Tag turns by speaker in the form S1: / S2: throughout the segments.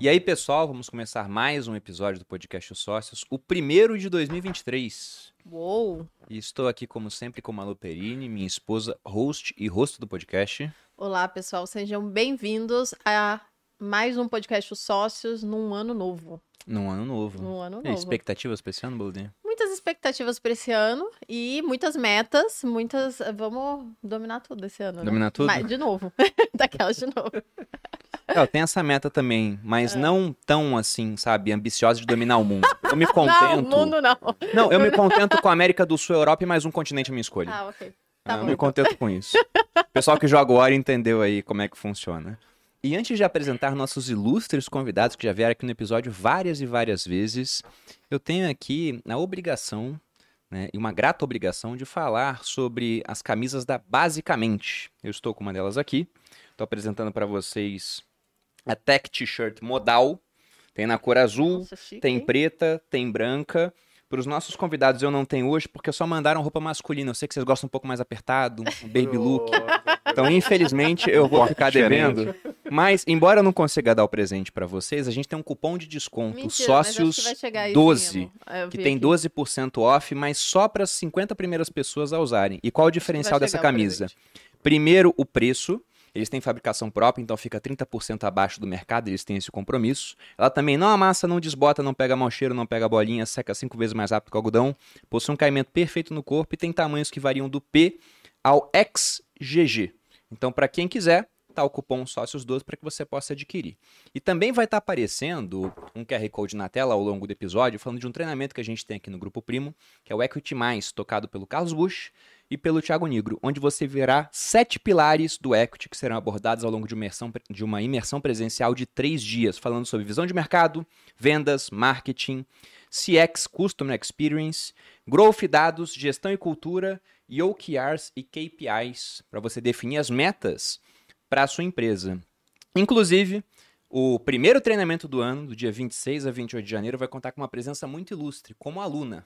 S1: E aí, pessoal, vamos começar mais um episódio do podcast Os Sócios, o primeiro de 2023.
S2: Uou!
S1: E estou aqui, como sempre, com Malu Perini, minha esposa, host e rosto do podcast.
S2: Olá, pessoal, sejam bem-vindos a mais um podcast Os Sócios num ano novo.
S1: Num ano novo.
S2: Num ano
S1: E
S2: novo.
S1: expectativas para esse ano, Boludinho?
S2: Muitas expectativas para esse ano e muitas metas, muitas. Vamos dominar tudo esse ano. né?
S1: Dominar tudo?
S2: Mas, de novo. Daquelas de novo.
S1: Eu tenho essa meta também, mas
S2: É.
S1: não tão assim, sabe, ambiciosa de dominar o mundo. Eu me
S2: Não,
S1: contento.
S2: o mundo não.
S1: Não, eu me contento com a América do Sul, Europa e mais um continente à minha escolha.
S2: Ah, ok.
S1: Ah,
S2: Tá
S1: eu
S2: bom.
S1: me contento com isso. O pessoal que joga o entendeu aí como é que funciona. E antes de apresentar nossos ilustres convidados que já vieram aqui no episódio várias e várias vezes, eu tenho aqui a obrigação, né, e uma grata obrigação de falar sobre as camisas da Basicamente. Eu estou com uma delas aqui. Estou apresentando para vocês a Tech T-shirt modal. Tem na cor azul,
S2: Nossa, chique,
S1: tem
S2: hein?
S1: preta, tem branca. Para os nossos convidados eu não tenho hoje porque só mandaram roupa masculina. Eu sei que vocês gostam um pouco mais apertado, um baby look. Então, infelizmente, eu vou ficar devendo. Mas, embora eu não consiga dar o presente para vocês, a gente tem um cupom de desconto,
S2: Mentira,
S1: sócios
S2: que aí sim,
S1: 12,
S2: amor. É, eu
S1: que tem
S2: aqui.
S1: 12% off, mas só para as 50 primeiras pessoas a usarem. E qual o diferencial dessa
S2: o
S1: camisa?
S2: presente.
S1: Primeiro, o preço. Eles têm fabricação própria, então fica 30% abaixo do mercado, eles têm esse compromisso. Ela também não amassa, não desbota, não pega mau cheiro, não pega bolinha, seca cinco vezes mais rápido que o algodão, possui um caimento perfeito no corpo e tem tamanhos que variam do P ao XGG. Então, para quem quiser, tá o cupom Sócios12 para que você possa adquirir. E também vai estar aparecendo um QR Code na tela ao longo do episódio, falando de um treinamento que a gente tem aqui no Grupo Primo, que é o Equity Mais, tocado pelo Carlos Bush e pelo Thiago Nigro, onde você verá sete pilares do equity que serão abordados ao longo de uma imersão, de uma imersão presencial de três dias, falando sobre visão de mercado, vendas, marketing, CX, Customer Experience, Growth Dados, Gestão e Cultura e OKRs e KPIs, para você definir as metas para a sua empresa. Inclusive, o primeiro treinamento do ano, do dia 26 a 28 de janeiro, vai contar com uma presença muito ilustre, como aluna.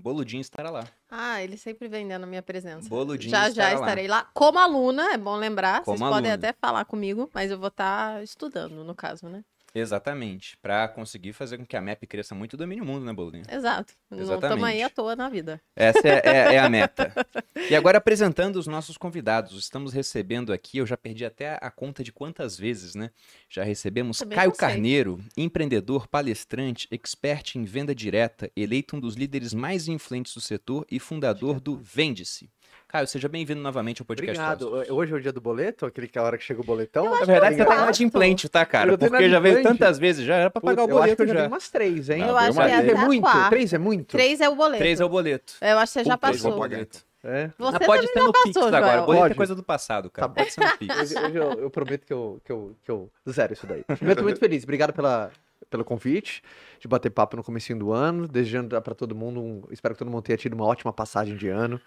S1: Boludinho estará lá.
S2: Ah, ele sempre vendendo a minha presença.
S1: Boludinho
S2: já já
S1: estará lá.
S2: estarei lá. Como aluna, é bom lembrar.
S1: Como
S2: Vocês podem
S1: aluna.
S2: até falar comigo, mas eu vou estar estudando, no caso, né?
S1: Exatamente. Para conseguir fazer com que a MAP cresça muito e domine o mundo, né, Boludinho?
S2: Exato. Não
S1: Exatamente.
S2: estamos aí à toa na vida.
S1: Essa é, é- é a meta. E agora apresentando os nossos convidados. Estamos recebendo aqui, eu já perdi até a conta de quantas vezes, né? Já recebemos
S2: Também
S1: Caio
S2: não.
S1: Carneiro, empreendedor, palestrante, expert em venda direta, eleito um dos líderes mais influentes do setor e fundador do Vende-se. Caio, seja bem-vindo novamente ao podcast.
S3: Obrigado. Hoje é o dia do boleto, aquele que é a hora que chega o boletão.
S1: Na verdade, você tá inadimplente, tá, cara? Porque já veio tantas vezes, já era pra pagar
S3: Puta,
S1: o
S3: eu acho que
S1: boleto
S3: eu já
S1: já.
S3: umas três, hein?
S1: Não,
S2: eu acho que é
S3: é
S2: até
S3: muito?
S2: quarta.
S3: Três é muito?
S2: Três é o boleto.
S1: Três é o boleto.
S2: Eu acho que você já passou.
S1: pagar.
S3: É.
S2: Você
S1: Mas pode ser no Pix agora. Boleto é coisa do passado, cara.
S3: Tá
S1: Pode ser no Pix.
S3: Hoje, hoje eu, eu prometo que eu, que, eu, que eu zero isso daí. Eu tô muito feliz. Obrigado pela, pelo convite, de bater papo no comecinho do ano. Desejando pra todo mundo, um- espero que todo mundo tenha tido uma ótima passagem de ano.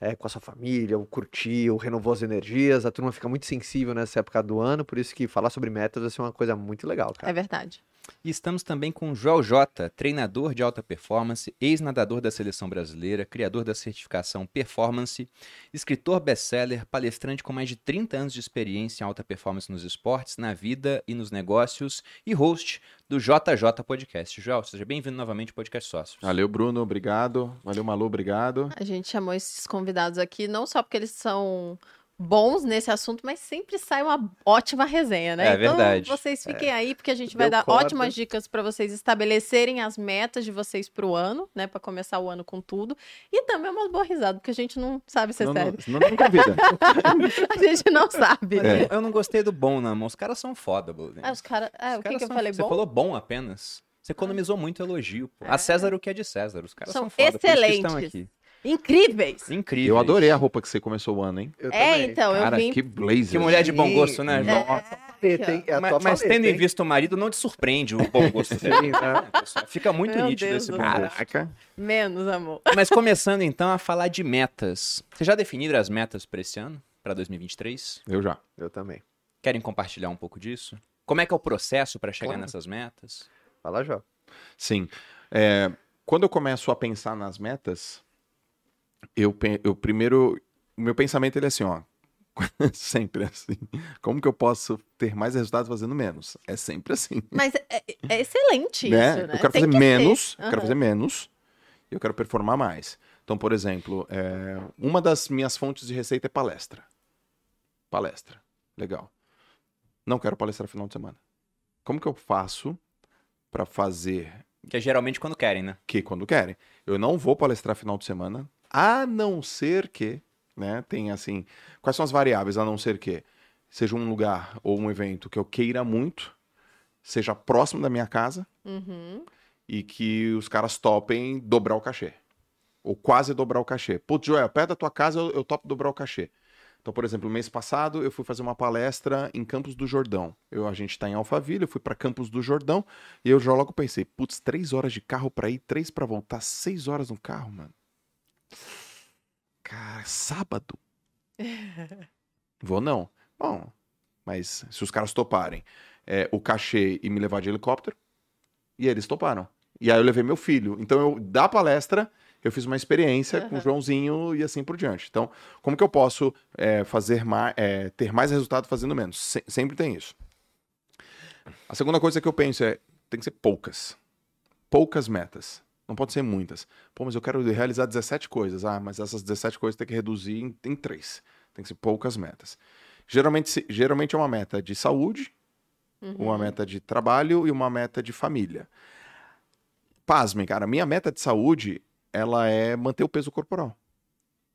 S3: É, com a sua família, o curtir, o renovou as energias. A turma fica muito sensível nessa época do ano, por isso que falar sobre metas vai ser uma coisa muito legal, cara.
S2: É verdade.
S1: E estamos também com o Joel Jota, treinador de alta performance, ex-nadador da seleção brasileira, criador da certificação Performance, escritor best-seller, palestrante com mais de 30 anos de experiência em alta performance nos esportes, na vida e nos negócios e host do JJ Podcast. Joel, seja bem-vindo novamente ao Podcast Sócios.
S4: Valeu, Bruno, obrigado. Valeu, Malu, obrigado.
S2: A gente chamou esses convidados aqui não só porque eles são bons nesse assunto, mas sempre sai uma ótima resenha, né?
S1: É
S2: então,
S1: verdade.
S2: vocês fiquem aí porque a gente vai
S3: Deu
S2: dar
S3: corda.
S2: ótimas dicas para vocês estabelecerem as metas de vocês para o ano, né, para começar o ano com tudo. E também uma boa risada, porque a gente não sabe ser
S4: Não,
S2: sério.
S4: não, não convida.
S2: A gente não sabe.
S1: Mas
S2: né?
S1: eu, eu não gostei do bom, não, os caras são foda, Bolden.
S2: Ah, os caras. Ah, o que, eu
S1: são-
S2: falei
S1: Você
S2: bom?
S1: falou bom apenas. Você economizou muito elogio. Pô.
S2: É.
S1: A César o que é de César. Os caras
S2: São
S1: são, foda. por isso que estão
S2: excelentes.
S1: aqui.
S2: Incríveis!
S1: Incrível.
S4: Eu adorei a roupa que você começou o ano, hein?
S3: Eu
S2: É,
S3: também.
S2: então, eu
S4: Cara,
S2: vim.
S4: que blazer.
S1: Que mulher de bom gosto, né, João?
S3: Paleta, hein? É
S1: mas, mas tendo em vista o marido, não te surpreende o bom gosto dele.
S3: Sim, né?
S1: pessoal. Fica muito
S2: Meu
S1: nítido
S2: Deus
S1: esse bom
S2: céu.
S1: gosto.
S4: Caraca.
S2: Menos, amor.
S1: Mas começando então a falar de metas. Vocês já definiram as metas para esse ano? Para 2023?
S4: Eu já.
S3: Eu também.
S1: Querem compartilhar um pouco disso? Como é que é o processo para chegar
S3: Claro.
S1: nessas metas?
S3: Fala já.
S4: Sim. É, quando eu começo a pensar nas metas, eu, eu primeiro. O meu pensamento ele é assim, ó. sempre assim. Como que eu posso ter mais resultados fazendo menos? É sempre assim.
S2: Mas é, é excelente
S4: né?
S2: isso, né?
S4: Eu quero
S2: Tem
S4: fazer
S2: que
S4: menos, eu quero fazer menos e eu quero performar mais. Então, por exemplo, é, uma das minhas fontes de receita é palestra. Palestra. Legal. Não quero palestrar final de semana. Como que eu faço para fazer
S1: Que é geralmente quando querem, né?
S4: que quando querem? Eu não vou palestrar final de semana, a não ser que, né, tem assim, quais são as variáveis a não ser que seja um lugar ou um evento que eu queira muito, seja próximo da minha casa,
S2: Uhum.
S4: e que os caras topem dobrar o cachê. Ou quase dobrar o cachê. Putz, Joel, perto da tua casa eu, eu topo dobrar o cachê. Então, por exemplo, mês passado eu fui fazer uma palestra em Campos do Jordão. Eu, a gente tá em Alphaville, eu fui para Campos do Jordão e eu já logo pensei, putz, três horas de carro para ir, três para voltar, seis horas no carro, mano. Cara, sábado. Vou não. Bom, mas se os caras toparem é, o cachê e me levar de helicóptero, e eles toparam. E aí eu levei meu filho. Então, eu, da palestra, eu fiz uma experiência com o. Joãozinho e assim por diante. Então, como que eu posso é, fazer mais, ter mais resultado fazendo menos? Se- sempre tem isso. A segunda coisa que eu penso é, tem que ser poucas. Poucas metas. Não pode ser muitas. Pô, mas eu quero realizar 17 coisas. Ah, mas essas 17 coisas tem que reduzir em, em três. Tem que ser poucas metas. Geralmente, geralmente é uma meta de saúde, uma meta de trabalho e uma meta de família. Pasmem, cara, minha meta de saúde, ela é manter o peso corporal.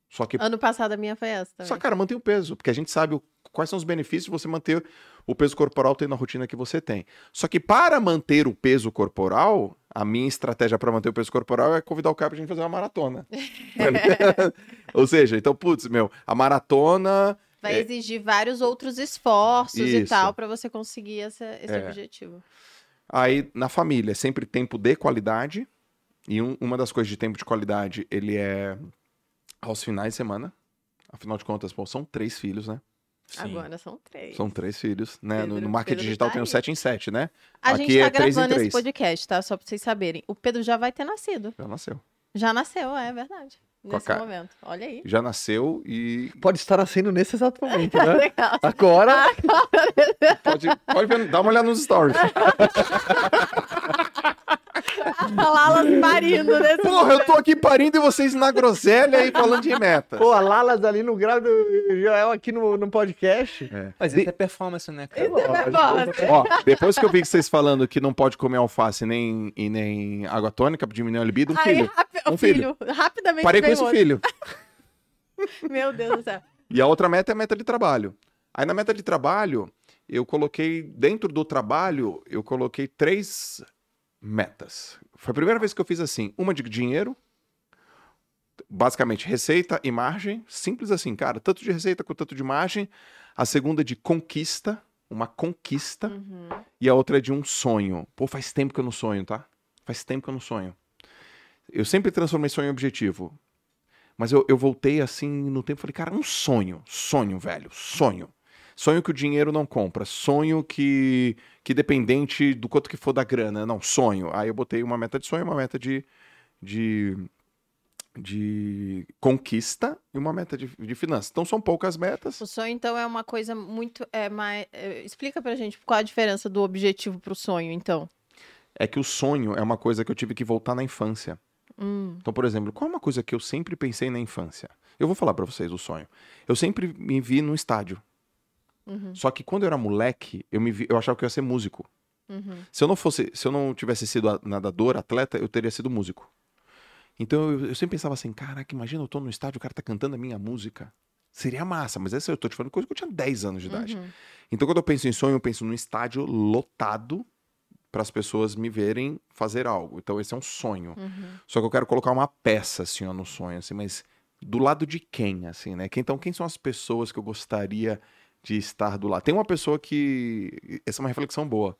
S4: Só que,
S2: Ano passado a minha foi essa também.
S4: só cara, manter o peso, porque a gente sabe o- quais são os benefícios de você manter o peso corporal tendo a rotina que você tem. Só que para manter o peso corporal, a minha estratégia para manter o peso corporal é convidar o cara pra gente fazer uma maratona. Tá? Ou seja, então, putz, meu, a maratona
S2: Vai
S4: É.
S2: exigir vários outros esforços e
S4: Isso.
S2: tal pra você conseguir essa- esse
S4: É.
S2: objetivo.
S4: Aí, na família, é sempre tempo de qualidade. E um- uma das coisas de tempo de qualidade, ele é aos finais de semana. Afinal de contas, pô, são três filhos, né?
S1: Sim.
S2: Agora são três.
S4: São três filhos, né? no,
S2: Pedro-
S4: no marketing
S2: Pedro
S4: digital
S2: tá
S4: tem um
S2: aí.
S4: 7 em 7, né?
S2: A
S4: Aqui
S2: gente tá
S4: é
S2: gravando esse podcast, tá? Só pra vocês saberem. O Pedro já vai ter nascido.
S4: Já nasceu.
S2: Já nasceu, é verdade. Nesse
S4: cara.
S2: momento. Olha aí.
S4: Já nasceu e
S3: Pode estar nascendo nesse exato momento, né?
S2: Legal.
S3: Agora,
S4: pode, pode ver, dá uma olhada nos stories.
S2: A Lalas parindo nesse
S4: Porra, eu tô aqui parindo e vocês na groselha aí falando de meta.
S3: pô, a Lalas ali no grave do Joel aqui no, no podcast.
S1: Mas isso é performance, né, cara?
S4: Ó, depois que eu vi que vocês falando que não pode comer alface nem, e nem água tônica pra diminuir a libido, um
S2: Aí,
S4: filho.
S2: rapi- o
S4: Um
S2: filho. Rapidamente
S4: Parei com esse
S2: outro.
S4: filho.
S2: Meu Deus do céu.
S4: E a outra meta é a meta de trabalho. Aí na meta de trabalho, eu coloquei, dentro do trabalho, eu coloquei três metas. Foi a primeira vez que eu fiz assim: uma de dinheiro, basicamente receita e margem, simples assim, cara, tanto de receita quanto tanto de margem. A segunda de conquista, uma conquista.
S2: Uhum.
S4: E a outra é de um sonho. Pô, faz tempo que eu não sonho, tá? Faz tempo que eu não sonho. Eu sempre transformei sonho em objetivo. Mas eu, eu voltei assim no tempo e falei, cara, um sonho. Sonho, velho. Sonho. Sonho que o dinheiro não compra. Sonho que, que dependente do quanto que for da grana. Não, sonho. Aí eu botei uma meta de sonho, uma meta de, de, de conquista e uma meta de, de finanças. Então são poucas metas.
S2: O sonho, então, é uma coisa muito. É, mais, é, explica pra gente qual a diferença do objetivo pro sonho, então.
S4: É que o sonho é uma coisa que eu tive que voltar na infância.
S2: Hum,
S4: Então, por exemplo, qual é uma coisa que eu sempre pensei na infância? Eu vou falar pra vocês o sonho. Eu sempre me vi no estádio.
S2: Uhum,
S4: Só que quando eu era moleque, eu me vi, eu achava que eu ia ser músico.
S2: uhum.
S4: Se eu não fosse, se eu não tivesse sido nadador, atleta, eu teria sido músico. Então eu, eu sempre pensava assim, caraca, imagina eu tô no estádio, o cara tá cantando a minha música. Seria massa, mas essa eu tô te falando coisa que eu tinha 10 anos de idade.
S2: Uhum.
S4: Então quando eu penso em sonho, eu penso num estádio lotado para as pessoas me verem fazer algo. Então esse é um sonho.
S2: Uhum.
S4: Só que eu quero colocar uma peça assim ó, no sonho, assim, mas do lado de quem, assim, né? Então quem são as pessoas que eu gostaria de estar do lado? Tem uma pessoa que essa é uma reflexão boa.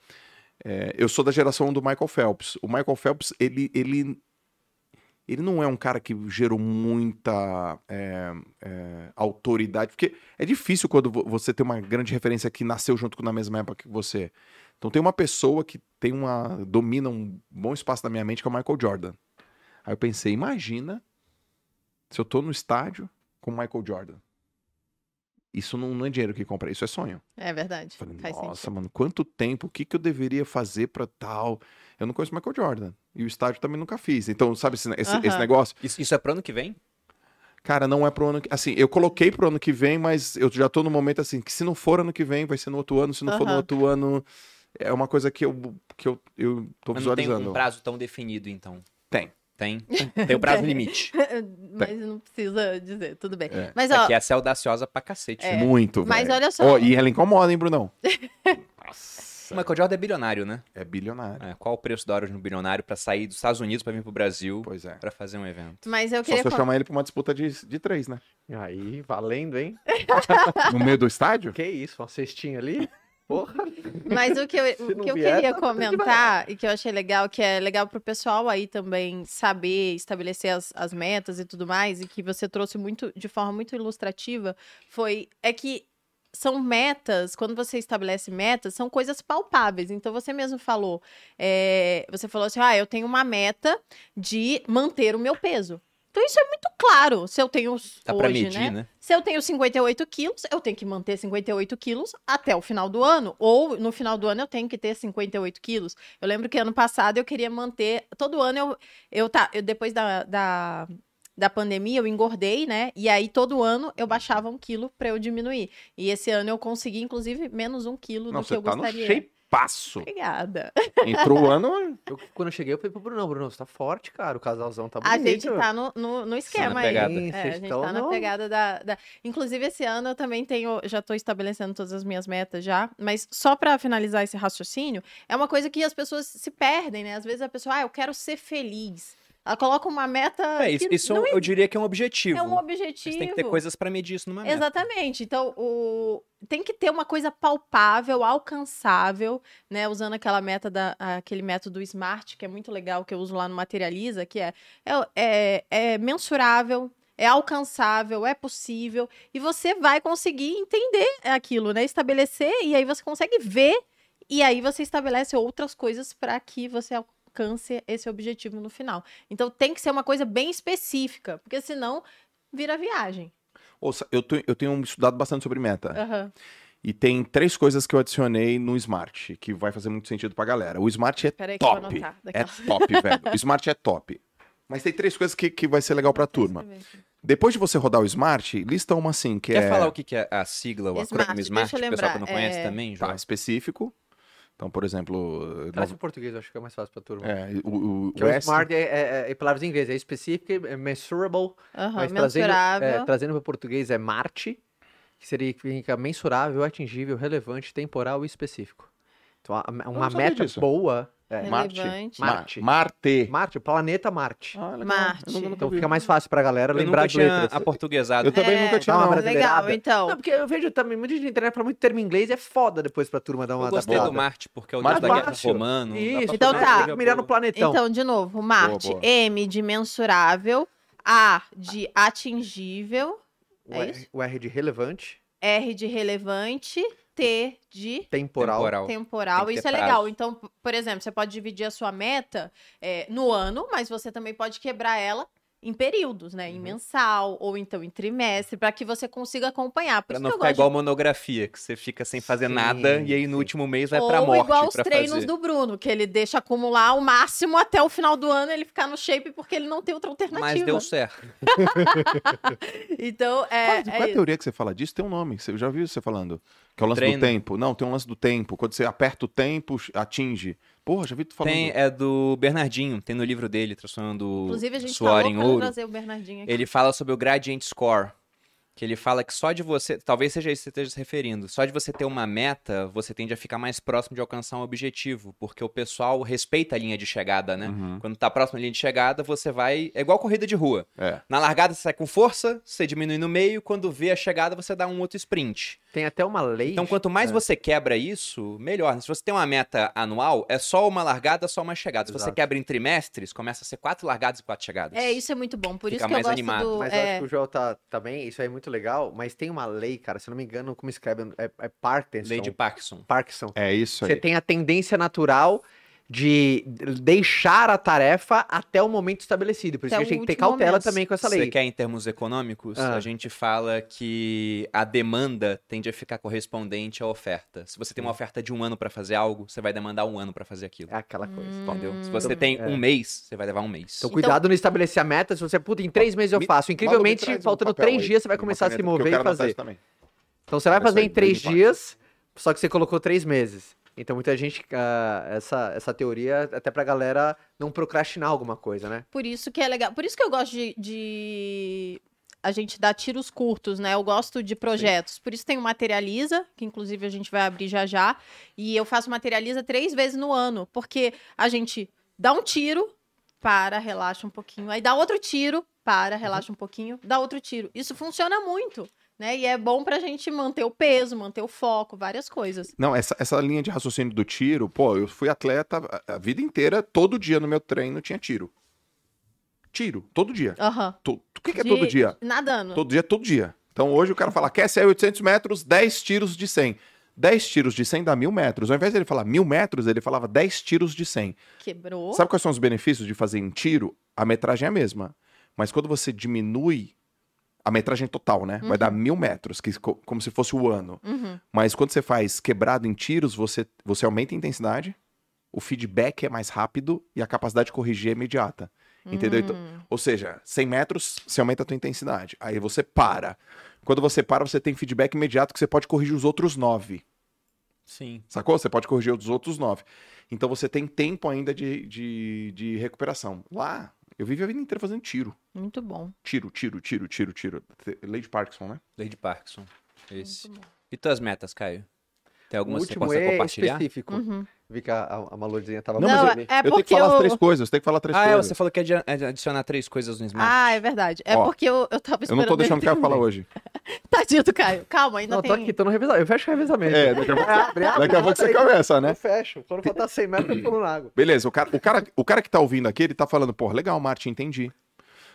S4: É, eu sou da geração do Michael Phelps. O Michael Phelps ele ele ele não é um cara que gerou muita é, é, autoridade, porque é difícil quando vo- você tem uma grande referência que nasceu junto com na mesma época que você. Então tem uma pessoa que tem uma domina um bom espaço na minha mente que é o Michael Jordan. Aí eu pensei, imagina se eu tô no estádio com o Michael Jordan. Isso não, não é dinheiro que compra, isso é sonho.
S2: É verdade.
S4: Falei,
S2: Faz
S4: nossa,
S2: sentido.
S4: mano, quanto tempo, o que, que eu deveria fazer pra tal? Eu não conheço Michael Jordan. E o estádio também nunca fiz. Então, sabe esse, esse, esse negócio?
S1: Isso, isso é pro ano que vem?
S4: Cara, não é pro ano que. Assim, eu coloquei pro ano que vem, mas eu já tô no momento assim, que se não for ano que vem, vai ser no outro ano. Se não for no outro ano, é uma coisa que eu, que eu, eu tô
S1: Mas não tem
S4: visualizando.
S1: um prazo tão definido, então.
S4: Tem.
S1: Tem? Tem o prazo limite.
S2: Mas não precisa dizer, tudo bem.
S4: É.
S2: Mas,
S1: É
S2: ó,
S1: que essa é audaciosa pra cacete.
S2: É.
S1: né?
S4: Muito,
S2: Mas
S4: velho.
S2: olha só.
S4: Ó, e ela incomoda, hein, Brunão?
S1: O Michael Jordan é bilionário, né?
S4: É bilionário.
S1: É, qual o preço da hora de um bilionário pra sair dos Estados Unidos pra vir pro Brasil
S4: Pois é.
S1: pra fazer um evento?
S2: mas eu
S4: Só
S2: queria.
S4: se eu chamar ele pra uma disputa de, de três, né?
S3: Aí, valendo, hein?
S4: No meio do estádio?
S3: Que isso, uma cestinha ali? Porra.
S2: Mas o que eu, o que eu
S3: vier,
S2: queria
S3: tá
S2: comentar e que eu achei legal, que é legal pro pessoal aí também saber estabelecer as, as metas e tudo mais, e que você trouxe muito de forma muito ilustrativa, foi é que são metas, quando você estabelece metas, são coisas palpáveis. Então você mesmo falou, é, você falou assim, ah, eu tenho uma meta de manter o meu peso. Então isso é muito claro. Se eu tenho
S1: Dá
S2: hoje,
S1: medir,
S2: né?
S1: né?
S2: Se eu tenho 58 quilos, eu tenho que manter 58 quilos até o final do ano. Ou no final do ano eu tenho que ter 58 quilos. Eu lembro que ano passado eu queria manter. Todo ano eu. eu, tá, eu depois da, da, da pandemia eu engordei, né? E aí todo ano eu baixava um quilo pra eu diminuir. E esse ano eu consegui, inclusive, menos um quilo
S4: Não,
S2: do que eu
S4: tá no
S2: gostaria.
S4: Shapeaço.
S2: Obrigada.
S4: Entrou o ano,
S3: Eu, quando eu cheguei, eu falei pro Bruno, Bruno, você tá forte, cara. O casalzão tá
S2: A
S3: bonito.
S2: gente tá no, no, no esquema
S1: na
S2: aí. É, a gente tá na pegada da, da- Inclusive, esse ano eu também tenho. Já tô estabelecendo todas as minhas metas já. Mas só pra finalizar esse raciocínio, é uma coisa que as pessoas se perdem, né? Às vezes a pessoa, ah, eu quero ser feliz. Ela coloca uma meta.
S1: É, isso, isso
S2: não
S1: eu diria que é um objetivo.
S2: é um objetivo.
S1: tem que ter coisas pra medir isso numa meta.
S2: Exatamente. Então, o... tem que ter uma coisa palpável, alcançável, né? Usando aquela meta da, aquele método SMART, que é muito legal, que eu uso lá no Materializa, que é, é, é, é mensurável, é alcançável, é possível, e você vai conseguir entender aquilo, né? Estabelecer, e aí você consegue ver, e aí você estabelece outras coisas para que você alcance esse objetivo no final. Então tem que ser uma coisa bem específica, porque senão vira viagem.
S4: Ouça, eu, eu tenho estudado bastante sobre meta.
S2: Aham.
S4: E tem três coisas que eu adicionei no Smart, que vai fazer muito sentido pra galera. O Smart é
S2: Peraí que eu vou
S4: top.
S2: anotar.
S4: É top, velho. O Smart é top. Mas tem três coisas que, que vai ser legal pra turma. Depois de você rodar o Smart, lista uma assim, que
S1: Quer
S4: é
S1: falar o que que é a sigla, o
S2: Smart,
S1: acrônimo Smart,
S2: deixa eu
S1: o pessoal que não
S2: lembrar,
S1: conhece
S2: é-
S1: também,
S4: tá,
S1: João?
S4: específico. Então, por exemplo,
S3: Traz
S4: nova-
S3: em português, acho que é mais fácil pra turma.
S4: é, o, o,
S3: Que
S4: o
S3: o
S4: S-
S3: smart é, é, é palavras em inglês, é específico, é measurable,
S2: Aham,
S3: mas trazendo,
S2: mensurável.
S3: é, trazendo para português é Marte, que significa mensurável, atingível, relevante, temporal e específico. Então, uma meta
S4: disso.
S3: boa é
S4: Marte.
S3: Marte.
S4: Marte.
S3: Marte, planeta Marte.
S4: Ah.
S2: Marte.
S4: Eu nunca- nunca
S3: Então
S4: vi.
S3: fica mais fácil pra galera
S1: Eu
S3: lembrar
S1: nunca
S3: de
S1: tinha
S3: letras.
S1: aportuguesado.
S4: Eu também
S2: É,
S4: nunca tinha,
S3: uma brasileirada.
S2: Legal, então.
S3: Não, porque eu vejo também muita gente na internet fala muito termo em inglês, é foda depois pra turma dar uma
S1: Eu gostei do Marte, porque é o deus da guerra romano. pra
S3: Isso,
S2: Então
S1: fazer
S2: tá.
S3: Mirar no
S1: boa.
S3: planetão.
S2: Então, de novo, Marte.
S4: boa.
S2: M de mensurável. A de atingível.
S3: o,
S2: é
S3: R,
S2: isso?
S3: o R de relevante,
S2: R de relevante. T de
S3: temporal.
S1: Temporal.
S2: temporal. Isso é legal.
S1: prazo.
S2: Então, p- por exemplo, você pode dividir a sua meta é, no ano, mas você também pode quebrar ela em períodos, né? Em
S1: Uhum.
S2: mensal ou então em trimestre, para que você consiga acompanhar. Por
S1: Pra não ficar igual monografia, que você fica sem fazer
S3: Sim,
S1: nada e aí no
S3: sim.
S1: último mês vai
S2: Ou
S1: pra morte
S2: igual os treinos
S1: fazer.
S2: do Bruno, que ele deixa acumular o máximo até o final do ano ele ficar no shape porque ele não tem outra alternativa.
S1: Mas deu certo.
S2: Então,
S4: Qual,
S2: é,
S4: qual
S2: é
S4: é a
S2: isso.
S4: teoria que você fala disso? Tem um nome. você- Eu já ouvi você falando. Que é o lance
S1: Treino.
S4: do tempo. Não, tem um lance do tempo. Quando você aperta o tempo, atinge. Porra, já vi tu falando.
S1: Tem, é do Bernardinho, tem no livro dele, transformando
S2: Inclusive, a gente
S1: suor em ouro.
S2: trazer o Bernardinho aqui.
S1: Ele fala sobre o gradient score. Que ele fala que só de você, talvez seja isso que você esteja se referindo, só de você ter uma meta, você tende a ficar mais próximo de alcançar um objetivo, porque o pessoal respeita a linha de chegada, né?
S4: Uhum.
S1: Quando tá próximo da linha de chegada, você vai. É igual corrida de rua.
S4: É.
S1: Na largada você sai com força, você diminui no meio, quando vê a chegada, você dá um outro sprint.
S3: Tem até uma lei.
S1: Então, quanto mais
S3: é.
S1: você quebra isso, melhor. Se você tem uma meta anual, é só uma largada, só uma chegada. Se você quebra em trimestres, começa a ser quatro largadas e quatro chegadas.
S2: É, isso é muito bom. Por
S1: Fica
S2: isso que eu
S1: mais
S2: gosto
S1: animado.
S2: do.
S3: Mas eu
S2: é,
S3: acho que o Joel tá, tá bem, isso aí é muito legal, mas tem uma lei, cara, se eu não me engano, como escreve, é, é Parkinson.
S1: Lei de Parkinson.
S3: Parkinson.
S4: É isso aí.
S3: Você tem a tendência natural de deixar a tarefa até o momento estabelecido. Por isso que a gente tem que ter cautela
S2: momento.
S3: também com essa
S1: Você
S3: lei.
S1: quer em termos econômicos?
S3: Ah.
S1: A gente fala que a demanda tende a ficar correspondente à oferta. Se você tem uma oferta de um ano para fazer algo, você vai demandar um ano para fazer aquilo.
S3: É aquela coisa.
S1: Entendeu?
S2: Hum.
S1: Se você tem
S3: é.
S1: um mês, você vai levar um mês.
S3: Então, cuidado no estabelecer a meta. Se você, puta, em três meses eu faço.
S4: Me
S3: Incrivelmente,
S4: um
S3: faltando
S4: papel
S3: três
S4: aí,
S3: dias, você vai começar a se mover e fazer. Então, você vai fazer em três dias, só que você colocou três meses. Então, muita gente, ah, essa, essa teoria, até pra galera não procrastinar alguma coisa, né?
S2: Por isso que é legal. Por isso que eu gosto de, de a gente dar tiros curtos, né? Eu gosto de projetos. Por isso tem o Materializa, que inclusive a gente vai abrir já já. E eu faço Materializa três vezes no ano, porque a gente dá um tiro, para, relaxa um pouquinho. Aí dá outro tiro, para, relaxa um pouquinho, dá outro tiro. Isso funciona muito, né? E é bom pra gente manter o peso, manter o foco, várias coisas.
S4: Não, essa, essa linha de raciocínio do tiro, pô, eu fui atleta a, a vida inteira, todo dia no meu treino tinha tiro. Tiro, todo dia.
S2: Aham.
S4: To- O que, que é
S2: De-
S4: todo dia?
S2: Nadando.
S4: Todo dia, todo dia. Então hoje o cara fala, quer ser 800 metros, 10 tiros de 100. 10 tiros de 100 dá mil metros. Ao invés dele falar mil metros, ele falava 10 tiros de 100.
S2: Quebrou.
S4: Sabe quais são os benefícios de fazer em tiro? A metragem é a mesma. Mas quando você diminui a metragem total, né? Vai dar mil metros, que, co- como se fosse o ano.
S2: Uhum.
S4: Mas quando você faz quebrado em tiros, você, você aumenta a intensidade, o feedback é mais rápido e a capacidade de corrigir é imediata. Entendeu? Então,
S2: Hum.
S4: ou seja, 100 metros, você aumenta a tua intensidade. Aí você para. Quando você para, você tem feedback imediato que você pode corrigir os outros 9.
S1: Sim.
S4: Sacou? Você pode corrigir os outros 9. Então você tem tempo ainda de, de, de recuperação. Lá, eu vivi a vida inteira fazendo tiro.
S2: Muito bom.
S4: Tiro, tiro, tiro, tiro, tiro. Lady Parkinson, né?
S1: Lady Parkinson. Esse. E tuas metas, Caio? Tem
S3: O
S1: alguma que você possa
S3: é
S1: compartilhar?
S3: específico.
S2: Uhum.
S3: Vi que a, a, a Maluzinha tava
S2: Não, é-
S3: ali.
S2: é
S4: eu tenho que falar
S2: eu...
S4: três coisas, tem que falar três
S1: Ah, é,
S4: coisas.
S1: você falou que ia adi- adicionar três coisas no Smart.
S2: Ah, é verdade. É
S4: Ó,
S2: porque eu, eu tava
S4: Eu
S2: esperando.
S4: não tô deixando o cara falar hoje.
S2: Tadinho do Caio. Calma, ainda
S3: Não,
S2: tem.
S3: tô aqui, tô no revezamento. Eu fecho o revezamento.
S4: É, daqui a pouco,
S3: Abre, abre,
S4: daqui a pouco você começa, né?
S3: Eu fecho. Quando faltar 100 metros, eu pulo na água.
S4: Beleza, o cara, o, cara, o cara que tá ouvindo aqui, ele tá falando, pô, legal, Martin, entendi.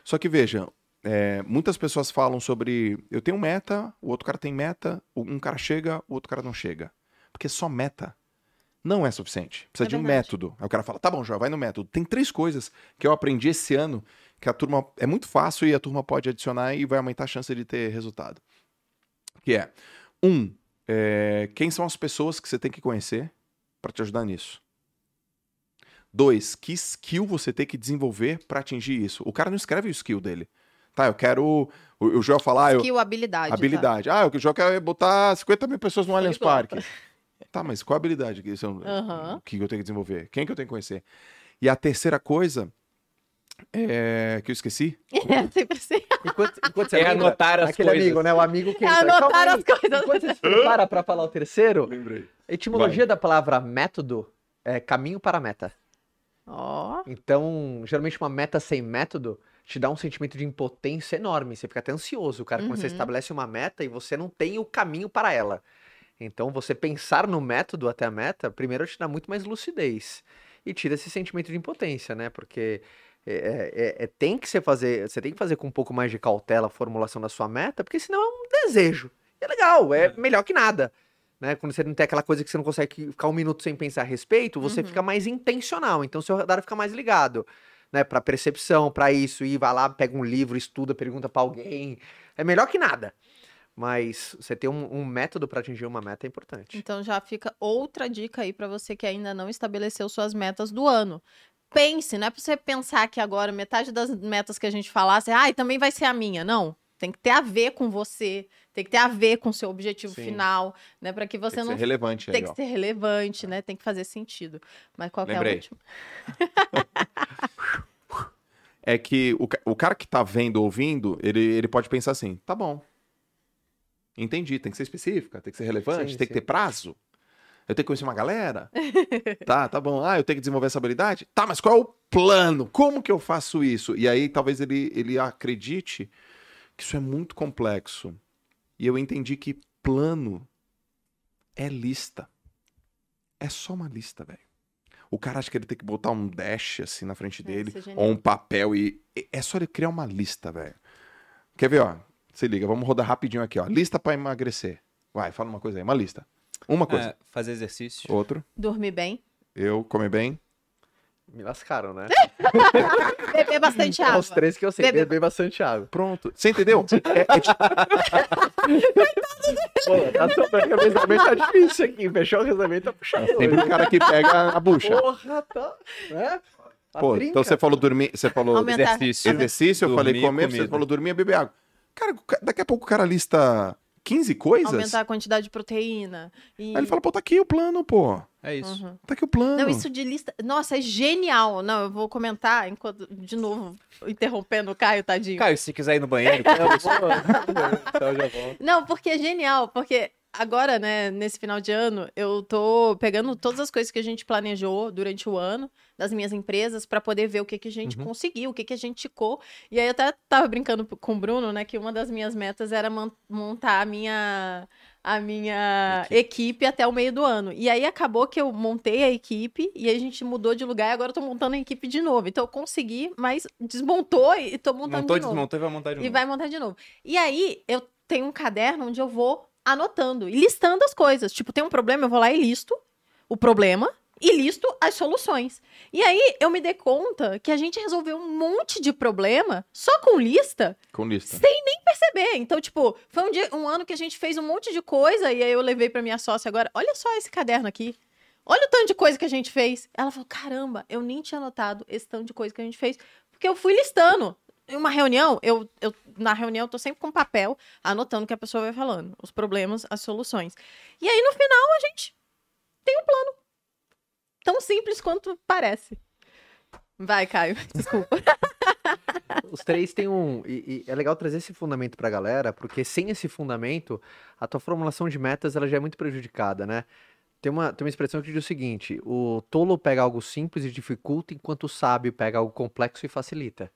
S4: Só que veja, é, muitas pessoas falam sobre. Eu tenho meta, o outro cara tem meta, um cara chega, o outro cara não chega. Porque só meta não é suficiente. Precisa
S2: É
S4: de um método. Aí o cara fala, tá bom, João, vai no método. Tem três coisas que eu aprendi esse ano que a turma. É muito fácil e a turma pode adicionar e vai aumentar a chance de ter resultado. Que é, um, é, quem são as pessoas que você tem que conhecer para te ajudar nisso? Dois, que skill você tem que desenvolver para atingir isso? O cara não escreve o skill dele. Tá, eu quero. O, o Joel falar, ah, eu,
S2: Skill, habilidade. tá?
S4: habilidade. Ah, o Joel quer botar 50 mil pessoas no Allianz. Parque. Tá, mas qual a habilidade que, são,
S2: Aham.
S4: o que eu tenho que desenvolver? Quem que eu tenho que conhecer? E a terceira coisa é, que eu esqueci.
S2: É, sempre assim.
S3: Enquanto, enquanto você
S1: É
S3: lembra,
S1: anotar as
S3: aquele
S1: coisas.
S3: amigo, né? O amigo que
S2: É
S3: entra.
S2: anotar as coisas.
S3: Enquanto você se prepara pra falar o terceiro,
S4: Lembrei.
S3: a etimologia da palavra método é caminho para a meta.
S2: Ó.
S3: Então, geralmente uma meta sem método te dá um sentimento de impotência enorme. Você fica até ansioso, cara, quando você
S2: Uhum.
S3: estabelece uma meta e você não tem o caminho para ela. Então, você pensar no método até a meta, primeiro te dá muito mais lucidez e tira esse sentimento de impotência, né? Porque é, é- é- tem que você fazer, você tem que fazer com um pouco mais de cautela a formulação da sua meta, porque senão é um desejo. E é legal, é melhor que nada. Né? Quando você não tem aquela coisa que você não consegue ficar um minuto sem pensar a respeito, você
S2: Uhum.
S3: fica mais intencional. Então, seu radar fica mais ligado né, para percepção, para isso, e vai lá, pega um livro, estuda, pergunta para alguém. É melhor que nada. Mas você ter um, um método para atingir uma meta é importante.
S2: Então já fica outra dica aí pra você que ainda não estabeleceu suas metas do ano. Pense, não é pra você pensar que agora metade das metas que a gente falasse, ah, também vai ser a minha. Não. Tem que ter a ver com você, tem que ter a ver com o seu objetivo
S4: Sim.
S2: final, né? Pra que você
S4: Tem que
S2: não
S4: ser relevante
S2: tem
S4: aí,
S2: que
S4: ó.
S2: ser relevante, né? Tem que fazer sentido. Mas qual que é a
S1: Lembrei.
S2: última?
S4: É que o, o cara que tá vendo, ouvindo, ele, ele pode pensar assim, tá bom. Entendi, tem que ser específica, tem que ser relevante,
S3: Sim,
S4: tem que
S3: sim.
S4: ter prazo. Eu tenho que conhecer uma galera? tá, tá bom. Ah, eu tenho que desenvolver essa habilidade? Tá, mas qual é o plano? Como que eu faço isso? E aí talvez ele, ele acredite que isso é muito complexo. E eu entendi que plano é lista. É só uma lista, velho. O cara acha que ele tem que botar um dash assim na frente dele,
S2: isso é
S4: ou um papel, e- é só ele criar uma lista, velho. Quer ver, ó? Se liga, vamos rodar rapidinho aqui, ó. Lista pra emagrecer. Vai, fala uma coisa aí, uma lista. Uma coisa.
S1: É, fazer exercício.
S4: Outro.
S2: Dormir bem.
S4: Eu comer bem.
S3: Me lascaram, né?
S2: Beber bastante
S3: É
S2: água.
S3: os três que eu sei.
S2: Beber-
S3: Beber bastante água.
S4: Pronto. Você entendeu? É- é tipo-
S3: Pô, tá tomando o casamento tá difícil aqui. Fechou o casamento, tá puxado.
S4: Sempre o cara que pega a bucha.
S3: Porra, tá. Né? Tá
S4: Pô,
S3: trinca.
S4: então você falou dormir, você falou
S2: Aumentar.
S1: Exercício.
S4: exercício, eu falei
S1: Dormir,
S4: comer, você
S1: comida.
S4: falou dormir e beber água. Cara, daqui a pouco o cara lista 15 coisas.
S2: Aumentar a quantidade de proteína. E...
S4: Aí ele fala, pô, tá aqui o plano, pô.
S1: É isso.
S2: Uhum.
S4: Tá aqui o plano.
S2: Não, isso de lista. Nossa, é genial. Não, eu vou comentar enquanto. De novo, interrompendo o Caio, tadinho.
S1: Caio, se quiser ir no banheiro,
S3: Não, eu vou- Então eu já volto.
S2: Não, porque é genial, porque agora, né, nesse final de ano, eu tô pegando todas as coisas que a gente planejou durante o ano das minhas empresas pra poder ver o que, que a gente
S1: Uhum.
S2: conseguiu, o que, que a gente ticou. E aí eu até tava brincando com o Bruno, né, que uma das minhas metas era montar a minha a minha equipe. até o meio do ano. E aí acabou que eu montei a equipe e aí a gente mudou de lugar e agora eu tô montando a equipe de novo. Então eu consegui, mas desmontou e tô montando
S1: montou,
S2: de novo.
S1: desmontou e vai montar de
S2: E
S1: novo.
S2: vai montar de novo. E aí, eu tenho um caderno onde eu vou anotando e listando as coisas. Tipo, tem um problema, eu vou lá e listo o problema e listo as soluções. E aí, eu me dei conta que a gente resolveu um monte de problema só com lista,
S4: Com lista.
S2: sem nem perceber. Então, tipo, foi um, dia, um ano que a gente fez um monte de coisa e aí eu levei pra minha sócia agora, olha só esse caderno aqui. Olha o tanto de coisa que a gente fez. Ela falou: caramba, eu nem tinha notado esse tanto de coisa que a gente fez, porque eu fui listando. Em uma reunião, eu, eu na reunião eu tô sempre com papel, anotando o que a pessoa vai falando, os problemas, as soluções. E aí no final a gente tem um plano. Tão simples quanto parece. Vai, Caio, desculpa.
S3: Os três têm um. E, e é legal trazer esse fundamento pra galera, porque sem esse fundamento, a tua formulação de metas ela já é muito prejudicada, né? Tem uma, tem uma expressão que diz o seguinte: o tolo pega algo simples e dificulta, enquanto o sábio pega algo complexo e facilita.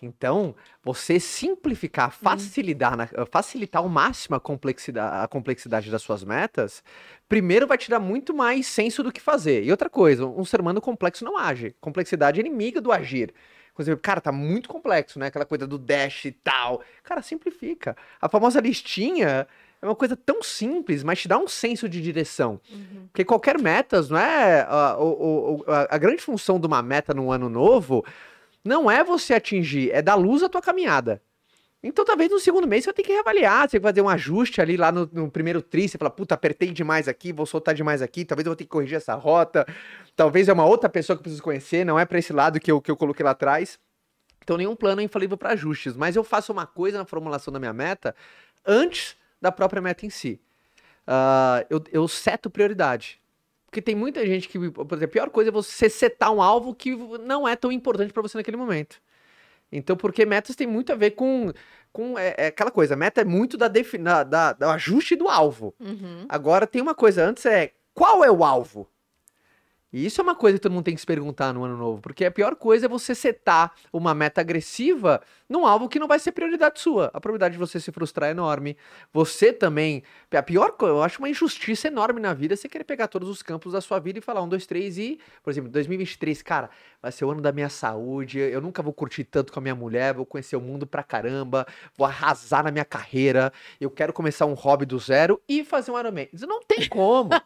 S3: Então, você simplificar, facilitar, na- facilitar ao máximo a complexidade, a complexidade das suas metas, primeiro vai te dar muito mais senso do que fazer. E outra coisa, um ser humano complexo não age. Complexidade é inimiga do agir. Cara, tá muito complexo, né? Aquela coisa do dash e tal. Cara, simplifica. A famosa listinha é uma coisa tão simples, mas te dá um senso de direção. Porque qualquer metas, não é? A, o- o- a, a grande função de uma meta no ano novo não é você atingir, é dar luz à tua caminhada. Então, talvez no segundo mês você vai ter que reavaliar, você vai fazer um ajuste ali lá no, no primeiro tri, você fala, puta, apertei demais aqui, vou soltar demais aqui, talvez eu vou ter que corrigir essa rota, talvez é uma outra pessoa que eu preciso conhecer, não é para esse lado que eu, que eu coloquei lá atrás. Então, nenhum plano é infalível para ajustes, mas eu faço uma coisa na formulação da minha meta antes da própria meta em si. Ah, eu, eu seto prioridade. Porque tem muita gente que, por exemplo, a pior coisa é você setar um alvo que não é tão importante para você naquele momento. Então, porque metas tem muito a ver com, com é, é aquela coisa, meta é muito da, defi- da, da- do ajuste do alvo.
S2: Uhum.
S3: Agora tem uma coisa antes é qual é o alvo? E isso é uma coisa que todo mundo tem que se perguntar no ano novo, porque a pior coisa é você setar uma meta agressiva num alvo que não vai ser prioridade sua. A probabilidade de você se frustrar é enorme. Você também. A pior coisa, eu acho uma injustiça enorme na vida você querer pegar todos os campos da sua vida e falar um, dois, três e, por exemplo, 2023, cara, vai ser o ano da minha saúde, eu nunca vou curtir tanto com a minha mulher, vou conhecer o mundo pra caramba, vou arrasar na minha carreira, eu quero começar um hobby do zero e fazer um Ironman. Isso não tem como.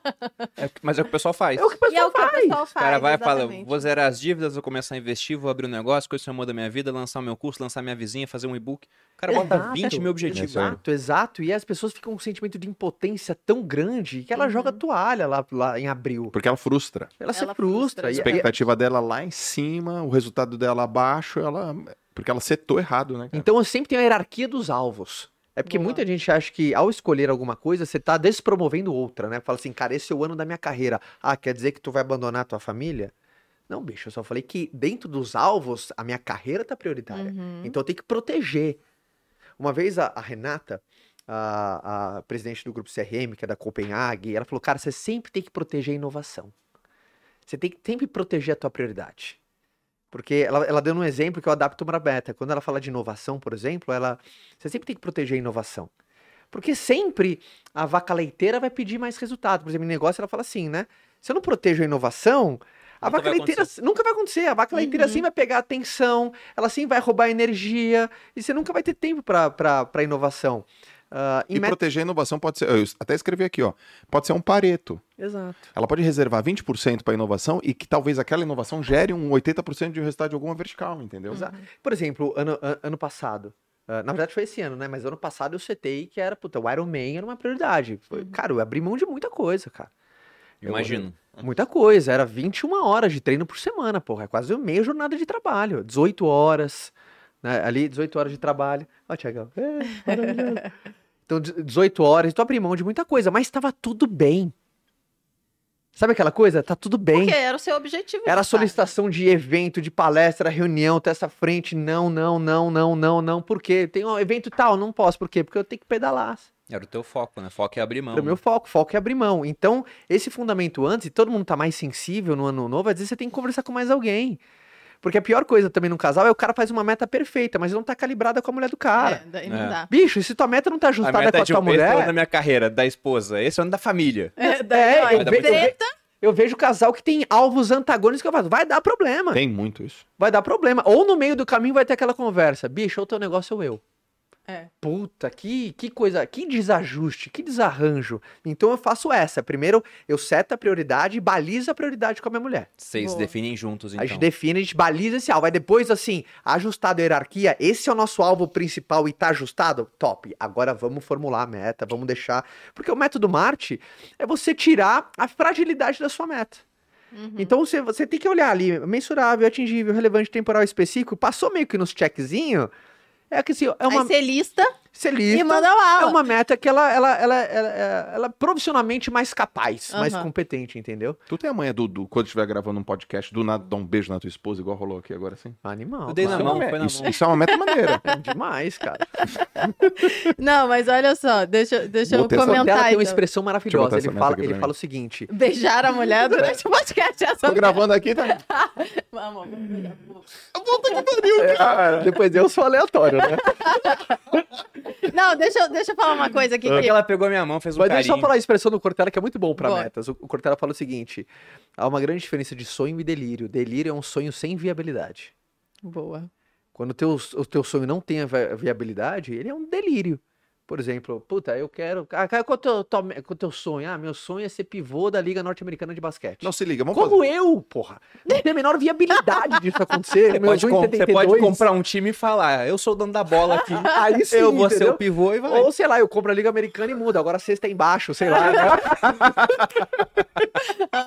S1: É, mas é o que o pessoal faz.
S3: É o que o
S2: é
S3: pessoal
S2: o
S3: faz.
S2: Pessoal
S1: O
S2: faz.
S1: cara vai e fala, vou zerar as dívidas, vou começar a investir, vou abrir um negócio, coisa que amor da minha vida, lançar o meu curso, lançar minha vizinha, fazer um e-book. O cara bota
S3: Exato.
S1: 20 mil objetivos.
S4: Aí.
S3: Exato, exato. E as pessoas ficam com um sentimento de impotência tão grande que ela
S2: Uhum.
S3: joga a toalha lá, lá em abril.
S4: Porque ela frustra.
S3: Ela, se
S2: Ela
S3: frustra.
S2: frustra.
S3: E,
S4: A expectativa dela lá em cima, o resultado dela abaixo, ela. Porque ela setou errado, né? cara?
S3: Então eu sempre tenho a hierarquia dos alvos. É porque
S2: Boa.
S3: muita gente acha que ao escolher alguma coisa, você tá despromovendo outra, né? Fala assim, cara, esse é o ano da minha carreira. Ah, quer dizer que tu vai abandonar a tua família? Não, bicho, eu só falei que dentro dos alvos, a minha carreira tá prioritária.
S2: Uhum.
S3: Então eu tenho que proteger. Uma vez a, a Renata, a, a presidente do grupo CRM, que é da Copenhague, ela falou: cara, você sempre tem que proteger a inovação. Você tem que sempre proteger a tua prioridade. Porque ela, ela deu um exemplo que eu adapto para beta. Quando ela fala de inovação, por exemplo, ela, você sempre tem que proteger a inovação. Porque sempre a vaca leiteira vai pedir mais resultado. Por exemplo, em negócio ela fala assim, né? Se eu não protejo a inovação, a
S1: Nunca
S3: vaca leiteira nunca vai acontecer. A vaca leiteira
S2: Uhum.
S3: assim vai pegar atenção, ela assim vai roubar energia, e você nunca vai ter tempo para inovação. Em
S4: E
S3: met-
S4: proteger a inovação pode ser. Eu até escrevi aqui, ó. Pode ser um pareto.
S3: Exato.
S4: Ela pode reservar 20% para inovação e que talvez aquela inovação gere um 80% de um resultado de alguma vertical, entendeu?
S3: Exato. Por exemplo, ano, an- ano passado. ah, na verdade foi esse ano, né? Mas ano passado eu citei que era, puta, o Iron Man era uma prioridade. Foi- Cara, eu abri mão de muita coisa, cara. Eu-
S1: Imagino.
S3: Muita coisa. Era 21 horas de treino por semana, porra. É quase meia jornada de trabalho. 18 horas. Né? Ali, 18 horas de trabalho. Ó, Tiagão. É, maravilhoso. então, de- 18 horas. Então, abri mão de muita coisa. Mas estava tudo bem. Sabe aquela coisa? Tá tudo bem.
S2: Porque era o seu objetivo.
S3: Era solicitação de evento, de palestra, reunião, testa frente. Não, não, não, não, não, não. Por quê? Tem um evento tal, não posso. Por quê? Porque eu tenho que pedalar.
S1: Era o teu foco, né? Foco é abrir mão.
S3: Era o meu foco, foco é abrir mão. Então, esse fundamento antes, e todo mundo tá mais sensível no ano novo, às vezes você tem que conversar com mais alguém. Porque a pior coisa também num casal é o cara faz uma meta perfeita, mas não tá calibrada com a mulher do cara.
S2: É, daí não
S1: É.
S2: dá.
S3: Bicho, e se tua meta não tá
S1: A
S3: ajustada
S1: meta
S3: com
S1: é
S3: a
S1: de
S3: tua
S1: um esse é o ano da
S3: mulher.
S1: minha carreira, da esposa. Esse é o ano da família.
S2: É, daí,
S3: É, eu, ve-
S2: treta,
S3: eu vejo casal que tem alvos antagônicos que eu falo, vai dar problema.
S4: Tem muito isso.
S3: Vai dar problema. Ou no meio do caminho vai ter aquela conversa. Bicho, ou teu negócio ou eu.
S2: É.
S3: Puta, que, que coisa, que desajuste, que desarranjo. Então eu faço essa. Primeiro, eu seto a prioridade e balizo a prioridade com a minha mulher.
S1: Vocês
S2: Boa.
S1: definem juntos, então.
S3: A gente define, a gente baliza esse alvo. Aí depois, assim, ajustado a hierarquia, esse é o nosso alvo principal e tá ajustado? Top. Agora vamos formular a meta, vamos deixar. Porque o método Marte é você tirar a fragilidade da sua meta.
S2: Uhum.
S3: Então você, você tem que olhar ali, mensurável, atingível, relevante, temporal, específico. Passou meio que nos checkzinhos. É que assim, é uma.
S2: Aí você lista
S3: Você
S2: e
S3: lista,
S2: manda o
S3: é uma meta que ela, ela, ela, ela, ela, ela é profissionalmente mais capaz, mais
S2: Aham.
S3: competente, entendeu?
S4: Tu tem amanhã do, do quando estiver gravando um podcast, do nada dá um beijo na tua esposa, igual rolou aqui agora assim?
S3: Animal.
S1: Eu dei na mão,
S4: Isso é uma
S1: foi na
S4: isso,
S1: mão.
S4: isso é uma meta maneira.
S3: É demais, cara.
S2: Não, mas olha só, deixa, deixa eu
S4: essa-
S2: comentar.
S3: tem uma
S2: então.
S3: expressão maravilhosa. Ele fala, ele fala o seguinte:
S2: Beijar a mulher durante o podcast. Essa
S4: Tô gravando aqui, tá?
S2: Vamos, vamos beijar.
S3: depois eu sou aleatório, né?
S2: Não, deixa, eu- deixa eu falar uma coisa aqui.
S1: Porque
S2: que-
S1: ela pegou minha mão, fez um
S3: Mas deixa eu só
S1: carinho.
S3: falar a expressão do Cortella que é muito bom pra
S2: Bora.
S3: metas. O, o Cortella fala o seguinte: há uma grande diferença de sonho e delírio. Delírio é um sonho sem viabilidade.
S2: Boa.
S3: Quando o teu, o teu sonho não tem a vi- viabilidade, ele é um delírio. Por exemplo, puta, eu quero. Ah, cara, qual é o teu, qual é teu sonho? Ah, meu sonho é ser pivô da Liga Norte-Americana de Basquete.
S4: Não se liga, vamos
S3: Como eu, porra? Não tem a menor viabilidade disso acontecer.
S1: Você pode, com- você pode
S3: 1,82.
S1: comprar um time e falar, eu sou o dono da bola aqui.
S3: Aí sim,
S1: eu vou ser
S3: entendeu?
S1: o pivô e vai.
S3: Ou, sei lá, eu compro a Liga Americana e muda. Agora a sexta é embaixo, sei lá. Né?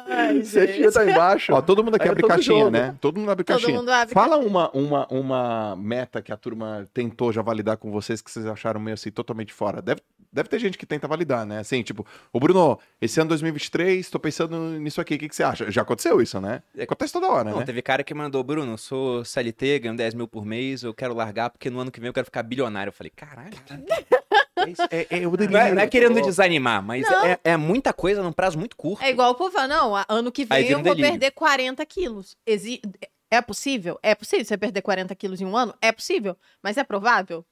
S2: Ai,
S3: Sextinha
S2: gente.
S3: tá embaixo.
S4: Ó, todo mundo aqui
S3: Aí é
S4: abre caixinha,
S3: jogo.
S4: né? Todo mundo abre
S2: Todo
S4: caixinha.
S2: mundo abre
S4: Fala uma, uma, uma meta que a turma tentou já validar com vocês que vocês acharam meio assim, totalmente fora. Deve, deve ter gente que tenta validar, né? Assim, tipo, ô Bruno, esse ano 2023, tô pensando nisso aqui, o que, que você acha? Já aconteceu isso, né? Acontece toda hora,
S1: Não,
S4: né?
S1: teve cara que mandou, Bruno, sou CLT, ganho 10 mil por mês, eu quero largar porque no ano que vem eu quero ficar bilionário. Eu falei, caralho.
S4: É, isso, é, é o
S1: Não é,
S4: delírio.
S1: não é querendo desanimar, mas
S2: Não.
S1: é, é muita coisa num prazo muito curto.
S2: É igual o povo não, ano que vem eu
S1: um
S2: vou
S1: delírio.
S2: perder 40 quilos. Exi- É possível? É possível você perder 40 quilos em um ano? É possível. Mas é provável?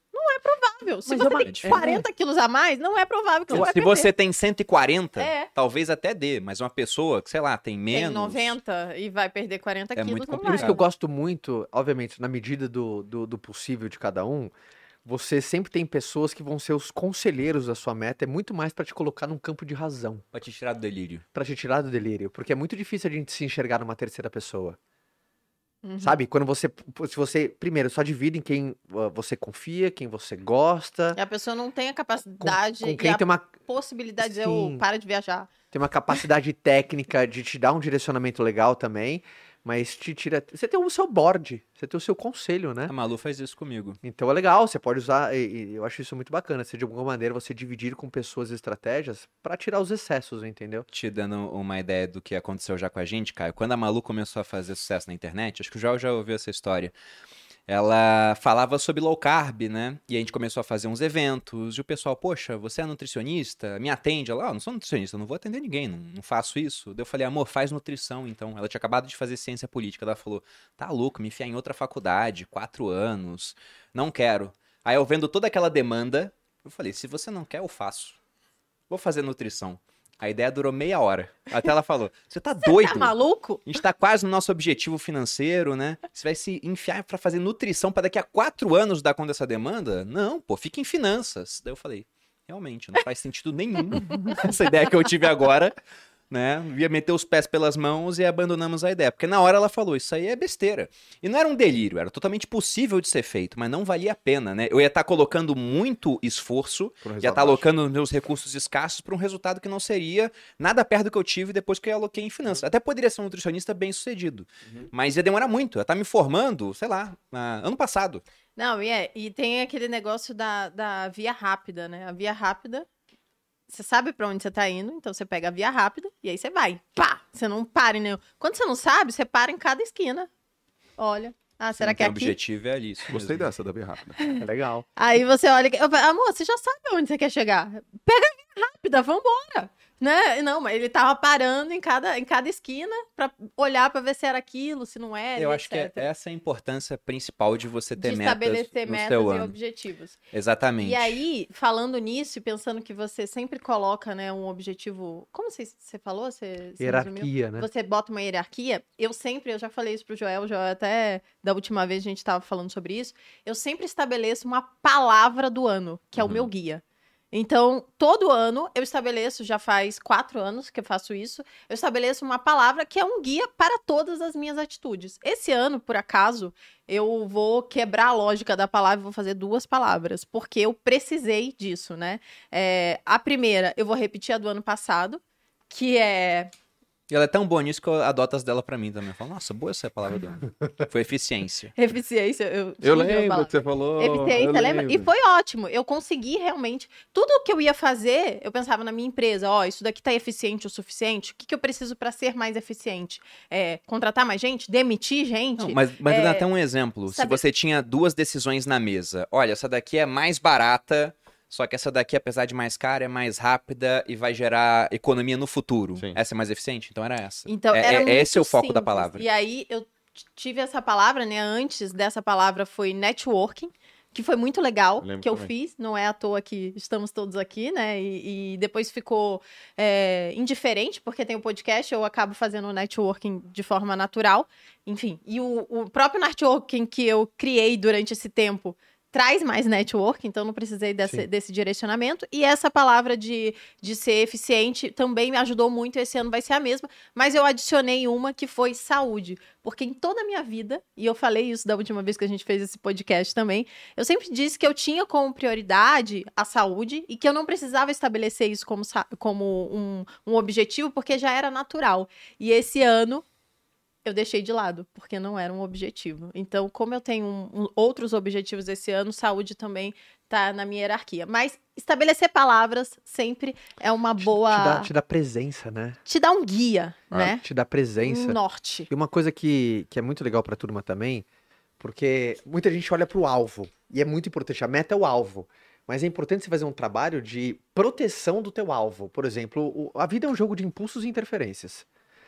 S2: Não é provável. Se
S3: Mas
S2: você
S3: é uma-
S2: tem
S3: é-
S2: 40 quilos a mais, não é provável que você vai
S1: Se
S2: perder.
S1: você tem 140,
S2: É.
S1: talvez até dê, mas uma pessoa que, sei lá, tem
S2: tem
S1: menos.
S2: 90 e vai perder 40
S1: É
S2: quilos,
S1: muito
S2: não
S3: Por isso que eu gosto muito, obviamente, na medida do, do, do possível de cada um, você sempre tem pessoas que vão ser os conselheiros da sua meta. É muito mais pra te colocar num campo de razão,
S1: Pra te tirar do delírio.
S3: Pra te tirar do delírio. Porque é muito difícil a gente se enxergar numa terceira pessoa.
S2: Uhum.
S3: Sabe? Quando você. Se você. Primeiro, só divide em quem uh, você confia, quem você gosta.
S2: E a pessoa não tem a
S3: Com,
S2: capacidade
S3: com
S2: e
S3: quem tem uma,
S2: possibilidade de eu
S3: Sim.
S2: para de viajar.
S3: tem uma capacidade técnica de te dar um direcionamento legal também. Mas te tira. Você tem o seu board, você tem o seu conselho, né?
S1: A Malu faz isso comigo.
S3: Então é legal, você pode usar, e, e eu acho isso muito bacana, se de alguma maneira você dividir com pessoas estratégias pra tirar os excessos, entendeu?
S1: Te dando uma ideia do que aconteceu já com a gente, Caio. Quando a Malu começou a fazer sucesso na internet, acho que o Joel já ouviu essa história. Ela falava sobre low carb, né? E a gente começou a fazer uns eventos. E o pessoal, poxa, você é nutricionista? Me atende. Ela, ah, não sou nutricionista, não vou atender ninguém, não, não faço isso. Daí eu falei, amor, faz nutrição então. Ela tinha acabado de fazer ciência política. Ela falou, tá louco, me enfiar em outra faculdade, quatro anos, não quero. Aí eu vendo toda aquela demanda, eu falei, se você não quer, eu faço. Vou fazer nutrição. A ideia durou meia hora. Até ela falou: Você tá doido?
S2: Tá maluco?
S1: A gente tá quase no nosso objetivo financeiro, né? Você vai se enfiar pra fazer nutrição pra daqui a quatro anos dar conta dessa demanda? Não, pô, fica em finanças. Daí eu falei: realmente, não faz sentido nenhum essa ideia que eu tive agora né? Ia meter os pés pelas mãos e abandonamos a ideia. Porque na hora ela falou, isso aí é besteira. E não era um delírio, era totalmente possível de ser feito, mas não valia a pena, né? Eu ia estar tá colocando muito esforço, ia estar tá alocando meus recursos escassos para um resultado que não seria nada perto do que eu tive depois que eu aloquei em finanças. Uhum. Até poderia ser um nutricionista bem sucedido, uhum. mas ia demorar muito. Eu ia estar tá me formando, sei lá, ano passado.
S2: Não, e, é, e tem aquele negócio da, da via rápida, né? A via rápida você sabe para onde você tá indo, então você pega a via rápida e aí você vai. Pá! Você não para em nenhum. Quando você não sabe, você para em cada esquina. Olha. Ah, será que é aqui?
S1: O objetivo é ali. Isso
S4: Gostei mesmo. dessa da via rápida.
S3: É legal.
S2: Aí você olha. Amor, você já sabe onde você quer chegar. Pega a via rápida, vambora. Né? Não, mas ele tava parando em cada, em cada esquina para olhar para ver se era aquilo, se não era.
S1: Eu acho que é, essa é a importância principal de você ter
S2: de
S1: metas.
S2: Estabelecer metas e objetivos.
S1: Exatamente.
S2: E aí, falando nisso e pensando que você sempre coloca né, um objetivo. Como você, você falou? Você,
S3: você hierarquia, resumiu? né?
S2: Você bota uma hierarquia. Eu sempre, eu já falei isso pro Joel, o Joel até da última vez a gente estava falando sobre isso. Eu sempre estabeleço uma palavra do ano, que é uhum. o meu guia. Então, todo ano eu estabeleço, já faz quatro anos que eu faço isso, eu estabeleço uma palavra que é um guia para todas as minhas atitudes. Esse ano, por acaso, eu vou quebrar a lógica da palavra e vou fazer duas palavras, porque eu precisei disso, né? É, a primeira, eu vou repetir a do ano passado, que é
S1: e ela é tão boa nisso que eu adoto as dela pra mim também. Eu falo, nossa, boa essa palavra do ano. Foi eficiência.
S2: eficiência, eu.
S4: Eu lembro que você falou.
S2: Eficiência, lembra? E foi ótimo. Eu consegui realmente. Tudo que eu ia fazer, eu pensava na minha empresa: ó, oh, isso daqui tá eficiente o suficiente. O que, que eu preciso para ser mais eficiente? É, contratar mais gente? Demitir gente? Não,
S1: mas mas é, dá até um exemplo. Sabe... Se você tinha duas decisões na mesa, olha, essa daqui é mais barata só que essa daqui, apesar de mais cara, é mais rápida e vai gerar economia no futuro. Sim. Essa é mais eficiente? Então era essa.
S2: Então,
S1: é,
S2: era
S1: é esse é o foco
S2: simples.
S1: da palavra.
S2: E aí eu tive essa palavra, né? Antes dessa palavra foi networking que foi muito legal, eu que eu também. fiz. Não é à toa que estamos todos aqui, né? E, e depois ficou é, indiferente, porque tem o podcast, eu acabo fazendo o networking de forma natural. Enfim, e o, o próprio networking que eu criei durante esse tempo traz mais network, então não precisei desse, desse, direcionamento. E essa palavra de, de ser eficiente também me ajudou muito. Esse ano vai ser a mesma, mas eu adicionei uma que foi saúde. Porque em toda a minha vida, e eu falei isso da última vez que a gente fez esse podcast também, eu sempre disse que eu tinha como prioridade a saúde e que eu não precisava estabelecer isso como, como um, um objetivo, porque já era natural. E esse ano eu deixei de lado, porque não era um objetivo. Então, como eu tenho um, um, outros objetivos esse ano, saúde também tá na minha hierarquia. Mas estabelecer palavras sempre é uma boa.
S3: Te dá, te dá presença, né?
S2: Te dá um guia, ah, né?
S3: Te dá presença.
S2: Um norte.
S3: E uma coisa que, que é muito legal pra turma também, porque muita gente olha pro alvo. E é muito importante. A meta é o alvo. Mas é importante você fazer um trabalho de proteção do teu alvo. Por exemplo, o, a vida é um jogo de impulsos e interferências.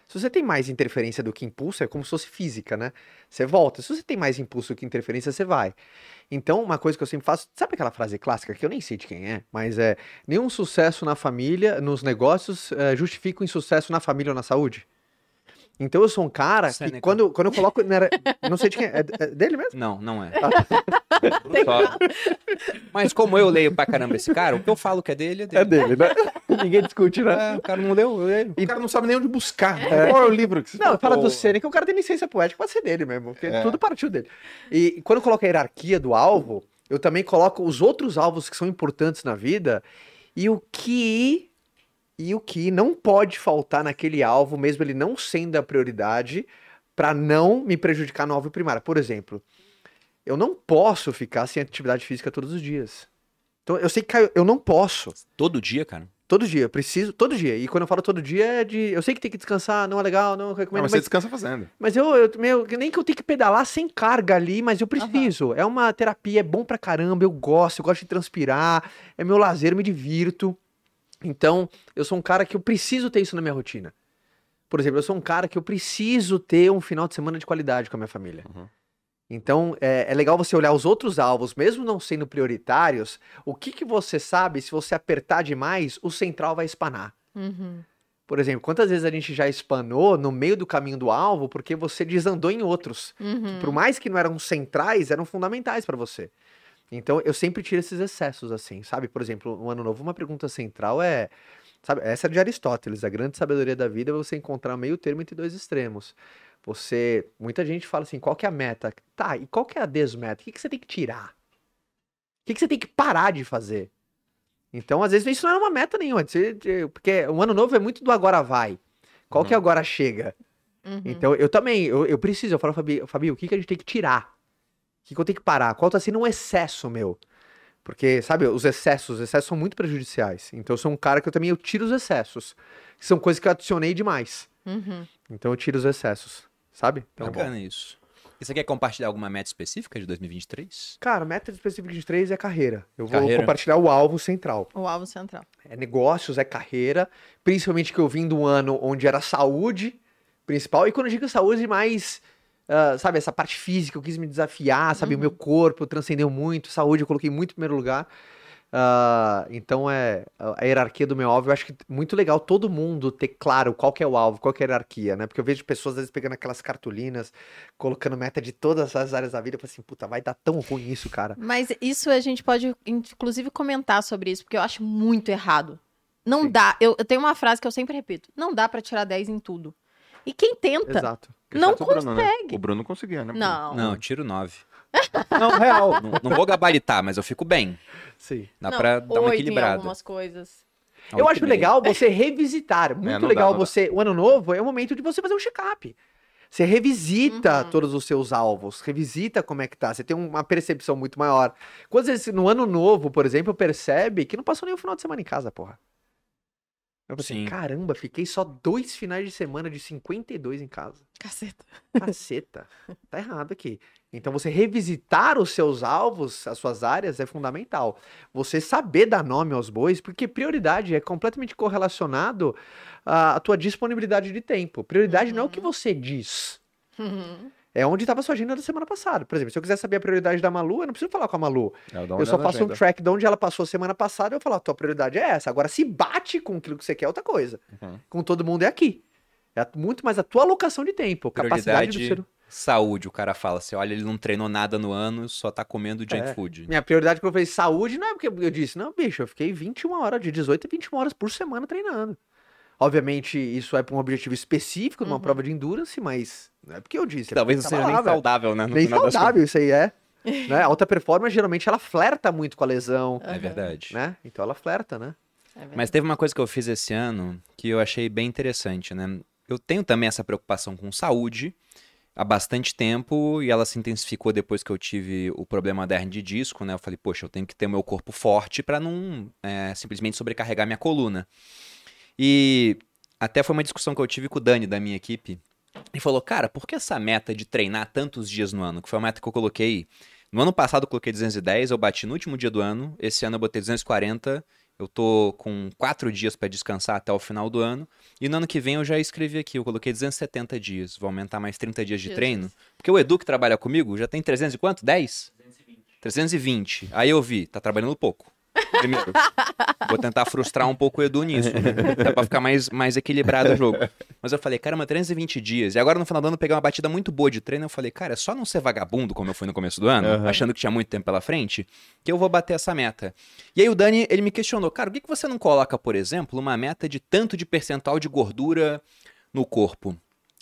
S3: Se você tem mais interferência do que impulso, é como se fosse física, né? Você volta. Se você tem mais impulso do que interferência, você vai. Então, uma coisa que eu sempre faço, sabe aquela frase clássica que eu nem sei de quem é, mas é: nenhum sucesso na família, nos negócios, é, justifica um insucesso na família ou na saúde? Então eu sou um cara Seneca. que quando, quando eu coloco. Não sei de quem é. É dele mesmo?
S1: Não, não é. Só... Mas como eu leio pra caramba esse cara, o que eu falo que é dele é dele.
S3: É dele, né? Ninguém discute, né?
S1: É, o cara não leu, eu leio.
S4: E o cara não sabe nem onde buscar. É. Qual é o livro que você
S3: Não, fala do Seneca, o cara tem licença poética, pode ser dele mesmo, porque é. tudo partiu dele. E quando eu coloco a hierarquia do alvo, eu também coloco os outros alvos que são importantes na vida e o que e o que não pode faltar naquele alvo, mesmo ele não sendo a prioridade, para não me prejudicar no alvo primário. Por exemplo, eu não posso ficar sem atividade física todos os dias. Então, eu sei que eu não posso.
S1: Todo dia, cara?
S3: Todo dia, preciso, todo dia. E quando eu falo todo dia é de. Eu sei que tem que descansar, não é legal, não recomendo. Não,
S4: mas você descansa fazendo.
S3: Mas eu, eu meu, nem que eu tenho que pedalar sem carga ali, mas eu preciso. Uhum. É uma terapia, é bom pra caramba, eu gosto, eu gosto de transpirar, é meu lazer, eu me divirto. Então, eu sou um cara que eu preciso ter isso na minha rotina. Por exemplo, eu sou um cara que eu preciso ter um final de semana de qualidade com a minha família. Uhum. Então, é, é, legal você olhar os outros alvos, mesmo não sendo prioritários, o que, que você sabe, se você apertar demais, o central vai espanar. Uhum. Por exemplo, quantas vezes a gente já espanou no meio do caminho do alvo porque você desandou em outros, uhum. que por mais que não eram centrais, eram fundamentais para você. Então eu sempre tiro esses excessos assim, sabe? Por exemplo, no ano novo, uma pergunta central é, sabe, essa é de Aristóteles, a grande sabedoria da vida é você encontrar meio termo entre dois extremos. Você, muita gente fala assim, qual que é a meta? Tá, e qual que é a desmeta? O que, que você tem que tirar? O que, que você tem que parar de fazer? Então, às vezes, isso não é uma meta nenhuma. Porque o ano novo é muito do agora vai. Qual que é agora chega?
S2: Uhum.
S3: Então, eu também, eu, eu preciso, eu falo, Fabi, Fabi, o que, que a gente tem que tirar? O que, que eu tenho que parar? Qual tá sendo um excesso meu? Porque, sabe, os excessos, os excessos são muito prejudiciais. Então, eu sou um cara que eu também eu tiro os excessos. Que são coisas que eu adicionei demais.
S2: Uhum.
S3: Então, eu tiro os excessos, sabe? Então,
S1: Bacana isso. E você quer compartilhar alguma meta específica de 2023?
S3: cara, meta específica de três é carreira. Eu vou
S1: Carreira.
S3: compartilhar o alvo central.
S2: O alvo central.
S3: É negócios, é carreira. Principalmente que eu vim do ano onde era saúde principal. E quando eu digo saúde, mais, sabe, essa parte física, eu quis me desafiar, sabe? O meu corpo transcendeu muito, saúde eu coloquei muito em primeiro lugar. Ah, então é a hierarquia do meu alvo. Eu acho que muito legal todo mundo ter claro qual que é o alvo, qual que é a hierarquia, né? Porque eu vejo pessoas às vezes pegando aquelas cartolinas, colocando meta de todas as áreas da vida. Eu falo assim, puta, vai dar tão ruim isso, cara.
S2: Mas isso a gente pode, inclusive, comentar sobre isso, porque eu acho muito errado. Não
S3: Sim.
S2: dá. Eu, eu tenho uma frase que eu sempre repito: não dá pra tirar 10 em tudo. E quem tenta,
S3: Exato.
S2: não
S4: Exceto o Bruno, né?
S2: consegue.
S4: O Bruno conseguia, né?
S2: Não.
S1: Não, eu tiro 9.
S3: Não, real.
S1: não, não vou gabaritar, mas eu fico bem.
S3: Sim.
S1: Dá
S2: não,
S1: pra dar uma
S2: em
S1: equilibrada.
S2: algumas coisas.
S3: Eu
S1: Oito
S3: acho
S1: meio.
S3: legal você revisitar. Muito
S4: não dá,
S3: legal
S4: dá.
S3: você. O ano novo é o momento de você fazer um check-up. Você revisita
S2: Uhum.
S3: todos os seus alvos, revisita como é que tá. Você tem uma percepção muito maior. Quantas vezes no ano novo, por exemplo, percebe que não passou nem o final de semana em casa, porra. Eu pensei,
S1: Sim.
S3: caramba, fiquei só dois finais de semana de 52 em casa.
S2: Caceta.
S3: Caceta. tá errado aqui. Então você revisitar os seus alvos, as suas áreas, é fundamental. Você saber dar nome aos bois, porque prioridade é completamente correlacionado à, tua disponibilidade de tempo. Prioridade não é o que você diz.
S2: Uhum.
S3: É onde estava sua agenda da semana passada. Por exemplo, se eu quiser saber a prioridade da Malu, eu não preciso falar com a Malu. Eu só faço um track de onde ela passou semana passada e eu falo, a tua prioridade é essa. Agora, se bate com aquilo que você quer, é outra coisa.
S4: Uhum.
S3: Com todo mundo é aqui. É muito mais a tua alocação de tempo, capacidade do ser
S1: saúde. O cara fala, você olha, ele não treinou nada no ano, só tá comendo junk
S3: É.
S1: food.
S3: Minha prioridade quando eu falei saúde não é porque eu disse, não, bicho, eu fiquei 21 horas, de 18 a 21 horas por semana treinando. Obviamente, isso é para um objetivo específico, numa
S2: Uhum.
S3: prova de endurance, mas não é porque eu disse. é
S1: Talvez não seja
S3: tava
S1: nem saudável, né? no
S3: Nem saudável isso aí é. né? A alta performance, geralmente, ela flerta muito com a lesão,
S1: contas. É verdade.
S3: né? Então ela flerta, né?
S2: É.
S1: Mas teve uma coisa que eu fiz esse ano que eu achei bem interessante, né? Eu tenho também essa preocupação com saúde há bastante tempo e ela se intensificou depois que eu tive o problema da hernia de disco, né? Eu falei, poxa, eu tenho que ter o meu corpo forte para não é, simplesmente sobrecarregar minha coluna. E até foi uma discussão que eu tive com o Dani da minha equipe. Ele falou, cara, por que essa meta de treinar tantos dias no ano? Que foi a meta que eu coloquei. No ano passado eu coloquei 210, eu bati no último dia do ano. Esse ano eu botei 240. Eu tô com quatro dias para descansar até o final do ano. E no ano que vem eu já escrevi aqui, eu coloquei 270 dias. Vou aumentar mais 30 dias de
S2: Jesus.
S1: treino. Porque o Edu que trabalha comigo já tem 300 e quanto? 10? 320. Aí eu vi, tá trabalhando pouco. Primeiro. Vou tentar frustrar um pouco o Edu nisso, né? Dá pra ficar mais, mais equilibrado o jogo. Mas eu falei, caramba, 320 dias. E agora no final do ano eu peguei uma batida muito boa de treino. Eu falei, cara, é só não ser vagabundo, como eu fui no começo do ano,
S4: Aham.
S1: achando que tinha muito tempo pela frente, que eu vou bater essa meta. E aí o Dani, ele me questionou, cara, por que, que você não coloca, por exemplo, uma meta de tanto de percentual de gordura no corpo?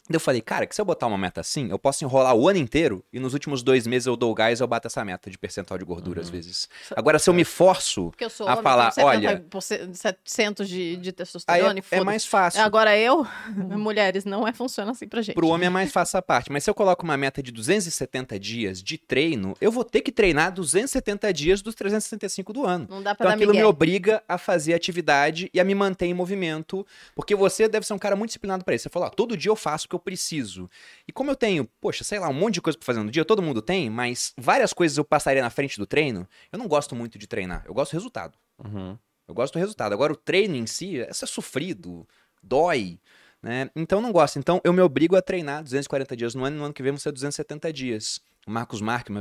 S1: Daí eu falei, cara, que se eu botar uma meta assim, eu posso enrolar o ano inteiro e nos últimos dois meses eu dou o gás e eu bato essa meta de percentual de gordura às vezes. Agora, se eu me forço
S2: Porque eu sou
S1: a
S2: homem,
S1: falar,
S2: tenho
S1: olha,
S2: 70%, 700 de, de testosterona
S1: é,
S2: e
S1: é mais fácil.
S2: Agora eu, mulheres, não é funciona assim pra gente.
S1: Pro homem é mais fácil a parte. Mas se eu coloco uma meta de 270 dias de treino, eu vou ter que treinar 270 dias dos 365 do ano.
S2: Não dá pra
S1: Então
S2: dar
S1: aquilo me
S2: migué.
S1: obriga a fazer atividade e a me manter em movimento, porque você deve ser um cara muito disciplinado pra isso. Você falou, ó, todo dia eu faço o que eu preciso. E como eu tenho, poxa, sei lá, um monte de coisa pra fazer no dia, todo mundo tem, mas várias coisas eu passaria na frente do treino, eu não gosto muito de treinar, eu gosto do resultado.
S4: Uhum.
S1: Eu gosto do resultado. Agora, o treino em si, isso é sofrido, dói, né? Então, eu não gosto. Então, eu me obrigo a treinar 240 dias no ano no ano que vem vão ser 270 dias. O Marcos Marques,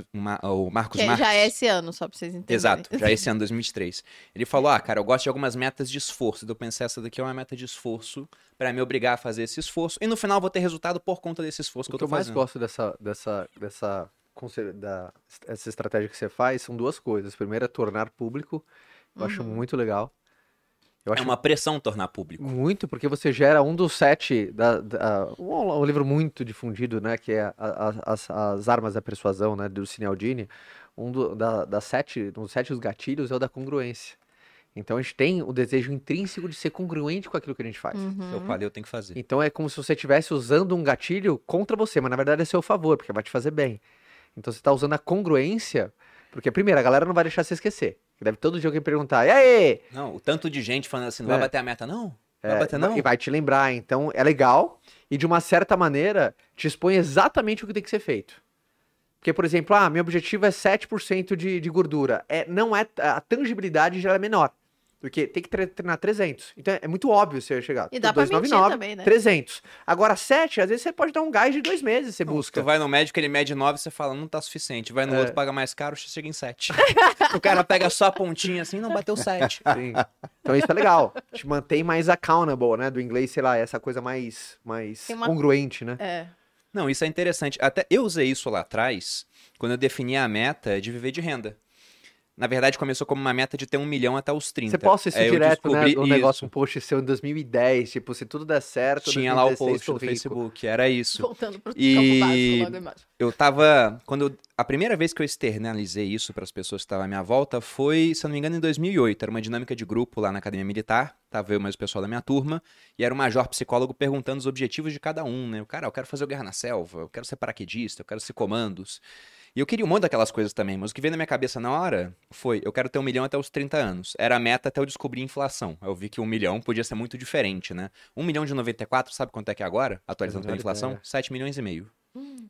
S1: o Marcos
S2: Que
S1: Marques...
S2: já é esse ano, só pra vocês entenderem.
S1: Exato, já esse ano, 2023. Ele falou, ah, cara, eu gosto de algumas metas de esforço. Então eu pensei, essa daqui é uma meta de esforço pra me obrigar a fazer esse esforço. E no final eu vou ter resultado por conta desse esforço que
S3: O
S1: eu
S3: que
S1: tô
S3: eu mais
S1: fazendo.
S3: gosto dessa, dessa, dessa conce- da essa estratégia que você faz são duas coisas. Primeiro é tornar público. Eu acho muito legal. Eu
S1: É
S3: acho
S1: uma pressão tornar público.
S3: muito, porque você gera um dos sete. Da, da- um, um livro muito difundido, né? Que é a- a- as, as Armas da Persuasão, né? Do Cinealdini. Um do, da, das sete, um dos sete dos gatilhos é o da congruência. Então a gente tem o desejo intrínseco de ser congruente com aquilo que a gente faz.
S2: Uhum.
S1: Se eu falei, eu tenho que fazer.
S3: Então é como se você estivesse usando um gatilho contra você, mas na verdade é seu favor, porque vai te fazer bem. Então você está usando a congruência, porque primeiro, a galera não vai deixar você esquecer. Deve todo dia alguém perguntar, e aí?
S1: Não, o tanto de gente falando assim, não
S3: É.
S1: vai bater a meta, não? Não vai
S3: É,
S1: bater, não?
S3: E vai te lembrar, então é legal e de uma certa maneira te expõe exatamente o que tem que ser feito. Porque, por exemplo, ah, meu objetivo é 7% de, de gordura. É, não é, a tangibilidade já é menor. Porque tem que tre- treinar 300. Então é muito óbvio você chegar.
S2: E dá pra mentir
S3: 299,
S2: também, né?
S3: 300. Agora, 7, às vezes você pode dar um gás de dois meses, você busca.
S1: Tu vai no médico, ele mede 9, você fala, não tá suficiente. Vai no
S3: É.
S1: outro, paga mais caro, você chega em 7. o cara pega só a pontinha assim, não bateu 7.
S3: Sim. Então isso é legal. Te mantém mais accountable, né? Do inglês, sei lá, essa coisa mais, mais
S2: uma-
S3: congruente, né?
S2: É.
S1: Não, isso é interessante. Até eu usei isso lá atrás, quando eu defini a meta de viver de renda. Na verdade, começou como uma meta de ter um milhão até os 30.
S3: Você posta isso
S1: eu
S3: direto, né?
S1: descobri
S3: Um negócio, um post seu em 2010, tipo, se tudo der certo,
S1: Tinha lá o
S3: 2016
S1: post no
S3: rico.
S1: Facebook, era isso.
S2: Voltando pro
S1: E-
S2: campo básico logo embaixo.
S1: Eu tava. Quando eu- a primeira vez que eu externalizei isso para as pessoas que estavam à minha volta foi, se eu não me engano, em 2008. Era uma dinâmica de grupo lá na academia militar. Tava eu mais o pessoal da minha turma. E era um major psicólogo perguntando os objetivos de cada um, né? O cara, eu quero fazer o Guerra na Selva, eu quero ser paraquedista, eu quero ser comandos. E eu queria um monte daquelas coisas também, mas o que veio na minha cabeça na hora foi: eu quero ter um milhão até os 30 anos. Era a meta até eu descobrir a inflação. Eu vi que um milhão podia ser muito diferente, né? Um milhão de 94, sabe quanto é que é agora? Atualizando pela inflação?
S3: ideia.
S1: 7 milhões e meio.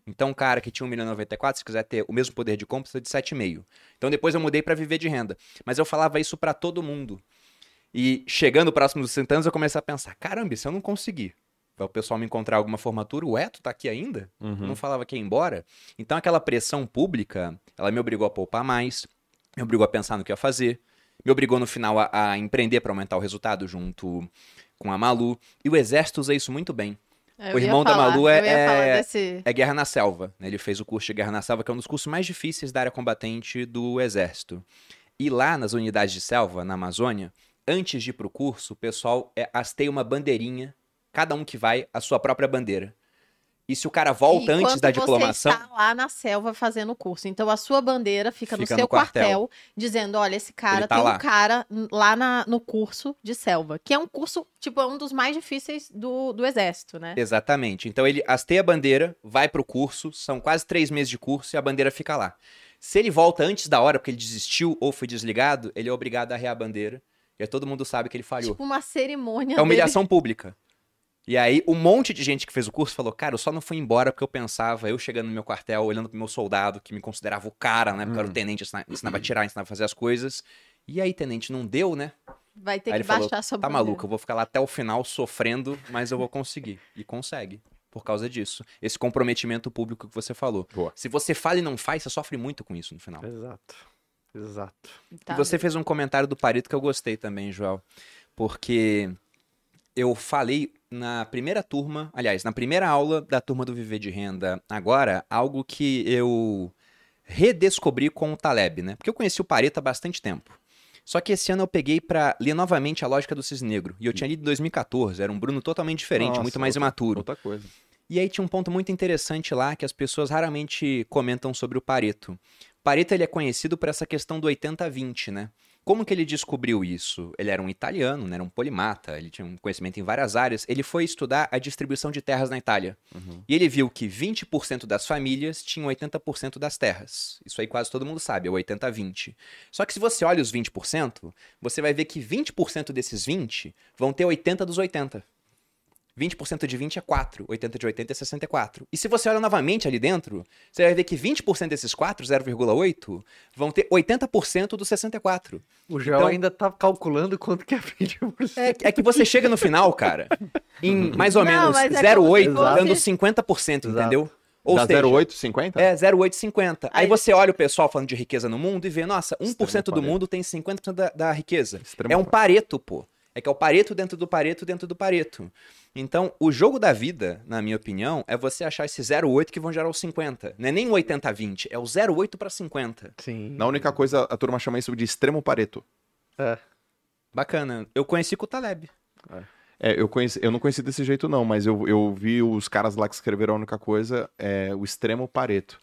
S1: Então, um cara que tinha 1 milhão e 94, se quiser ter o mesmo poder de compra, precisa de 7,5. Então, depois eu mudei para viver de renda. Mas eu falava isso para todo mundo. E chegando próximo dos 60 anos, eu comecei a pensar: caramba, se eu não conseguir? Vai o pessoal me encontrar alguma formatura? Ué, tu tá aqui ainda?
S4: Uhum.
S1: Não falava que ia embora? Então, aquela pressão pública, ela me obrigou a poupar mais, me obrigou a pensar no que ia fazer, me obrigou no final a, a empreender para aumentar o resultado junto com a Malu. E o Exército usa isso muito bem.
S2: Eu
S1: O irmão da
S2: falar,
S1: Malu é- é-
S2: desse...
S1: É Guerra na Selva. né? Ele fez o curso de Guerra na Selva, que é um dos cursos mais difíceis da área combatente do Exército. E lá nas unidades de selva, na Amazônia, antes de ir pro curso, o pessoal é, hasteia uma bandeirinha, cada um que vai, a sua própria bandeira. E se o cara volta antes da diplomação.
S2: você está lá na selva fazendo o curso. Então a sua bandeira fica, no
S1: Fica
S2: seu
S1: no quartel.
S2: quartel. dizendo, olha, esse cara
S1: tá
S2: tem
S1: lá.
S2: um cara lá na- no curso de selva, que é um curso, tipo, é um dos mais difíceis do, do exército, né?
S1: Exatamente. Então ele hasteia a bandeira, vai pro curso, são quase três meses de curso e a bandeira fica lá. Se ele volta antes da hora, porque ele desistiu ou foi desligado, ele é obrigado a arrear a bandeira. E aí todo mundo sabe que ele falhou.
S2: Tipo uma cerimônia
S1: É humilhação pública. E aí, um monte de gente que fez o curso falou: Cara, eu só não fui embora porque eu pensava, eu chegando no meu quartel, olhando pro meu soldado, que me considerava o cara, né? Porque eu era o tenente, ensinava, ensinava a tirar, ensinava a fazer as coisas. E aí, tenente, não deu, né?
S2: Vai ter
S1: aí
S2: que
S1: ele falou:
S2: baixar sua
S1: Tá maluco, eu vou ficar lá até o final sofrendo, mas eu vou conseguir. E consegue. Por causa disso. Esse comprometimento público que você falou.
S4: Boa.
S1: Se você fala e não faz, você sofre muito com isso no final.
S3: Exato. Exato.
S2: Tá.
S1: E você fez um comentário do Parito que eu gostei também, Joel. Porque eu falei na primeira turma, aliás, na primeira aula da turma do Viver de Renda, agora, algo que eu redescobri com o Taleb, né? Porque eu conheci o Pareto há bastante tempo. Só que esse ano eu peguei pra ler novamente a lógica do Cisne Negro. E eu tinha lido em 2014, era um Bruno totalmente diferente,
S4: Nossa,
S1: muito mais
S4: outra-
S1: imaturo.
S4: Outra coisa.
S1: E aí tinha um ponto muito interessante lá que as pessoas raramente comentam sobre o Pareto. Pareto ele é conhecido por essa questão do 80-20, né? Como que ele descobriu isso? Ele era um italiano, né? era um polimata, ele tinha um conhecimento em várias áreas. Ele foi estudar a distribuição de terras na Itália. E ele viu que 20% das famílias tinham 80% das terras. Isso aí quase todo mundo sabe, é o 80-20. Só que se você olha os 20%, você vai ver que 20% desses 20 vão ter 80 dos 80. 20% de 20 é 4, 80 de 80 é 64. E se você olha novamente ali dentro, você vai ver que 20% desses 4, 0,8, vão ter 80% dos 64.
S3: O Gel
S1: Então-
S3: ainda tá calculando quanto que é 20%.
S1: É, é que você chega no final, cara, em mais ou
S2: Não,
S1: menos
S2: mas é como
S1: 0,8,
S2: se fosse-
S1: dando 50%,
S3: Exato.
S1: entendeu? Ou
S4: Dá
S1: seja,
S4: 0,850?
S1: É, 0,850. Aí
S2: Aí-
S1: você olha o pessoal falando de riqueza no mundo e vê, nossa, 1% do
S4: Extremo
S1: mundo tem 50% da, da riqueza.
S4: Extremo
S1: É um
S4: Pareto.
S1: pareto, pô. É que é o pareto dentro do pareto dentro do pareto. Então, o jogo da vida, na minha opinião, é você achar esse 0,8 que vão gerar o 50. Não é nem o 80-20, é o 0,8 para 50.
S3: Sim.
S4: Na única coisa, a turma chama isso de extremo pareto.
S3: É.
S1: Bacana. Eu conheci com o Taleb.
S4: É, eu, conheci, eu não conheci desse jeito, não, mas eu, eu vi os caras lá que escreveram a única coisa, é o extremo pareto.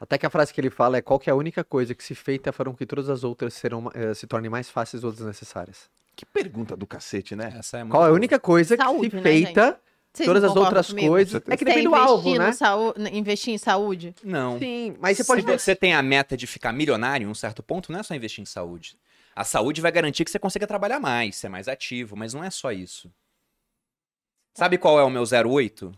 S3: Até que a frase que ele fala é qual que é a única coisa que se feita farão que todas as outras serão, eh, se tornem mais fáceis ou desnecessárias.
S4: Que pergunta do cacete, né?
S1: Essa é muito
S3: Qual é a única coisa
S2: Saúde,
S3: que se
S2: né,
S3: feita,
S2: Vocês
S3: todas
S2: não
S3: as
S2: concordam
S3: outras
S2: comigo?
S3: coisas... É que
S2: Você
S3: depende do
S2: investir
S3: alvo,
S2: no
S3: né?
S2: saú- investir em saúde?
S1: Não.
S3: Sim, mas você
S1: Se
S3: pode ver...
S1: você tem a meta de ficar milionário em um certo ponto, não é só investir em saúde. A saúde vai garantir que você consiga trabalhar mais, ser mais ativo, mas não é só isso. Sabe qual é o meu 08?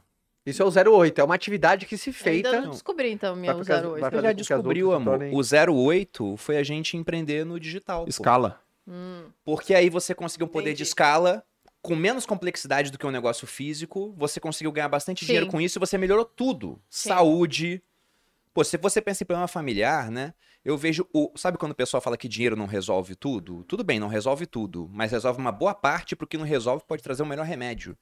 S3: Isso é o 08, é uma atividade que se
S2: Ainda
S3: feita...
S2: não descobri, então, meu
S3: Vai ficar-
S2: 08.
S3: vai
S1: Você já
S3: com que as
S1: descobriu,
S3: outras se
S1: amor.
S3: tornem-
S1: O 08 foi a gente empreender no digital. pô.
S4: Escala.
S2: Hum,
S1: Porque aí você conseguiu um poder de
S2: Entendi.
S1: escala com menos complexidade do que um negócio físico. Você conseguiu ganhar bastante dinheiro
S2: Sim.
S1: com isso e você melhorou tudo.
S2: Sim.
S1: Saúde. Pô, se você pensa em problema familiar, né? Eu vejo o. Sabe quando o pessoal fala que dinheiro não resolve tudo? Tudo bem, não resolve tudo. Mas resolve uma boa parte, porque não resolve pode trazer um melhor remédio.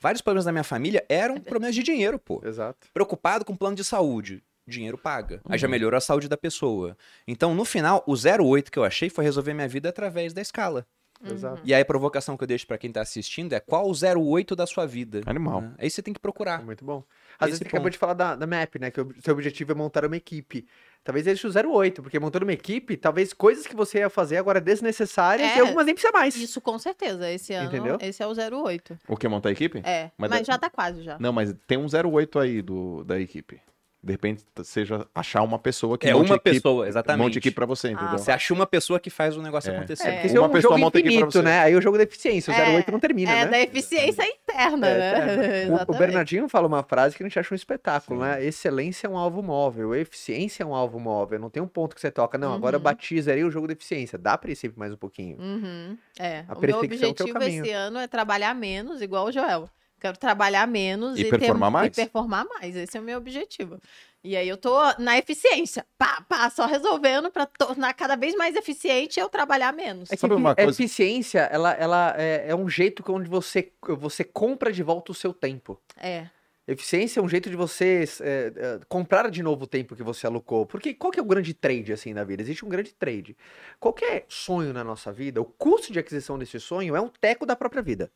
S1: Vários problemas da minha família eram problemas de dinheiro, pô
S3: Exato.
S1: preocupado com plano de saúde. Dinheiro paga. Aí
S3: Uhum.
S1: já melhorou a saúde da pessoa. Então, no final, o 08 que eu achei foi resolver minha vida através da escala.
S3: Exato.
S1: E aí a provocação que eu deixo pra quem tá assistindo é qual o 08 da sua vida.
S4: Animal.
S1: né? Aí você tem que procurar.
S3: É muito bom. Às vezes
S1: Esse
S3: você acabou de falar da, da MAP, né? Que o seu objetivo é montar uma equipe. Talvez esse seja o 08, porque montando uma equipe, talvez coisas que você ia fazer agora desnecessárias
S2: É.
S3: e algumas nem precisa mais.
S2: Isso com certeza. Esse ano,
S3: Entendeu?
S2: esse é o 08.
S4: O que, montar a equipe?
S2: É,
S4: Mas
S2: mas,
S4: é-
S2: já tá quase já.
S4: Não, mas tem um 08 aí do, da equipe. De repente, seja achar uma pessoa que
S1: É uma
S4: equipe,
S1: pessoa, exatamente.
S4: monte equipe pra você, entendeu?
S1: Você acha uma pessoa que faz o negócio
S4: É.
S1: acontecer.
S2: É.
S3: Porque esse é
S4: Uma
S3: um
S4: pessoa
S3: jogo
S4: monta equipe pra você.
S3: né? Aí o jogo da eficiência, o
S2: É,
S3: 08 não termina,
S2: é
S3: né?
S2: da eficiência interna,
S3: É,
S2: né?
S3: O- O,
S2: Exatamente.
S3: Bernardinho fala uma frase que a gente acha um espetáculo,
S4: Sim.
S3: né? Excelência é um alvo móvel, eficiência é um alvo móvel. Não tem um ponto que você toca, não, agora
S2: Uhum.
S3: bati, zerei o jogo da eficiência. Dá pra ir sempre mais um pouquinho.
S2: Uhum, é.
S3: A
S2: o meu
S3: é o
S2: objetivo esse ano é trabalhar menos, igual o Joel. Quero trabalhar menos
S4: E
S2: e,
S4: performar
S2: ter,
S4: mais?
S2: E performar mais. Esse é o meu objetivo. E aí eu tô na eficiência. Pá, pá, só resolvendo pra tornar cada vez mais eficiente eu trabalhar menos.
S3: É que
S4: Sabe uma
S3: a
S4: coisa-
S3: eficiência, ela, ela é, é um jeito onde você, você compra de volta o seu tempo.
S2: É.
S3: Eficiência é um jeito de você é, é, comprar de novo o tempo que você alocou. Porque qual que é o grande trade, assim, na vida? Existe um grande trade. Qualquer sonho na nossa vida, o custo de aquisição desse sonho é um teco da própria vida.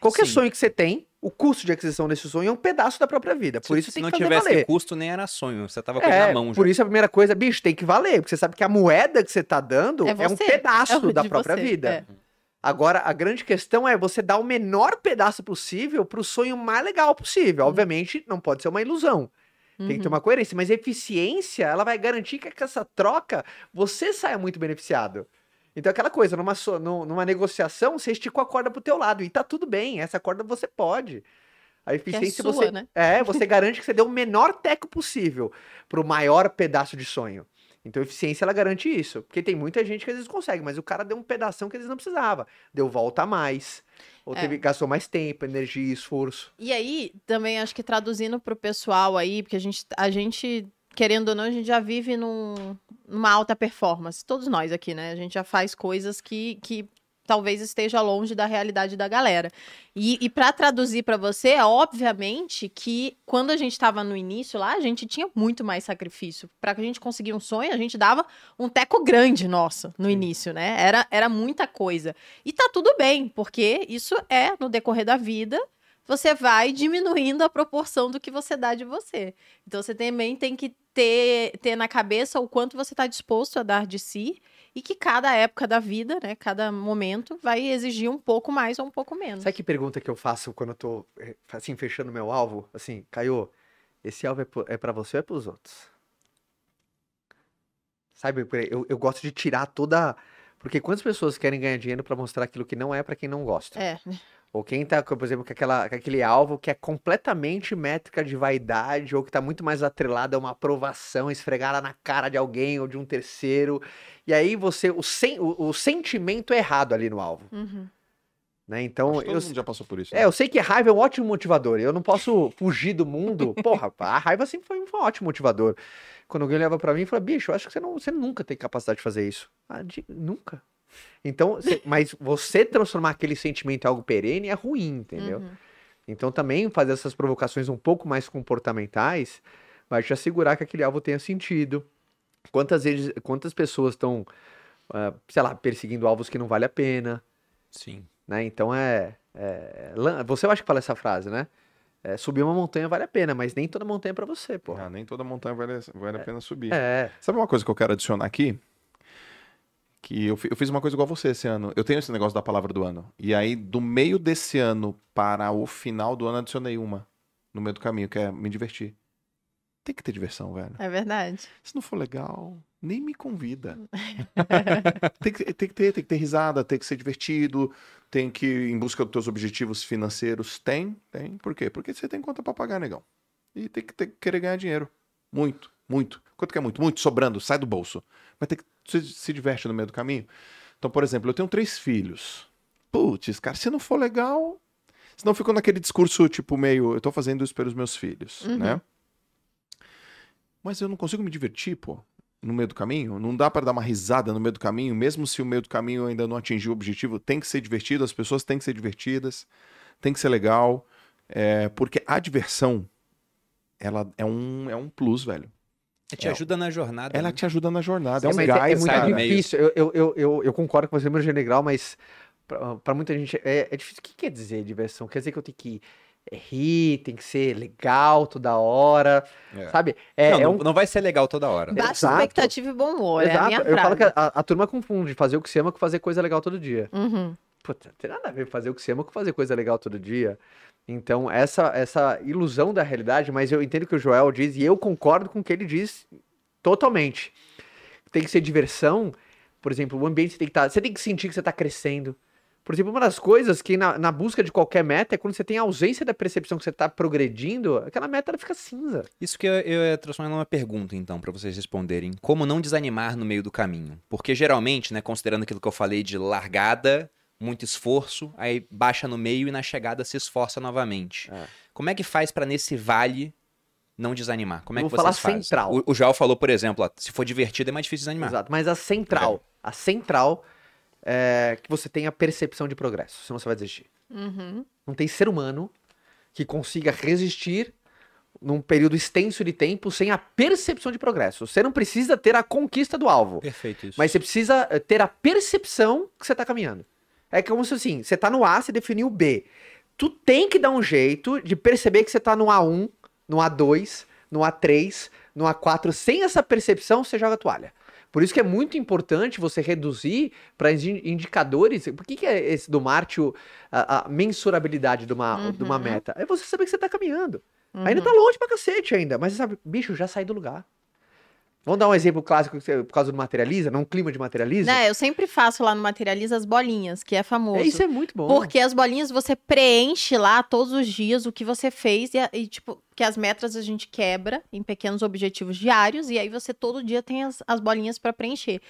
S3: Qualquer
S1: Sim.
S3: sonho que você tem, o custo de aquisição desse sonho é um pedaço da própria vida. Por isso
S1: se
S3: tem
S1: não
S3: que fazer
S1: tivesse
S3: valer.
S1: custo, nem era sonho. Você tava com
S3: É,
S1: na mão já.
S3: por isso a primeira coisa, bicho, tem que valer, porque você sabe que a moeda que você tá dando
S2: É
S3: é, um pedaço
S2: é o
S3: da própria
S2: você,
S3: vida.
S2: é.
S3: Agora, a grande questão é você dar o menor pedaço possível pro sonho mais legal possível. Obviamente, não pode ser uma ilusão. Tem que ter
S2: Uhum.
S3: uma coerência, mas eficiência, ela vai garantir que com essa troca você saia muito beneficiado. Então, aquela coisa, numa, so- numa negociação, você esticou a corda pro teu lado e tá tudo bem, essa corda você pode. A
S2: é
S3: eficiência
S2: sua,
S3: você
S2: né?
S3: é, você garante que você deu o menor teco possível pro maior pedaço de sonho. Então, a eficiência ela garante isso, porque tem muita gente que às vezes consegue, mas o cara deu um pedação que às vezes não precisava, deu volta a mais, ou
S2: É.
S3: teve, gastou mais tempo, energia, esforço.
S2: E aí, também acho que traduzindo pro pessoal aí, porque a gente, a gente querendo ou não, a gente já vive num- numa alta performance. Todos nós aqui, né? A gente já faz coisas que, que talvez esteja longe da realidade da galera. E, e para traduzir para você, é obviamente que quando a gente estava no início lá, a gente tinha muito mais sacrifício. Para que a gente conseguir um sonho, a gente dava um teco grande nosso no início, né? Era, era muita coisa. E tá tudo bem, porque isso é no decorrer da vida você vai diminuindo a proporção do que você dá de você. Então você também tem que ter, ter na cabeça o quanto você está disposto a dar de si e que cada época da vida, né, cada momento vai exigir um pouco mais ou um pouco menos.
S3: Sabe que pergunta que eu faço quando eu tô, eh, assim, fechando meu alvo? Assim, Caio, esse alvo é, pro- é para você ou é pros outros? Sabe, eu, eu gosto de tirar toda... Porque quantas pessoas querem ganhar dinheiro pra mostrar aquilo que não é pra quem não gosta?
S2: É,
S3: Ou quem tá, por exemplo, com, aquela, com aquele alvo que é completamente métrica de vaidade, ou que tá muito mais atrelado a uma aprovação esfregada na cara de alguém ou de um terceiro. E aí você, o, sen, o, o sentimento é errado ali no alvo,
S2: uhum.
S3: né? Então,
S4: Acho que todo
S3: eu,
S4: mundo já passou por isso.
S3: é,
S4: né?
S3: eu sei que raiva é um ótimo motivador. e Eu não posso fugir do mundo. Porra, a raiva sempre foi um ótimo motivador. Quando alguém leva pra mim e fala, bicho, eu acho que você, não, você nunca tem capacidade de fazer isso. Ah, de- nunca. Então, cê- mas você transformar aquele sentimento em algo perene é ruim, entendeu?
S2: Uhum.
S3: Então também fazer essas provocações um pouco mais comportamentais vai te assegurar que aquele alvo tenha sentido. Quantas vezes, quantas pessoas estão, ah, sei lá, perseguindo alvos que não vale a pena,
S1: Sim.
S3: né? Então é, é você eu acho que fala essa frase, né? É, subir uma montanha vale a pena, mas nem toda montanha é pra você, pô.
S4: Ah, nem toda montanha vale, vale a pena subir.
S3: É,
S4: Sabe uma coisa que eu quero adicionar aqui? Que eu, eu fiz uma coisa igual você esse ano. Eu tenho esse negócio da palavra do ano. E aí, do meio desse ano para o final do ano, adicionei uma no meio do caminho, que é me divertir. Tem que ter diversão, velho.
S2: É verdade.
S4: Se não for legal, nem me convida. tem, que, tem que ter, tem que ter risada, tem que ser divertido, tem que ir em busca dos teus objetivos financeiros. Tem, tem. Por quê? Porque você tem conta pra pagar, negão. E tem que ter, querer ganhar dinheiro. Muito, muito. Quanto que é muito? Muito, sobrando, sai do bolso. Mas tem que se, se diverte no meio do caminho. Então, por exemplo, eu tenho três filhos. Putz, cara, se não for legal. Senão ficou naquele discurso, tipo, meio. Eu tô fazendo isso pelos meus filhos,
S2: Uhum.
S4: né? Mas eu não consigo me divertir, pô, no meio do caminho. Não dá para dar uma risada no meio do caminho, mesmo se o meio do caminho ainda não atingiu o objetivo. Tem que ser divertido, as pessoas têm que ser divertidas, tem que ser legal. é, porque a diversão, ela é um, é um plus, velho.
S1: Te
S4: É.
S1: ajuda na jornada.
S4: Ela
S1: né?
S4: te ajuda na jornada. É um
S3: mas
S4: gás,
S3: é muito
S4: cara.
S1: meio-
S3: difícil. Eu, eu, eu, eu, eu concordo com você, meu general, mas pra, pra muita gente é, é difícil. O que quer dizer diversão? Quer dizer que eu tenho que é, rir, tem que ser legal toda hora,
S4: É.
S3: sabe? É,
S1: não,
S3: é
S1: não,
S3: um,
S1: não vai ser legal toda hora.
S2: Baixa
S3: Exato.
S2: expectativa e bom humor. É a
S3: Exato.
S2: minha
S3: Eu falo que a, a turma confunde fazer o que você ama com fazer coisa legal todo dia.
S2: Uhum.
S3: Puta, não tem nada a ver fazer o que você ama com fazer coisa legal todo dia. Então, essa, essa ilusão da realidade, mas eu entendo o que o Joel diz e eu concordo com o que ele diz totalmente. Tem que ser diversão. Por exemplo, o ambiente tem que estar. Você tem que sentir que você está crescendo. Por exemplo, uma das coisas que na, na busca de qualquer meta é quando você tem a ausência da percepção que você está progredindo, aquela meta ela fica cinza.
S1: Isso que eu, eu ia transformar numa pergunta, então, pra vocês responderem. Como não desanimar no meio do caminho? Porque geralmente, né, considerando aquilo que eu falei de largada, muito esforço, aí baixa no meio e na chegada se esforça novamente.
S3: É.
S1: Como é que faz pra nesse vale não desanimar? Como é
S3: Eu
S1: que
S3: vou
S1: vocês
S3: falar
S1: fazem?
S3: central.
S1: O, o Joel falou, por exemplo, ó, se for divertido é mais difícil desanimar.
S3: Exato. Mas a central, a central é que você tenha percepção de progresso, senão você vai desistir.
S2: Uhum.
S3: Não tem ser humano que consiga resistir num período extenso de tempo sem a percepção de progresso. Você não precisa ter a conquista do alvo,
S1: Perfeito isso.
S3: mas você precisa eh, ter a percepção que você está caminhando. É como se assim, você tá no A, você definiu o B. Tu tem que dar um jeito de perceber que você tá no A1, no A2, no A3, no A4. Sem essa percepção, você joga a toalha. Por isso que é muito importante você reduzir para indicadores. Por que, que é esse do Marte a, a mensurabilidade de uma, de uma
S2: Uhum.
S3: meta? É você saber que você tá caminhando. Ainda
S2: Uhum.
S3: tá longe pra cacete ainda, mas você sabe, bicho, já saí do lugar. Vamos dar um exemplo clássico por causa do materializa, num clima de materializa?
S2: Né, eu sempre faço lá no Materializa as bolinhas, que é famoso.
S3: É, isso é muito bom.
S2: Porque as bolinhas você preenche lá todos os dias o que você fez e, e, tipo, que as metas a gente quebra em pequenos objetivos diários e aí você todo dia tem as, as bolinhas pra preencher.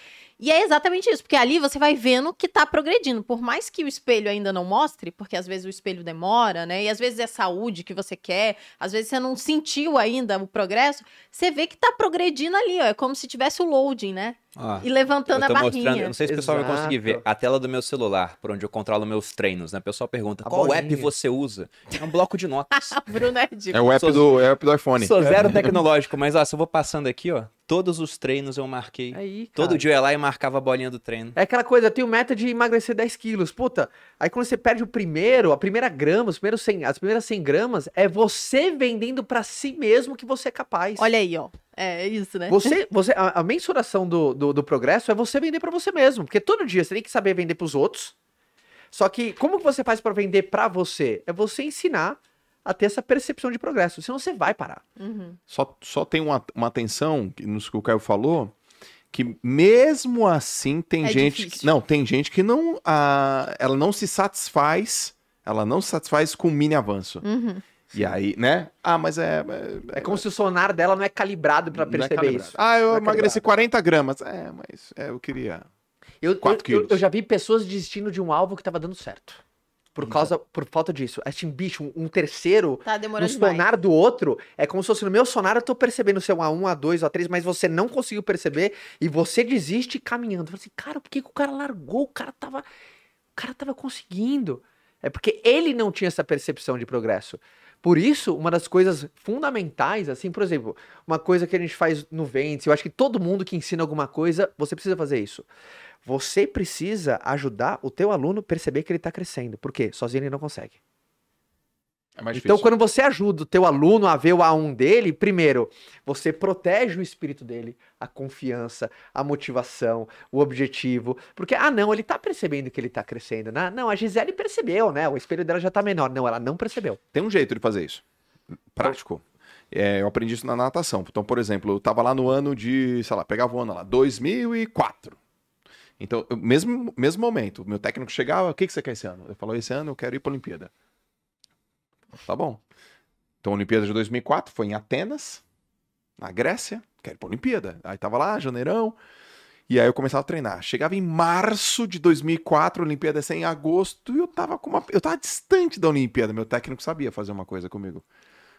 S2: E é exatamente isso, porque ali você vai vendo que tá progredindo, por mais que o espelho ainda não mostre, porque às vezes o espelho demora, né? E às vezes é saúde que você quer, às vezes você não sentiu ainda o progresso, você vê que tá progredindo ali, ó, é como se tivesse o loading, né?
S1: Ó,
S2: E levantando a
S1: mostrando, eu
S2: barrinha.
S1: não sei se o pessoal vai conseguir ver a tela do meu celular, por onde eu controlo meus treinos, né? O pessoal pergunta,
S3: A
S1: qual
S3: bolinha.
S1: app você usa? É um bloco de notas.
S2: Bruno é ridículo.
S4: É o app
S1: Sou-
S4: do, é o app do iPhone.
S1: Sou zero tecnológico, mas ó, se eu vou passando aqui, ó, todos os treinos eu marquei.
S3: Aí,
S1: Todo dia eu ia lá e marcava a bolinha do treino.
S3: É aquela coisa, eu tenho meta de emagrecer 10 quilos. Puta, aí quando você perde o primeiro, a primeira grama, os primeiros 100, as primeiras 100 gramas, é você vendendo pra si mesmo que você é capaz.
S2: Olha aí, ó. É isso, né?
S3: Você, você, a, a mensuração do, do, do progresso é você vender pra você mesmo. Porque todo dia você tem que saber vender pros outros. Só que como que você faz pra vender pra você? É você ensinar a ter essa percepção de progresso. Senão você vai parar.
S2: Uhum.
S4: Só, só tem uma, uma atenção que- nos que o Caio falou, que mesmo assim tem
S2: É
S4: gente. Que, não, tem gente que não. ah, ela não se satisfaz. Ela não se satisfaz com o mini avanço.
S2: Uhum.
S4: E aí, né? Ah, mas é.
S3: É como se o sonar dela não é calibrado pra
S4: não é
S3: perceber
S4: calibrado.
S3: isso.
S4: Ah, eu
S3: é
S4: emagreci
S3: calibrado.
S4: 40 gramas. É, mas é, eu queria.
S3: Eu, eu,
S4: Quatro
S3: eu,
S4: quilos.
S3: eu já vi pessoas desistindo de um alvo que tava dando certo. por causa, por falta disso. Assim, bicho, um, um terceiro
S2: Tá
S3: no
S2: demais.
S3: sonar do outro, é como se fosse no meu sonar eu tô percebendo o seu A1, A2, A3, mas você não conseguiu perceber e você desiste caminhando. Eu falei assim, cara, por que, que o cara largou? O cara tava. O cara tava conseguindo. É porque ele não tinha essa percepção de progresso. Por isso, uma das coisas fundamentais, assim, por exemplo, uma coisa que a gente faz no Ventes, eu acho que todo mundo que ensina alguma coisa, você precisa fazer isso. Você precisa ajudar o teu aluno a perceber que ele está crescendo. Por quê? Sozinho ele não consegue.
S4: É mais
S3: Então, quando você ajuda o teu aluno a ver o A1 dele, primeiro, você protege o espírito dele, a confiança, a motivação, o objetivo. Porque, ah, não, ele tá percebendo que ele tá crescendo, né? Não, a Gisele percebeu, né? O espelho dela já tá menor. Não, ela não percebeu.
S4: Tem um jeito de fazer isso. Prático. É, eu aprendi isso na natação. Então, por exemplo, eu tava lá no ano de, sei lá, pegava o ano lá, 2004. Então, eu- mesmo, mesmo momento, meu técnico chegava, o que, que você quer esse ano? Eu falou, esse ano eu quero ir pra Olimpíada. Tá bom. Então, a Olimpíada de 2004 foi em Atenas, na Grécia, quero ir pra Olimpíada. Aí tava lá, janeirão, e aí eu começava a treinar. Chegava em março de 2004, a Olimpíada ia ser em agosto, e eu tava com uma... Eu tava distante da Olimpíada, meu técnico sabia fazer uma coisa comigo.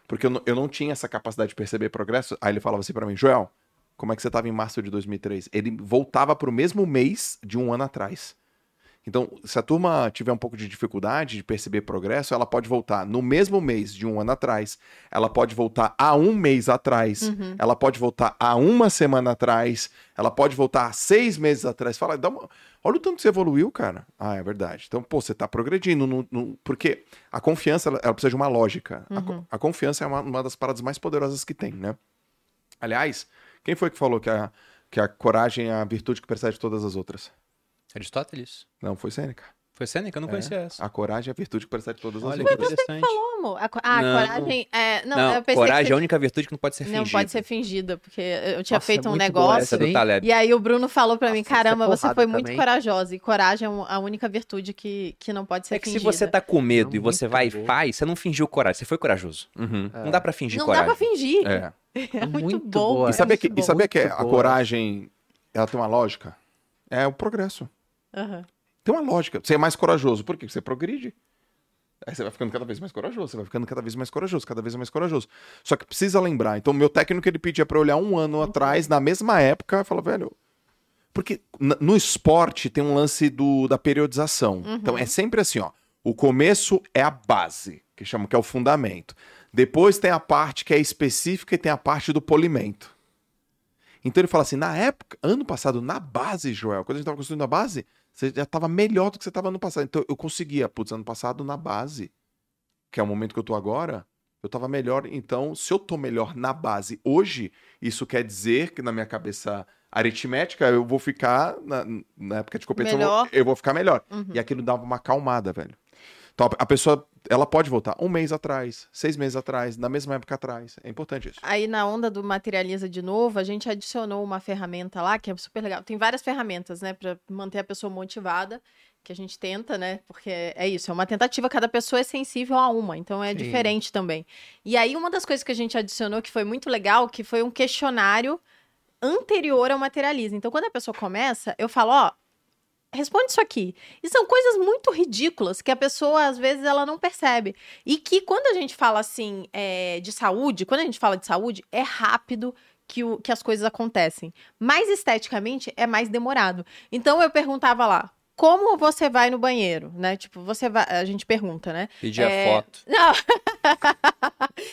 S4: Porque eu não, eu não tinha essa capacidade de perceber progresso. Aí ele falava assim pra mim, Joel, como é que você tava em março de 2003? Ele voltava pro mesmo mês de um ano atrás. Então, se a turma tiver um pouco de dificuldade de perceber progresso, ela pode voltar no mesmo mês de um ano atrás, ela pode voltar a um mês atrás,
S2: Uhum.
S4: ela pode voltar a uma semana atrás, ela pode voltar a seis meses atrás. Fala, dá uma- olha o tanto que você evoluiu, cara. Ah, é verdade. Então, pô, você tá progredindo. no- no- porque a confiança, ela, precisa de uma lógica. A co- A, confiança é uma, uma das paradas mais poderosas que tem, né? Aliás, quem foi que falou que a, que a coragem é a virtude que precede todas as outras?
S1: Aristóteles.
S4: Não, foi Sêneca.
S1: Foi Sêneca? Eu não
S4: É.
S1: conhecia essa.
S4: A coragem é a virtude que precede todas as
S1: Olha que
S4: outras.
S1: interessante.
S2: Como? A, co- ah,
S1: Não.
S2: coragem. É, não,
S1: Não,
S2: eu pensei
S1: coragem
S2: que
S1: é a única virtude que não pode ser fingida.
S2: não pode ser fingida, porque eu tinha
S3: Nossa,
S2: feito
S3: é
S2: um
S3: muito boa
S2: negócio.
S1: É.
S2: E aí o Bruno falou pra mim,
S3: Nossa, é
S2: caramba, você
S3: porrada
S2: foi muito
S3: também.
S2: corajosa. E coragem é um- a única virtude que, que não pode ser
S1: É que se
S2: fingida.
S1: você tá com medo
S3: Não,
S1: e você
S3: muito
S1: vai e faz, você não fingiu coragem, você foi corajoso.
S4: Uhum.
S1: Não dá pra fingir
S2: Não
S1: coragem.
S2: dá pra fingir.
S4: É.
S2: É muito,
S3: Muito
S2: bom.
S3: boa.
S4: E
S2: é
S4: sabia,
S2: muito
S4: que,
S2: bom.
S4: e sabia que
S3: Muito
S4: a coragem ela tem uma lógica? É o progresso.
S2: Aham.
S4: Tem uma lógica. Você é mais corajoso. Por quê? Você progride. Aí você vai ficando cada vez mais corajoso, você vai ficando cada vez mais corajoso, cada vez mais corajoso. Só que precisa lembrar. Então, meu técnico ele pedia pra eu olhar um ano atrás, na mesma época, falar, velho. Porque no esporte tem um lance do, da periodização. Então é sempre assim, ó. O começo é a base, que chama que é o fundamento. Depois tem a parte que é específica e tem a parte do polimento. Então ele fala assim, na época, ano passado, na base, Joel, quando a gente tava construindo a base, você já tava melhor do que você tava ano passado. Então eu conseguia, putz, ano passado, na base, que é o momento que eu tô agora, eu tava melhor. Então, se eu tô melhor na base hoje, isso quer dizer que na minha cabeça aritmética, eu vou ficar, na, na época de competição, eu vou- eu vou ficar melhor.
S2: Uhum.
S4: E aquilo dava uma acalmada, velho. Então a pessoa, ela pode voltar um mês atrás, seis meses atrás, na mesma época atrás. É importante isso.
S2: Aí na onda do materializa de novo, a gente adicionou uma ferramenta lá que é super legal. Tem várias ferramentas, né, Pra manter a pessoa motivada, que a gente tenta, né? Porque é isso, é uma tentativa, cada pessoa é sensível a uma, então é
S3: Sim.
S2: diferente também. E aí uma das coisas que a gente adicionou que foi muito legal, que foi um questionário anterior ao materializa. Então quando a pessoa começa, eu falo, ó, responde isso aqui. E são coisas muito ridículas que a pessoa, às vezes, ela não percebe. E que quando a gente fala assim é, de saúde, quando a gente fala de saúde, é rápido que, o, que as coisas acontecem. Mas esteticamente é mais demorado. Então eu perguntava lá. Como você vai no banheiro, né? Tipo, você vai. A gente pergunta, né?
S1: Pedir
S2: É,
S1: a foto.
S2: Não.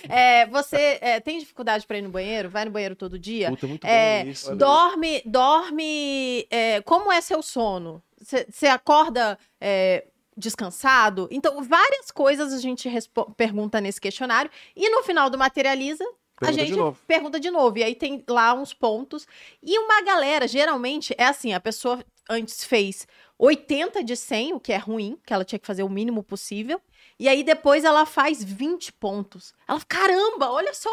S2: É, você é, tem dificuldade para ir no banheiro? Vai no banheiro todo dia?
S4: Puta, muito
S2: É,
S4: bom isso.
S2: Dorme, dorme. é, como é seu sono? Você acorda é, descansado? Então, várias coisas a gente pergunta nesse questionário. E no final do Materializa, a
S4: Pergunta de
S2: gente
S4: novo.
S2: pergunta de novo. E aí tem lá uns pontos. E uma galera, geralmente, é assim: a pessoa antes fez 80 de 100, o que é ruim, que ela tinha que fazer o mínimo possível. E aí depois ela faz 20 pontos. Ela, caramba, olha só.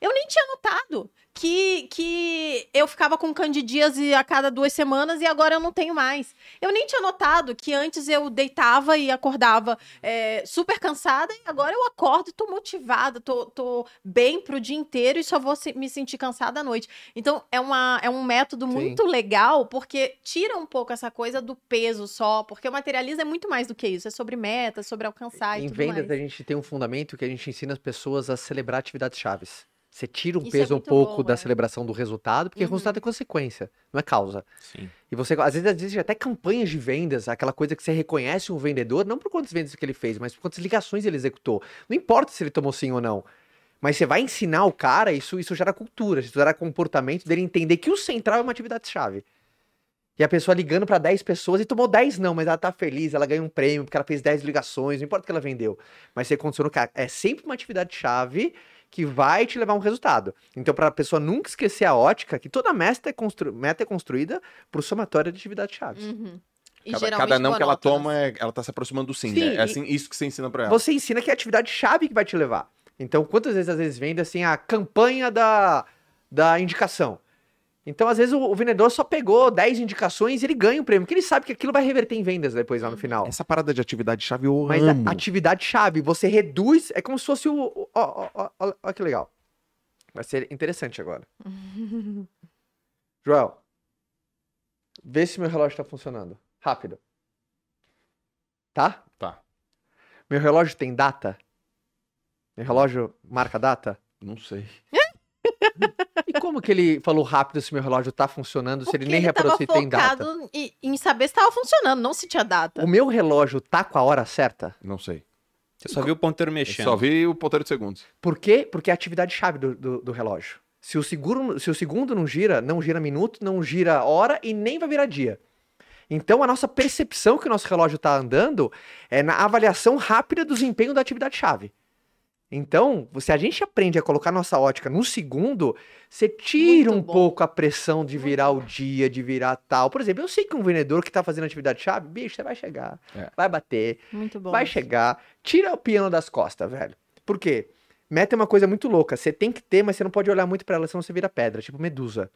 S2: Eu nem tinha notado que, que eu ficava com candidíase a cada duas semanas e agora eu não tenho mais. Eu nem tinha notado que antes eu deitava e acordava é, super cansada e agora eu acordo e tô motivada, tô, tô bem pro dia inteiro e só vou se- me sentir cansada à noite. Então é, uma, é um método
S3: Sim.
S2: muito legal porque tira um pouco essa coisa do peso só, porque o materialismo é muito mais do que isso, é sobre metas, sobre alcançar e
S3: Em
S2: tudo
S3: vendas,
S2: mais.
S3: a gente tem um fundamento que a gente ensina as pessoas a celebrar atividades chaves. Você tira um
S2: Isso é
S3: peso um
S2: muito
S3: pouco
S2: bom,
S3: da
S2: é.
S3: celebração do resultado, porque
S2: Uhum.
S3: o resultado é consequência, não é causa.
S1: Sim.
S3: E você, às vezes, existe até campanhas de vendas, aquela coisa que você reconhece um vendedor, não por quantas vendas que ele fez, mas por quantas ligações ele executou. Não importa se ele tomou sim ou não. Mas você vai ensinar o cara, isso, isso gera cultura, isso gera comportamento dele entender que o central é uma atividade-chave. E a pessoa ligando para 10 pessoas e tomou 10 não, mas ela tá feliz, ela ganha um prêmio porque ela fez 10 ligações, não importa o que ela vendeu. Mas você condicionou, cara, é sempre uma atividade-chave que vai te levar a um resultado. Então, para a pessoa nunca esquecer a ótica, que toda meta é, constru... meta é construída por somatória de atividades-chave.
S2: Uhum. E
S4: Cada, cada não que ela toma, é- ela tá se aproximando do sim.
S3: Sim,
S4: né? É
S3: e-
S4: assim, isso que você ensina pra ela.
S3: Você ensina que é a atividade-chave que vai te levar. Então, quantas vezes, às vezes, vende assim a campanha da, da indicação? Então, às vezes, o, o vendedor só pegou 10 indicações e ele ganha o prêmio, porque ele sabe que aquilo vai reverter em vendas depois lá no final.
S4: Essa parada de atividade-chave eu
S3: Mas
S4: amo.
S3: a atividade-chave, você reduz. É como se fosse o. ó, ó, ó, ó que legal. Vai ser interessante agora. Joel, vê se meu relógio tá funcionando. Rápido. Tá?
S4: Tá.
S3: Meu relógio tem data? Meu relógio marca data?
S4: Não sei.
S3: Como que ele falou rápido se meu relógio tá funcionando, se ele
S2: Porque
S3: nem reparou
S2: tava
S3: se tem data?
S2: focado em, em saber se estava funcionando, não se tinha data.
S3: O meu relógio tá com a hora certa?
S4: Não sei.
S1: Você só viu o ponteiro
S4: Eu
S1: mexendo.
S4: só vi o ponteiro de segundos.
S3: Por quê? Porque é a atividade-chave do, do, do relógio. Se o, seguro, se o segundo não gira, não gira minuto, não gira hora e nem vai virar dia. Então, a nossa percepção que o nosso relógio está andando é na avaliação rápida do desempenho da atividade-chave. Então, se a gente aprende a colocar nossa ótica no segundo, você tira
S2: Muito
S3: um
S2: bom.
S3: pouco a pressão de virar o dia, de virar tal. Por exemplo, eu sei que um vendedor que está fazendo atividade-chave, bicho, você vai chegar,
S4: É.
S3: vai bater,
S2: Muito bom.
S3: vai chegar, tira o piano das costas, velho. Por quê? Meta é uma coisa muito louca. Você tem que ter, mas você não pode olhar muito pra ela, senão você vira pedra, tipo medusa.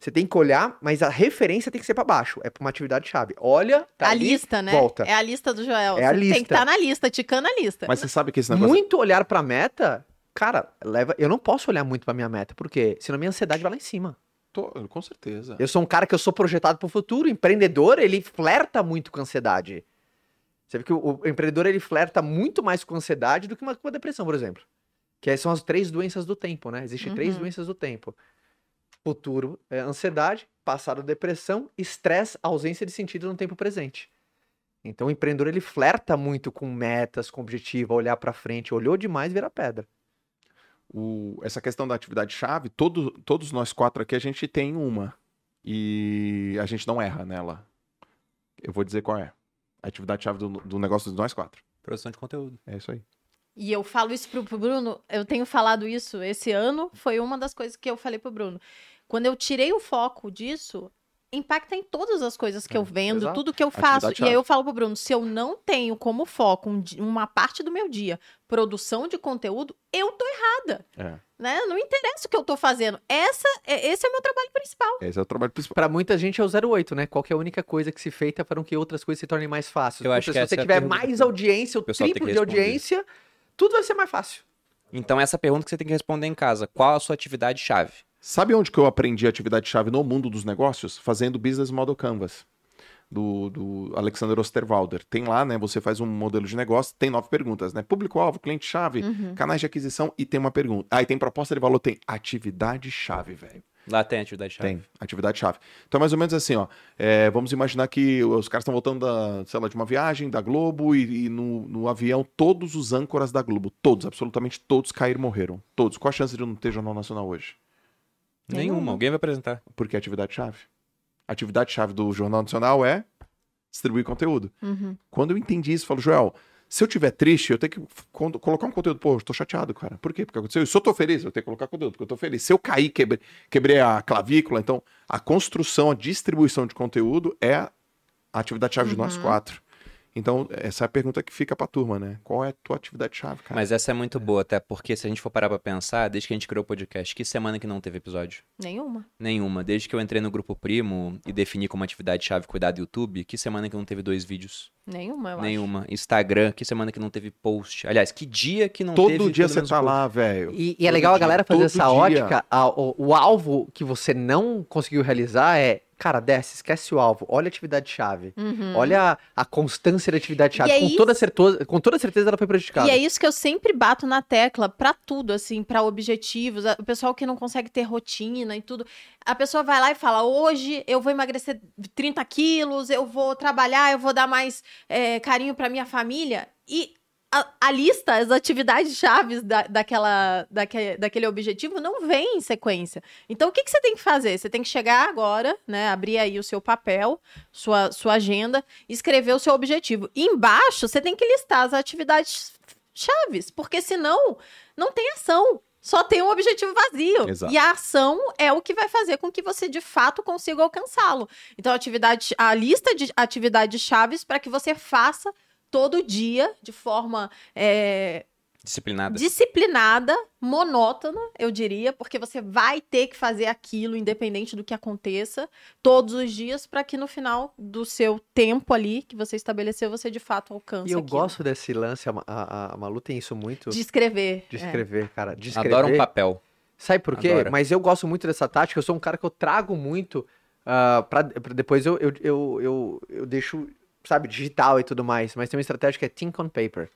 S3: Você tem que olhar, mas a referência tem que ser pra baixo. É pra uma atividade chave. Olha, tá
S2: a
S3: ali,
S2: lista, né?
S3: volta.
S2: É a lista do Joel.
S3: É a
S2: Você Tem que
S3: lista.
S2: estar na lista, ticando a lista.
S4: Mas você sabe que esse negócio.
S3: Muito olhar pra meta, cara, leva. Eu não posso olhar muito pra minha meta, porque senão minha ansiedade vai lá em cima.
S4: Tô- com certeza.
S3: Eu sou um cara que eu sou projetado pro futuro. Empreendedor, ele flerta muito com ansiedade. Você vê que o, o empreendedor, ele flerta muito mais com ansiedade do que uma, com uma depressão, por exemplo. Que aí são as três doenças do tempo, né? Existem três
S2: Uhum.
S3: doenças do tempo. Futuro é ansiedade, passado depressão, estresse, ausência de sentido no tempo presente. Então o empreendedor, ele flerta muito com metas, com objetivo, olhar pra frente. Olhou demais, vira pedra.
S4: O- essa questão da atividade-chave, todo, todos nós quatro aqui, a gente tem uma. E a gente não erra nela. Eu vou dizer qual é. A atividade-chave do, do negócio de nós quatro.
S1: Produção de conteúdo.
S4: É isso aí.
S2: E eu falo isso pro, pro Bruno, eu tenho falado isso esse ano, foi uma das coisas que eu falei pro Bruno. Quando eu tirei o foco disso, impacta em todas as coisas que eu vendo,
S3: exato.
S2: tudo que eu faço.
S4: Atividade
S2: E aí eu falo pro Bruno, se eu não tenho como foco um uma parte do meu dia produção de conteúdo, eu tô errada,
S4: É.
S2: né? Não interessa o que eu tô fazendo. Essa, é- esse é o meu trabalho principal.
S4: Esse é o trabalho principal.
S3: Pra muita gente é o 08, né? Qual que é a única coisa que se feita para que outras coisas se tornem mais fáceis?
S1: Eu acho
S3: Puta,
S1: que
S3: se você
S1: é
S3: tiver mais audiência, o triplo de audiência, tudo vai ser mais fácil.
S1: Então, essa pergunta que você tem que responder em casa: qual a sua atividade-chave?
S4: Sabe onde que eu aprendi atividade-chave no mundo dos negócios? Fazendo Business Model Canvas. Do, do Alexander Osterwalder. Tem lá, né? Você faz um modelo de negócio, tem nove perguntas, né? Público-alvo, cliente-chave,
S2: Uhum.
S4: canais de aquisição e tem uma pergunta. Ah, e tem proposta de valor, tem atividade-chave, velho.
S1: Lá tem atividade-chave.
S4: Tem, atividade-chave. Então, mais ou menos assim, ó. é, vamos imaginar que os caras estão voltando da, sei lá, de uma viagem da Globo e, e no, no avião todos os âncoras da Globo, todos, absolutamente todos caíram e morreram. Todos. Qual a chance de não ter Jornal Nacional hoje?
S1: Nenhuma.
S2: Nenhuma.
S1: Alguém vai apresentar.
S4: Porque é atividade-chave. A atividade-chave do Jornal Nacional é distribuir conteúdo.
S2: Uhum.
S4: Quando eu entendi isso, eu falo, Joel, se eu tiver triste, eu tenho que colocar um conteúdo. Pô, eu tô chateado, cara. Por quê? Porque aconteceu. Se eu tô feliz, eu tenho que colocar conteúdo, porque eu tô feliz. Se eu cair, quebrei, quebrei a clavícula, então a construção, a distribuição de conteúdo é a atividade-chave de nós
S2: Uhum.
S4: quatro. Então, essa é a pergunta que fica pra turma, né? Qual é a tua atividade-chave, cara?
S1: Mas essa é muito boa, até porque se a gente for parar pra pensar, desde que a gente criou o podcast, que semana que não teve episódio?
S2: Nenhuma.
S1: Nenhuma. Desde que eu entrei no grupo Primo e defini como atividade-chave cuidar do YouTube, que semana que não teve dois vídeos?
S2: Nenhuma, eu acho.
S1: Nenhuma. Instagram, que semana que não teve post? Aliás, que dia que não
S4: Todo
S1: teve
S4: dia
S1: pelo
S4: você tá
S1: post?
S4: lá, velho.
S3: E, e é
S4: Todo
S3: legal a
S4: dia,
S3: galera fazer
S4: todo
S3: essa
S4: dia.
S3: ótica. a- o, o alvo que você não conseguiu realizar é, cara, desce, esquece o alvo. Olha a atividade-chave.
S2: Uhum.
S3: Olha a, a constância da atividade-chave.
S2: É
S3: Com,
S2: isso-
S3: toda certeza, com toda certeza ela foi prejudicada.
S2: E é isso que eu sempre bato na tecla pra tudo, assim, pra objetivos. O pessoal que não consegue ter rotina e tudo. A pessoa vai lá e fala: hoje eu vou emagrecer 30 quilos, eu vou trabalhar, eu vou dar mais é, carinho pra minha família. E a, a lista, as atividades chaves da, daquela, daque- daquele objetivo não vem em sequência. Então, o que, que você tem que fazer? Você tem que chegar agora, né? Abrir aí o seu papel, sua, sua agenda, escrever o seu objetivo. E embaixo, você tem que listar as atividades chaves, porque senão não tem ação. Só tem um objetivo vazio.
S4: Exato.
S2: E a ação é o que vai fazer com que você de fato consiga alcançá-lo. Então, a, atividade, a lista de atividades chaves para que você faça todo dia de forma é,
S1: Disciplinada.
S2: disciplinada, monótona, eu diria, porque você vai ter que fazer aquilo, independente do que aconteça, todos os dias, para que no final do seu tempo ali que você estabeleceu, você de fato alcance.
S3: E eu
S2: aquilo.
S3: gosto desse lance, a, a, a Malu tem isso muito.
S2: de escrever.
S3: De
S2: é.
S3: escrever, cara. De escrever.
S1: Adoro um papel.
S3: Sabe por quê?
S1: Adoro.
S3: Mas eu gosto muito dessa tática. Eu sou um cara que eu trago muito ah, pra, pra depois eu, eu, eu, eu, eu deixo, sabe, digital e tudo mais. Mas tem uma estratégia que é think on paper.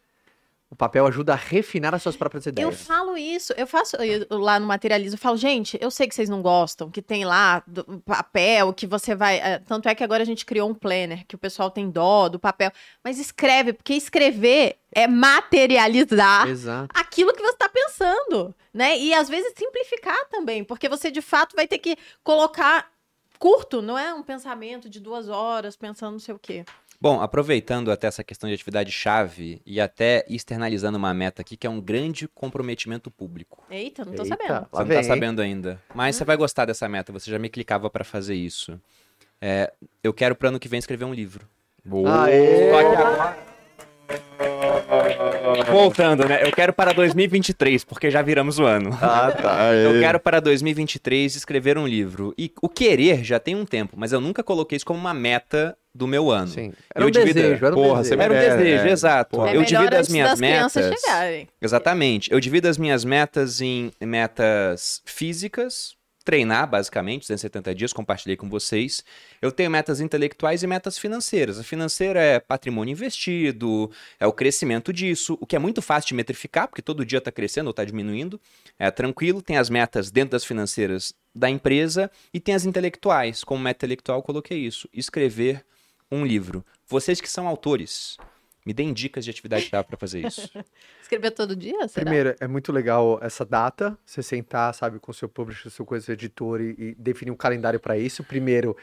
S3: O papel ajuda a refinar as suas próprias
S2: Eu
S3: ideias.
S2: falo isso, eu faço eu- lá no materialismo, eu falo, gente, eu sei que vocês não gostam, que tem lá do- papel, que você vai. é, tanto é que agora a gente criou um planner, que o pessoal tem dó do papel. Mas escreve, porque escrever é materializar
S3: Exato.
S2: aquilo que você está pensando, né? E às vezes simplificar também, porque você de fato vai ter que colocar curto, não é um pensamento de duas horas pensando não sei o quê.
S1: Bom, aproveitando até essa questão de atividade-chave e até externalizando uma meta aqui, que é um grande comprometimento público.
S2: Eita, não tô
S3: Eita,
S2: sabendo.
S1: Você não tá sabendo ainda. Mas você vai gostar dessa meta, você já me clicava pra fazer isso. É, eu quero pro ano que vem escrever um livro.
S4: Boa.
S3: Aê!
S1: Só que agora- Voltando, né? Eu quero para 2023, porque já viramos o ano.
S3: Ah, tá.
S1: Eu quero para 2023 escrever um livro. E o querer já tem um tempo, mas eu nunca coloquei isso como uma meta do meu ano.
S3: Sim. Era
S1: Eu
S3: um
S1: divido-
S3: desejo, era um
S4: Porra,
S3: desejo.
S1: Era um desejo,
S4: é.
S1: exato.
S2: É
S1: eu divido as minhas metas. Exatamente. Eu divido as minhas metas em metas físicas, treinar basicamente, 270 dias, compartilhei com vocês. Eu tenho metas intelectuais e metas financeiras. A financeira é patrimônio investido, é o crescimento disso, o que é muito fácil de metrificar, porque todo dia está crescendo ou está diminuindo. É tranquilo. Tem as metas dentro das financeiras da empresa e tem as intelectuais. Como meta intelectual, eu coloquei isso: escrever um livro. Vocês que são autores, me deem dicas de atividade que dá para fazer isso.
S2: Escrever todo dia? Será?
S3: Primeiro, é muito legal essa data, você sentar, sabe, com o seu publisher, seu coisa, seu editor e, e definir um calendário para isso. Primeiro,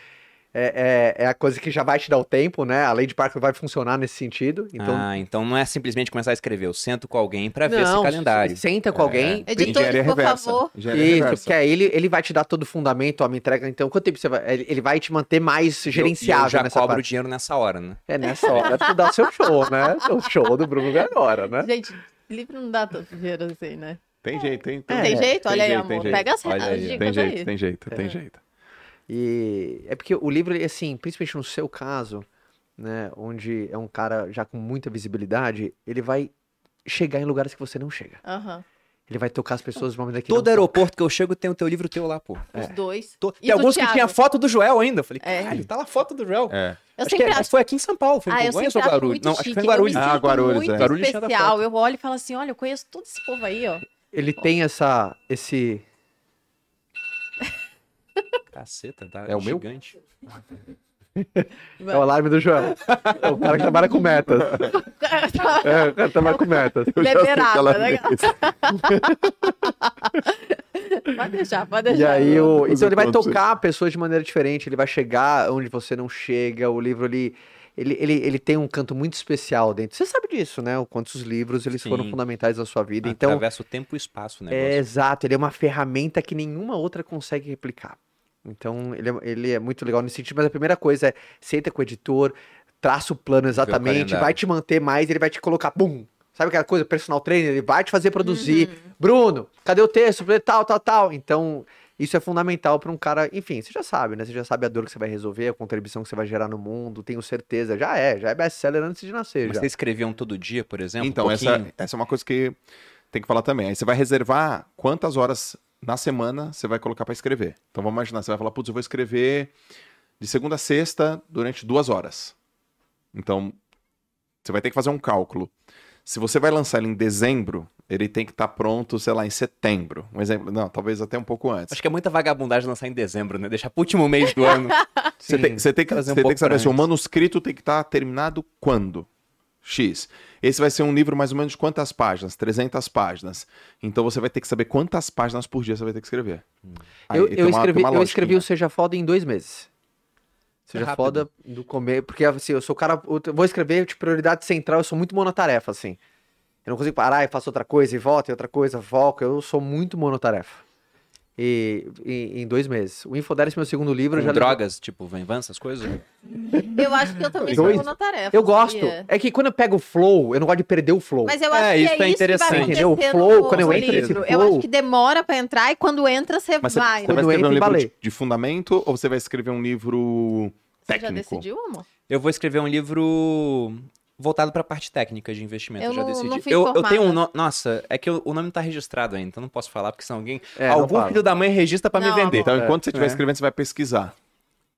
S3: é, é, é a coisa que já vai te dar o tempo, né? A lei de Parker vai funcionar nesse sentido. Então,
S1: ah, então não é simplesmente começar a escrever. Eu sento com alguém para ver esse calendário.
S3: Senta com alguém.
S2: Editor, por
S4: reversa.
S2: favor.
S4: Engenharia
S3: Isso,
S4: reversa.
S3: porque aí ele, ele vai te dar todo o fundamento, ó, me entrega. Então, quanto tempo você vai. Ele, vai te manter mais gerenciável
S1: eu, eu já
S3: nessa
S1: cobro
S3: parte.
S1: dinheiro nessa hora, né?
S3: É nessa hora tu dá seu show, né? O show do Bruno é agora, né?
S2: Gente, livro não dá tanto dinheiro assim, né?
S4: Tem jeito, tem,
S2: Tem jeito? Olha aí,
S4: jeito,
S2: amor.
S4: tem jeito.
S2: Pega as,
S1: Olha
S2: as
S1: aí,
S2: dicas
S4: Tem jeito,
S2: aí.
S4: tem jeito, tem
S3: É.
S4: jeito.
S3: E é porque o livro, assim, principalmente no seu caso, né, onde é um cara já com muita visibilidade, ele vai chegar em lugares que você não chega.
S2: Aham.
S3: Ele vai tocar as pessoas de uma maneira que
S1: Todo
S3: não
S1: aeroporto que eu chego tem o teu livro teu lá, pô.
S2: Os dois.
S1: Tô-
S2: E
S1: Tem alguns que
S2: Thiago?
S1: tinha foto do Joel ainda. Eu falei,
S2: É.
S1: caralho, tá lá a foto do Joel.
S4: É.
S2: Eu
S1: Acho
S2: sempre
S1: que é-
S2: acho
S1: foi aqui em São Paulo, foi em
S2: Ah, eu
S1: Congonhas ou Guarulhos? Não, acho que foi em Guarulhos.
S2: Eu me
S4: Ah, Guarulhos,
S2: muito
S4: é.
S1: Guarulhos da
S2: especial.
S1: foto.
S2: Eu olho e falo assim, olha, eu conheço todo esse povo aí, ó.
S3: Ele tem essa, esse...
S1: Caceta, tá
S4: É o meu?
S1: gigante.
S3: É o alarme do João. É o cara que trabalha com metas. É, o cara que trabalha com metas.
S2: Liberada, né? Pode deixar, pode
S3: E
S2: deixar.
S3: aí, o... Então ele vai tocar pessoas de maneira diferente, ele vai chegar onde você não chega, o livro ele, ele, ele, ele tem um canto muito especial dentro. Você sabe disso, né? O quanto os livros eles foram
S1: Sim.
S3: fundamentais na sua vida. Então,
S1: Atravessa o tempo e o espaço, né?
S3: é exato, ele é uma ferramenta que nenhuma outra consegue replicar. Então, ele é, ele é muito legal nesse sentido, mas a primeira coisa é senta com o editor, traça o plano exatamente, vai te manter mais, ele vai te colocar, pum. Sabe aquela coisa, personal trainer, ele vai te fazer produzir. Bruno, cadê o texto? Tal, tal, tal. Então, isso é fundamental para um cara, enfim, você já sabe, né? Você já sabe a dor que você vai resolver, a contribuição que você vai gerar no mundo, tenho certeza, já é, já é best-seller antes de nascer,
S1: Mas
S3: já.
S1: vocês escreviam todo dia, por exemplo?
S4: Então,
S1: um
S4: essa, essa é uma coisa que tem que falar também. Aí você vai reservar quantas horas na semana você vai colocar para escrever. Então vamos imaginar, você vai falar, putz, eu vou escrever de segunda a sexta durante duas horas. Então, você vai ter que fazer um cálculo. Se você vai lançar ele em dezembro, ele tem que estar pronto, sei lá, em setembro. Um exemplo, não, talvez até um pouco antes.
S1: Acho que é muita vagabundagem lançar em dezembro, né? Deixar pro último mês do ano.
S4: Você tem, você tem que,
S1: Trazer um
S4: tem que saber se o
S1: antes.
S4: manuscrito tem que estar terminado quando? X. Esse vai ser um livro mais ou menos de quantas páginas? 300 páginas. Então você vai ter que saber quantas páginas por dia você vai ter que escrever. Aí
S3: eu, eu
S4: uma-
S3: escrevi, eu escrevi o Seja Foda em dois meses. Seja
S1: rápido.
S3: Foda do começo. Porque assim, eu sou o cara. Eu vou escrever de prioridade central, eu sou muito monotarefa, assim. Eu não consigo parar e faço outra coisa e volto e outra coisa, foco. Eu sou muito monotarefa. E, e- em dois meses. O Infodelis, meu segundo livro,
S1: Com
S3: já
S1: drogas, tipo, Van essas coisas?
S2: Eu acho que eu também
S3: Dois.
S2: sou tarefa.
S3: Eu gosto. É que quando eu pego o flow, eu não gosto de perder o flow.
S2: Mas eu
S1: É,
S2: acho que
S1: isso
S2: é
S1: é
S2: isso que
S1: interessante.
S2: vai
S3: Entendeu? O flow,
S2: no-
S3: quando eu entro nesse
S2: livro. Eu
S3: flow-
S2: acho que demora pra entrar e quando entra você
S4: Mas você,
S2: vai.
S4: você vai
S3: Quando
S4: escrever
S3: entra
S4: um livro de, de fundamento ou você vai escrever um livro
S2: Você já
S4: técnico?
S2: decidiu, amor?
S1: Eu vou escrever um livro voltado pra parte técnica de investimento.
S2: Eu
S1: já
S2: não-
S1: decidi.
S2: não fui
S1: eu, eu tenho um no... Nossa, é que o, o nome não tá registrado ainda, então não posso falar, porque senão alguém.
S3: É,
S1: algum filho da mãe registra pra me vender.
S4: Então,
S3: É.
S4: enquanto você estiver
S1: É.
S4: escrevendo, você vai pesquisar.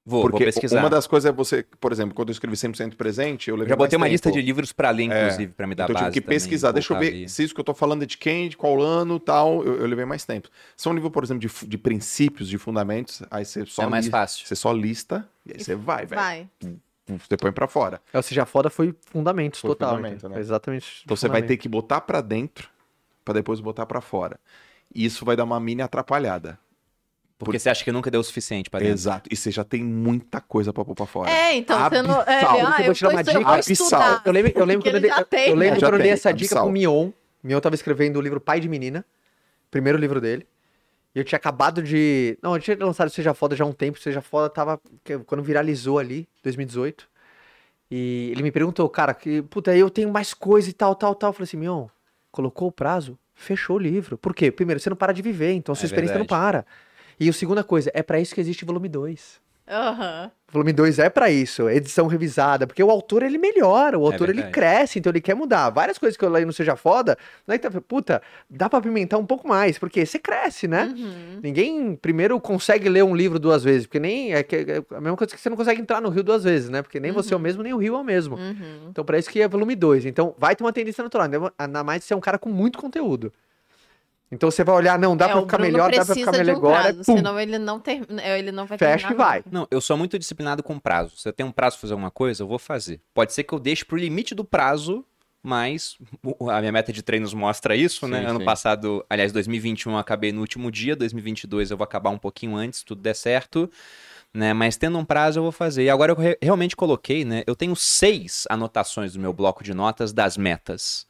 S1: Vou, vou
S4: Porque
S1: pesquisar.
S4: uma das coisas é você, por exemplo, quando eu escrevi 100% presente, eu
S1: Eu
S4: levei
S1: já botei uma
S4: mais
S1: lista
S4: tempo.
S1: de livros pra ler, inclusive, pra me dar
S4: Então eu
S1: base
S4: tive que
S1: também,
S4: pesquisar. Deixa eu ver
S1: ali.
S4: se isso que eu tô falando é de quem, de qual ano tal. Eu, eu levei mais tempo. Se é um livro, por exemplo, de, de princípios, de fundamentos, aí você só
S1: É mais
S4: li-
S1: fácil.
S4: Você só lista e aí você vai, velho.
S2: Vai.
S4: Você põe pra fora.
S3: É, o Seja Foda foi fundamentos
S4: Foi
S3: total.
S4: fundamento, né?
S3: Foi Exatamente.
S4: Então você vai ter que botar pra dentro pra depois botar pra fora. E isso vai dar uma mini atrapalhada.
S1: Porque você acha que nunca deu o suficiente pra dentro.
S4: Exato. E você já tem muita coisa pra pôr pra fora.
S2: É, então você não. É,
S4: Abissal.
S2: ah,
S3: Eu
S2: eu,
S3: vou te dar
S2: tô,
S3: uma
S2: eu
S3: dica.
S2: vou
S4: Abissal.
S3: Eu lembro, eu lembro quando eu, eu-
S2: tem,
S3: eu lembro
S2: né?
S3: Quando eu dei essa dica
S4: abissal.
S3: pro Mion. Mion tava escrevendo o livro Pai de Menina, primeiro livro dele. E eu tinha acabado de. Não, eu tinha lançado Seja Foda já há um tempo. Seja Foda tava. Quando viralizou ali, 2018. E ele me perguntou, cara, que, puta, aí eu tenho mais coisa e tal, tal, tal. Eu falei assim, Mion, colocou o prazo, fechou o livro. Por quê? Primeiro, você não para de viver, então sua
S1: É
S3: experiência não para. E a segunda coisa, é pra isso que existe volume 2.
S2: Aham.
S3: Volume 2 é pra isso, edição revisada, porque o autor ele melhora, o autor ele
S1: verdade.
S3: cresce, então ele quer mudar. Várias coisas que eu leio no Seja Foda, não é que tá, puta, dá pra pimentar um pouco mais, porque você cresce, né?
S2: Uhum.
S3: Ninguém primeiro consegue ler um livro duas vezes, porque nem é, que- é a mesma coisa que você não consegue entrar no rio duas vezes, né? Porque nem você é o mesmo, nem o rio é o mesmo.
S2: Uhum.
S3: Então pra isso que é volume 2. Então vai ter uma tendência natural, ainda ainda mais se você é um cara com muito conteúdo. Então você vai olhar, não, dá
S2: É,
S3: pra ficar melhor, dá pra ficar melhor
S2: um
S3: agora,
S2: prazo,
S3: pum,
S2: senão ele não, ter, ele não vai
S3: fecha e vai.
S1: Não, eu sou muito disciplinado com prazo. Se eu tenho um prazo pra fazer alguma coisa, eu vou fazer. Pode ser que eu deixe pro limite do prazo, mas a minha meta de treinos mostra isso, né?
S4: Sim,
S1: Ano
S4: sim.
S1: passado, aliás, 2021 eu acabei no último dia, 2022 eu vou acabar um pouquinho antes, se tudo der certo. Né, mas tendo um prazo eu vou fazer. E agora eu re- realmente coloquei, né? Eu tenho seis anotações do meu bloco de notas das metas.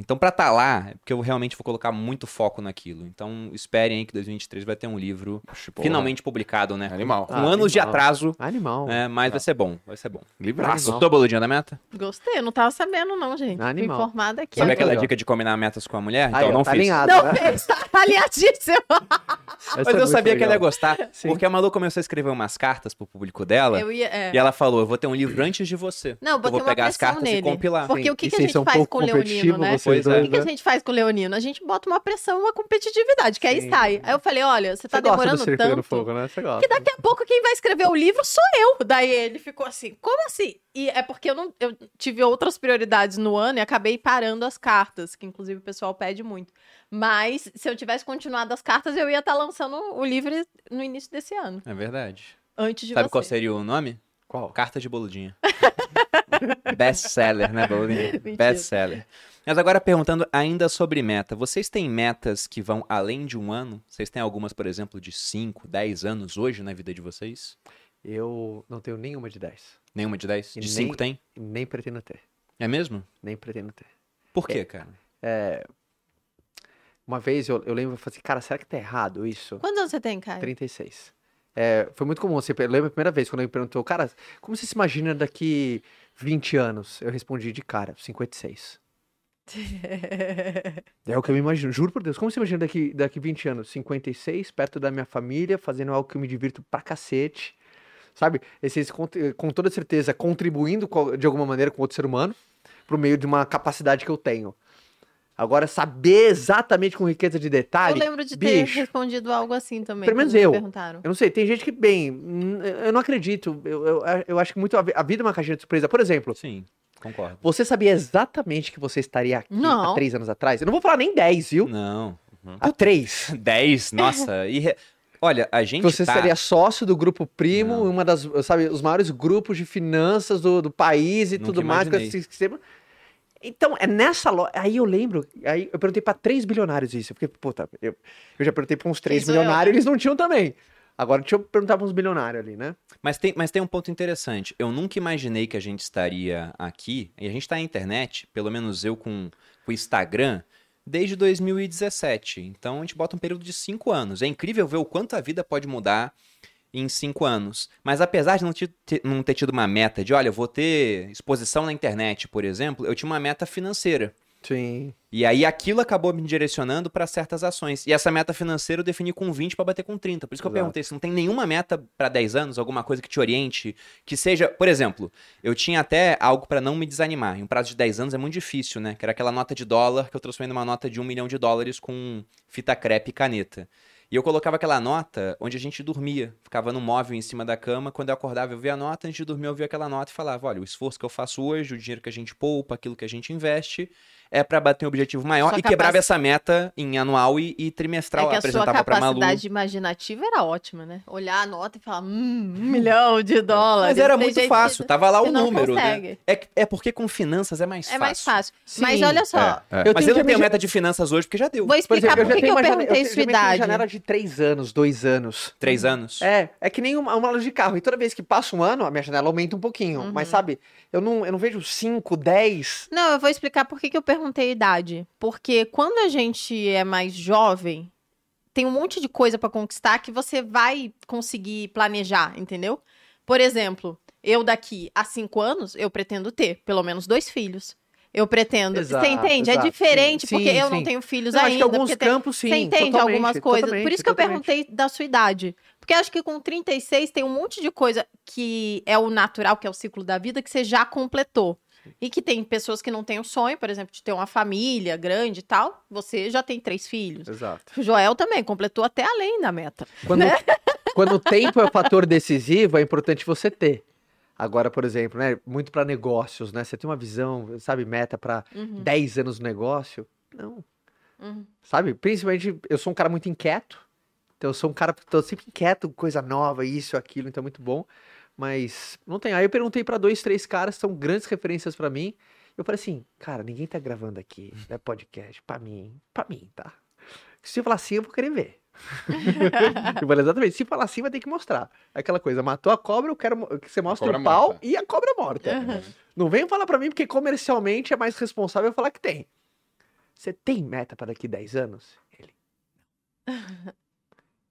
S1: Então, pra estar lá, é porque eu realmente vou colocar muito foco naquilo. Então, esperem aí que 2023 vai ter um livro finalmente publicado, né?
S4: Animal.
S1: Com
S3: Ah,
S1: anos de
S3: animal.
S1: atraso,
S3: Animal.
S1: é, mas vai ser bom, vai ser bom.
S4: Livraço.
S1: Gostou, boludinha da meta?
S2: Gostei, eu não tava sabendo, não, gente.
S3: Animal.
S2: Fui informada aqui.
S1: Sabe aquela
S3: legal.
S1: dica de combinar metas com a mulher? Então,
S3: Aí,
S1: não
S3: tá
S1: fiz.
S3: alinhado,
S2: Não
S3: né?
S2: fez, tá aliadíssimo.
S3: Essa
S1: Mas
S3: é
S1: eu sabia que ela ia
S3: legal.
S1: gostar,
S3: Sim.
S1: porque a Malu começou a escrever umas cartas pro público dela,
S2: Eu ia, é.
S1: e ela falou, eu vou ter um livro antes de você.
S2: Não, eu
S1: vou
S2: uma
S1: pegar as cartas e
S2: nele.
S1: compilar.
S2: Porque
S3: Sim,
S2: o que,
S3: e
S2: que a gente faz com o Leonino, né?
S1: Pois é.
S2: O que, que a
S3: né?
S2: gente faz com o Leonino? A gente bota uma pressão, uma competitividade, que aí
S3: Sim.
S2: sai. Aí eu falei, olha, você tá
S3: Você gosta do
S2: demorando tanto.
S3: fogo, né? Você gosta.
S2: Que daqui a pouco quem vai escrever o livro sou eu. Daí ele ficou assim, como assim? E é porque eu não eu tive outras prioridades no ano e acabei parando as cartas, que inclusive o pessoal pede muito. Mas se eu tivesse continuado as cartas, eu ia estar lançando o livro no início desse ano,
S1: É verdade.
S2: antes de
S1: Sabe
S2: você.
S1: qual seria o nome?
S3: Qual?
S1: Carta de boludinha. Best seller, né, boludinha? Best seller. Mas agora perguntando ainda sobre meta. Vocês têm metas que vão além de um ano? Vocês têm algumas, por exemplo, de 5, 10 anos hoje na vida de vocês?
S3: Eu não tenho nenhuma de 10.
S1: Nenhuma de 10?
S3: E
S1: De
S3: nem-
S1: 5 tem?
S3: Nem pretendo ter.
S1: É mesmo?
S3: Nem pretendo ter.
S1: Por quê, cara?
S3: Uma vez eu, eu lembro, eu falei assim, cara, será que tá errado isso?
S2: Quantos anos você tem, Caio?
S3: 36. É, foi muito comum. Você, eu lembro a primeira vez quando ele me perguntou, cara, como você se imagina daqui 20 anos. Eu respondi de cara, 56. É o que eu me imagino, juro por Deus. Como você imagina daqui, daqui 20 anos? 56, perto da minha família, fazendo algo que eu me divirto pra cacete. Sabe? Esses, com, com toda certeza, contribuindo co- de alguma maneira com outro ser humano, por meio de uma capacidade que eu tenho. Agora, saber exatamente com riqueza de
S2: Eu
S3: detalhe.
S2: lembro de ter
S3: bicho.
S2: respondido algo assim também.
S3: Pelo menos
S2: me
S3: eu.
S2: Perguntaram.
S3: Eu não sei, tem gente que, bem, eu não acredito. Eu, eu, eu acho que muito a vida é uma caixinha de surpresa. Por exemplo,
S1: Sim, concordo.
S3: você sabia exatamente que você estaria aqui
S2: Não.
S3: há três anos atrás? Eu não vou falar nem 10, viu?
S1: Não.
S3: Há três.
S1: 10, nossa. e re- Olha, a gente
S3: Você
S1: tá...
S3: seria sócio do grupo Primo,
S1: Não.
S3: uma das, sabe, os maiores grupos de finanças do, do país e
S1: Nunca
S3: tudo mais.
S1: imaginei.
S3: sistema. Então, é nessa loja. Aí eu lembro, aí eu perguntei pra três bilionários isso. Eu fiquei, puta, eu, eu já perguntei pra uns três
S2: sou eu,
S3: bilionários,
S2: né?
S3: eles não tinham também. Agora deixa eu perguntar pra uns bilionários ali, né?
S1: Mas tem, mas tem um ponto interessante. Eu nunca imaginei que a gente estaria aqui, e a gente está na internet, pelo menos eu com o Instagram, desde 2017. Então a gente bota um período de cinco anos. É incrível ver o quanto a vida pode mudar em cinco anos. Mas apesar de não, ter- não ter tido uma meta de, olha, eu vou ter exposição na internet, por exemplo, eu tinha uma meta financeira.
S3: Sim.
S1: E aí aquilo acabou me direcionando para certas ações. E essa meta financeira eu defini com 20 para bater com 30. Por isso que eu
S3: Exato.
S1: perguntei se não tem nenhuma meta para 10 anos, alguma coisa que te oriente, que seja, por exemplo, eu tinha até algo para não me desanimar. Em um prazo de 10 anos é muito difícil, né? Que era aquela nota de dólar que eu transformei numa nota de um milhão de dólares com fita crepe e caneta. E eu colocava aquela nota onde a gente dormia. Ficava no móvel em cima da cama. Quando eu acordava, eu via a nota. Antes de dormir, eu via aquela nota e falava: olha, o esforço que eu faço hoje, o dinheiro que a gente poupa, aquilo que a gente investe, é para bater um objetivo maior.
S2: Sua
S1: e quebrava
S2: capaci-
S1: essa meta em anual e, e trimestral.
S2: É que a sua
S1: apresentava pra Malu.
S2: capacidade imaginativa era ótima, né? Olhar a nota e falar, hum, um milhão de dólares.
S1: Mas era muito fácil, tava lá o número, né? É, é porque com finanças é mais
S2: É
S1: fácil.
S2: mais fácil.
S3: Sim,
S2: Mas olha só,
S4: É, é.
S3: Eu
S1: Mas
S3: tenho
S1: eu não tenho
S3: já-
S1: meta de finanças hoje porque já deu.
S2: vou explicar
S3: eu
S2: por que, que eu
S3: jane-
S2: perguntei
S3: eu
S2: sua
S3: tenho uma
S2: idade.
S3: janela de três anos, dois anos.
S1: Três anos?
S3: É, é que nem uma, uma loja de carro. E toda vez que passa um ano, a minha janela aumenta um pouquinho.
S2: Uhum.
S3: Mas sabe, eu não, eu não vejo 5, 10.
S2: Não, eu vou explicar por que, que eu perguntei a idade. Porque quando a gente é mais jovem, tem um monte de coisa pra conquistar que você vai conseguir planejar, entendeu? Por exemplo, eu daqui a cinco anos, eu pretendo ter pelo menos dois filhos. Eu pretendo.
S3: Exato,
S2: você entende?
S3: exato,
S2: é diferente,
S3: sim,
S2: porque
S3: sim,
S2: eu não
S3: sim.
S2: tenho filhos
S3: Não, acho
S2: ainda.
S3: que alguns
S2: porque tem-
S3: campos, sim.
S2: Você entende algumas coisas. Por isso que eu
S3: totalmente.
S2: perguntei da sua idade. Porque acho que com 36 tem um monte de coisa que é o natural, que é o ciclo da vida, que você já completou. E que tem pessoas que não têm o sonho, por exemplo, de ter uma família grande e tal. Você já tem três filhos.
S3: Exato.
S2: O Joel também completou até além da meta.
S3: Quando, quando o tempo é o fator decisivo, é importante você ter. Agora, por exemplo, né, muito para negócios, né? Você tem uma visão, sabe, meta para
S2: Uhum,
S3: 10 anos no negócio? Não.
S2: uhum.
S3: Sabe? Principalmente, eu sou um cara muito inquieto. Então, eu sou um cara que tô sempre inquieto, coisa nova, isso, aquilo, então é muito bom. Mas não tem. Aí eu perguntei para dois, três caras, são grandes referências para mim. Eu falei assim, cara, ninguém tá gravando aqui, é podcast, pra mim, pra mim, tá? Se eu falar assim, eu vou querer ver. eu falei exatamente, se falar assim, vai ter que mostrar. Aquela coisa, matou a cobra, eu quero que você mostre o pau
S4: morta.
S3: e a cobra morta.
S2: Uhum.
S3: Não venham falar pra mim, porque comercialmente é mais responsável falar que tem. Você tem meta para daqui 10 anos? Ele.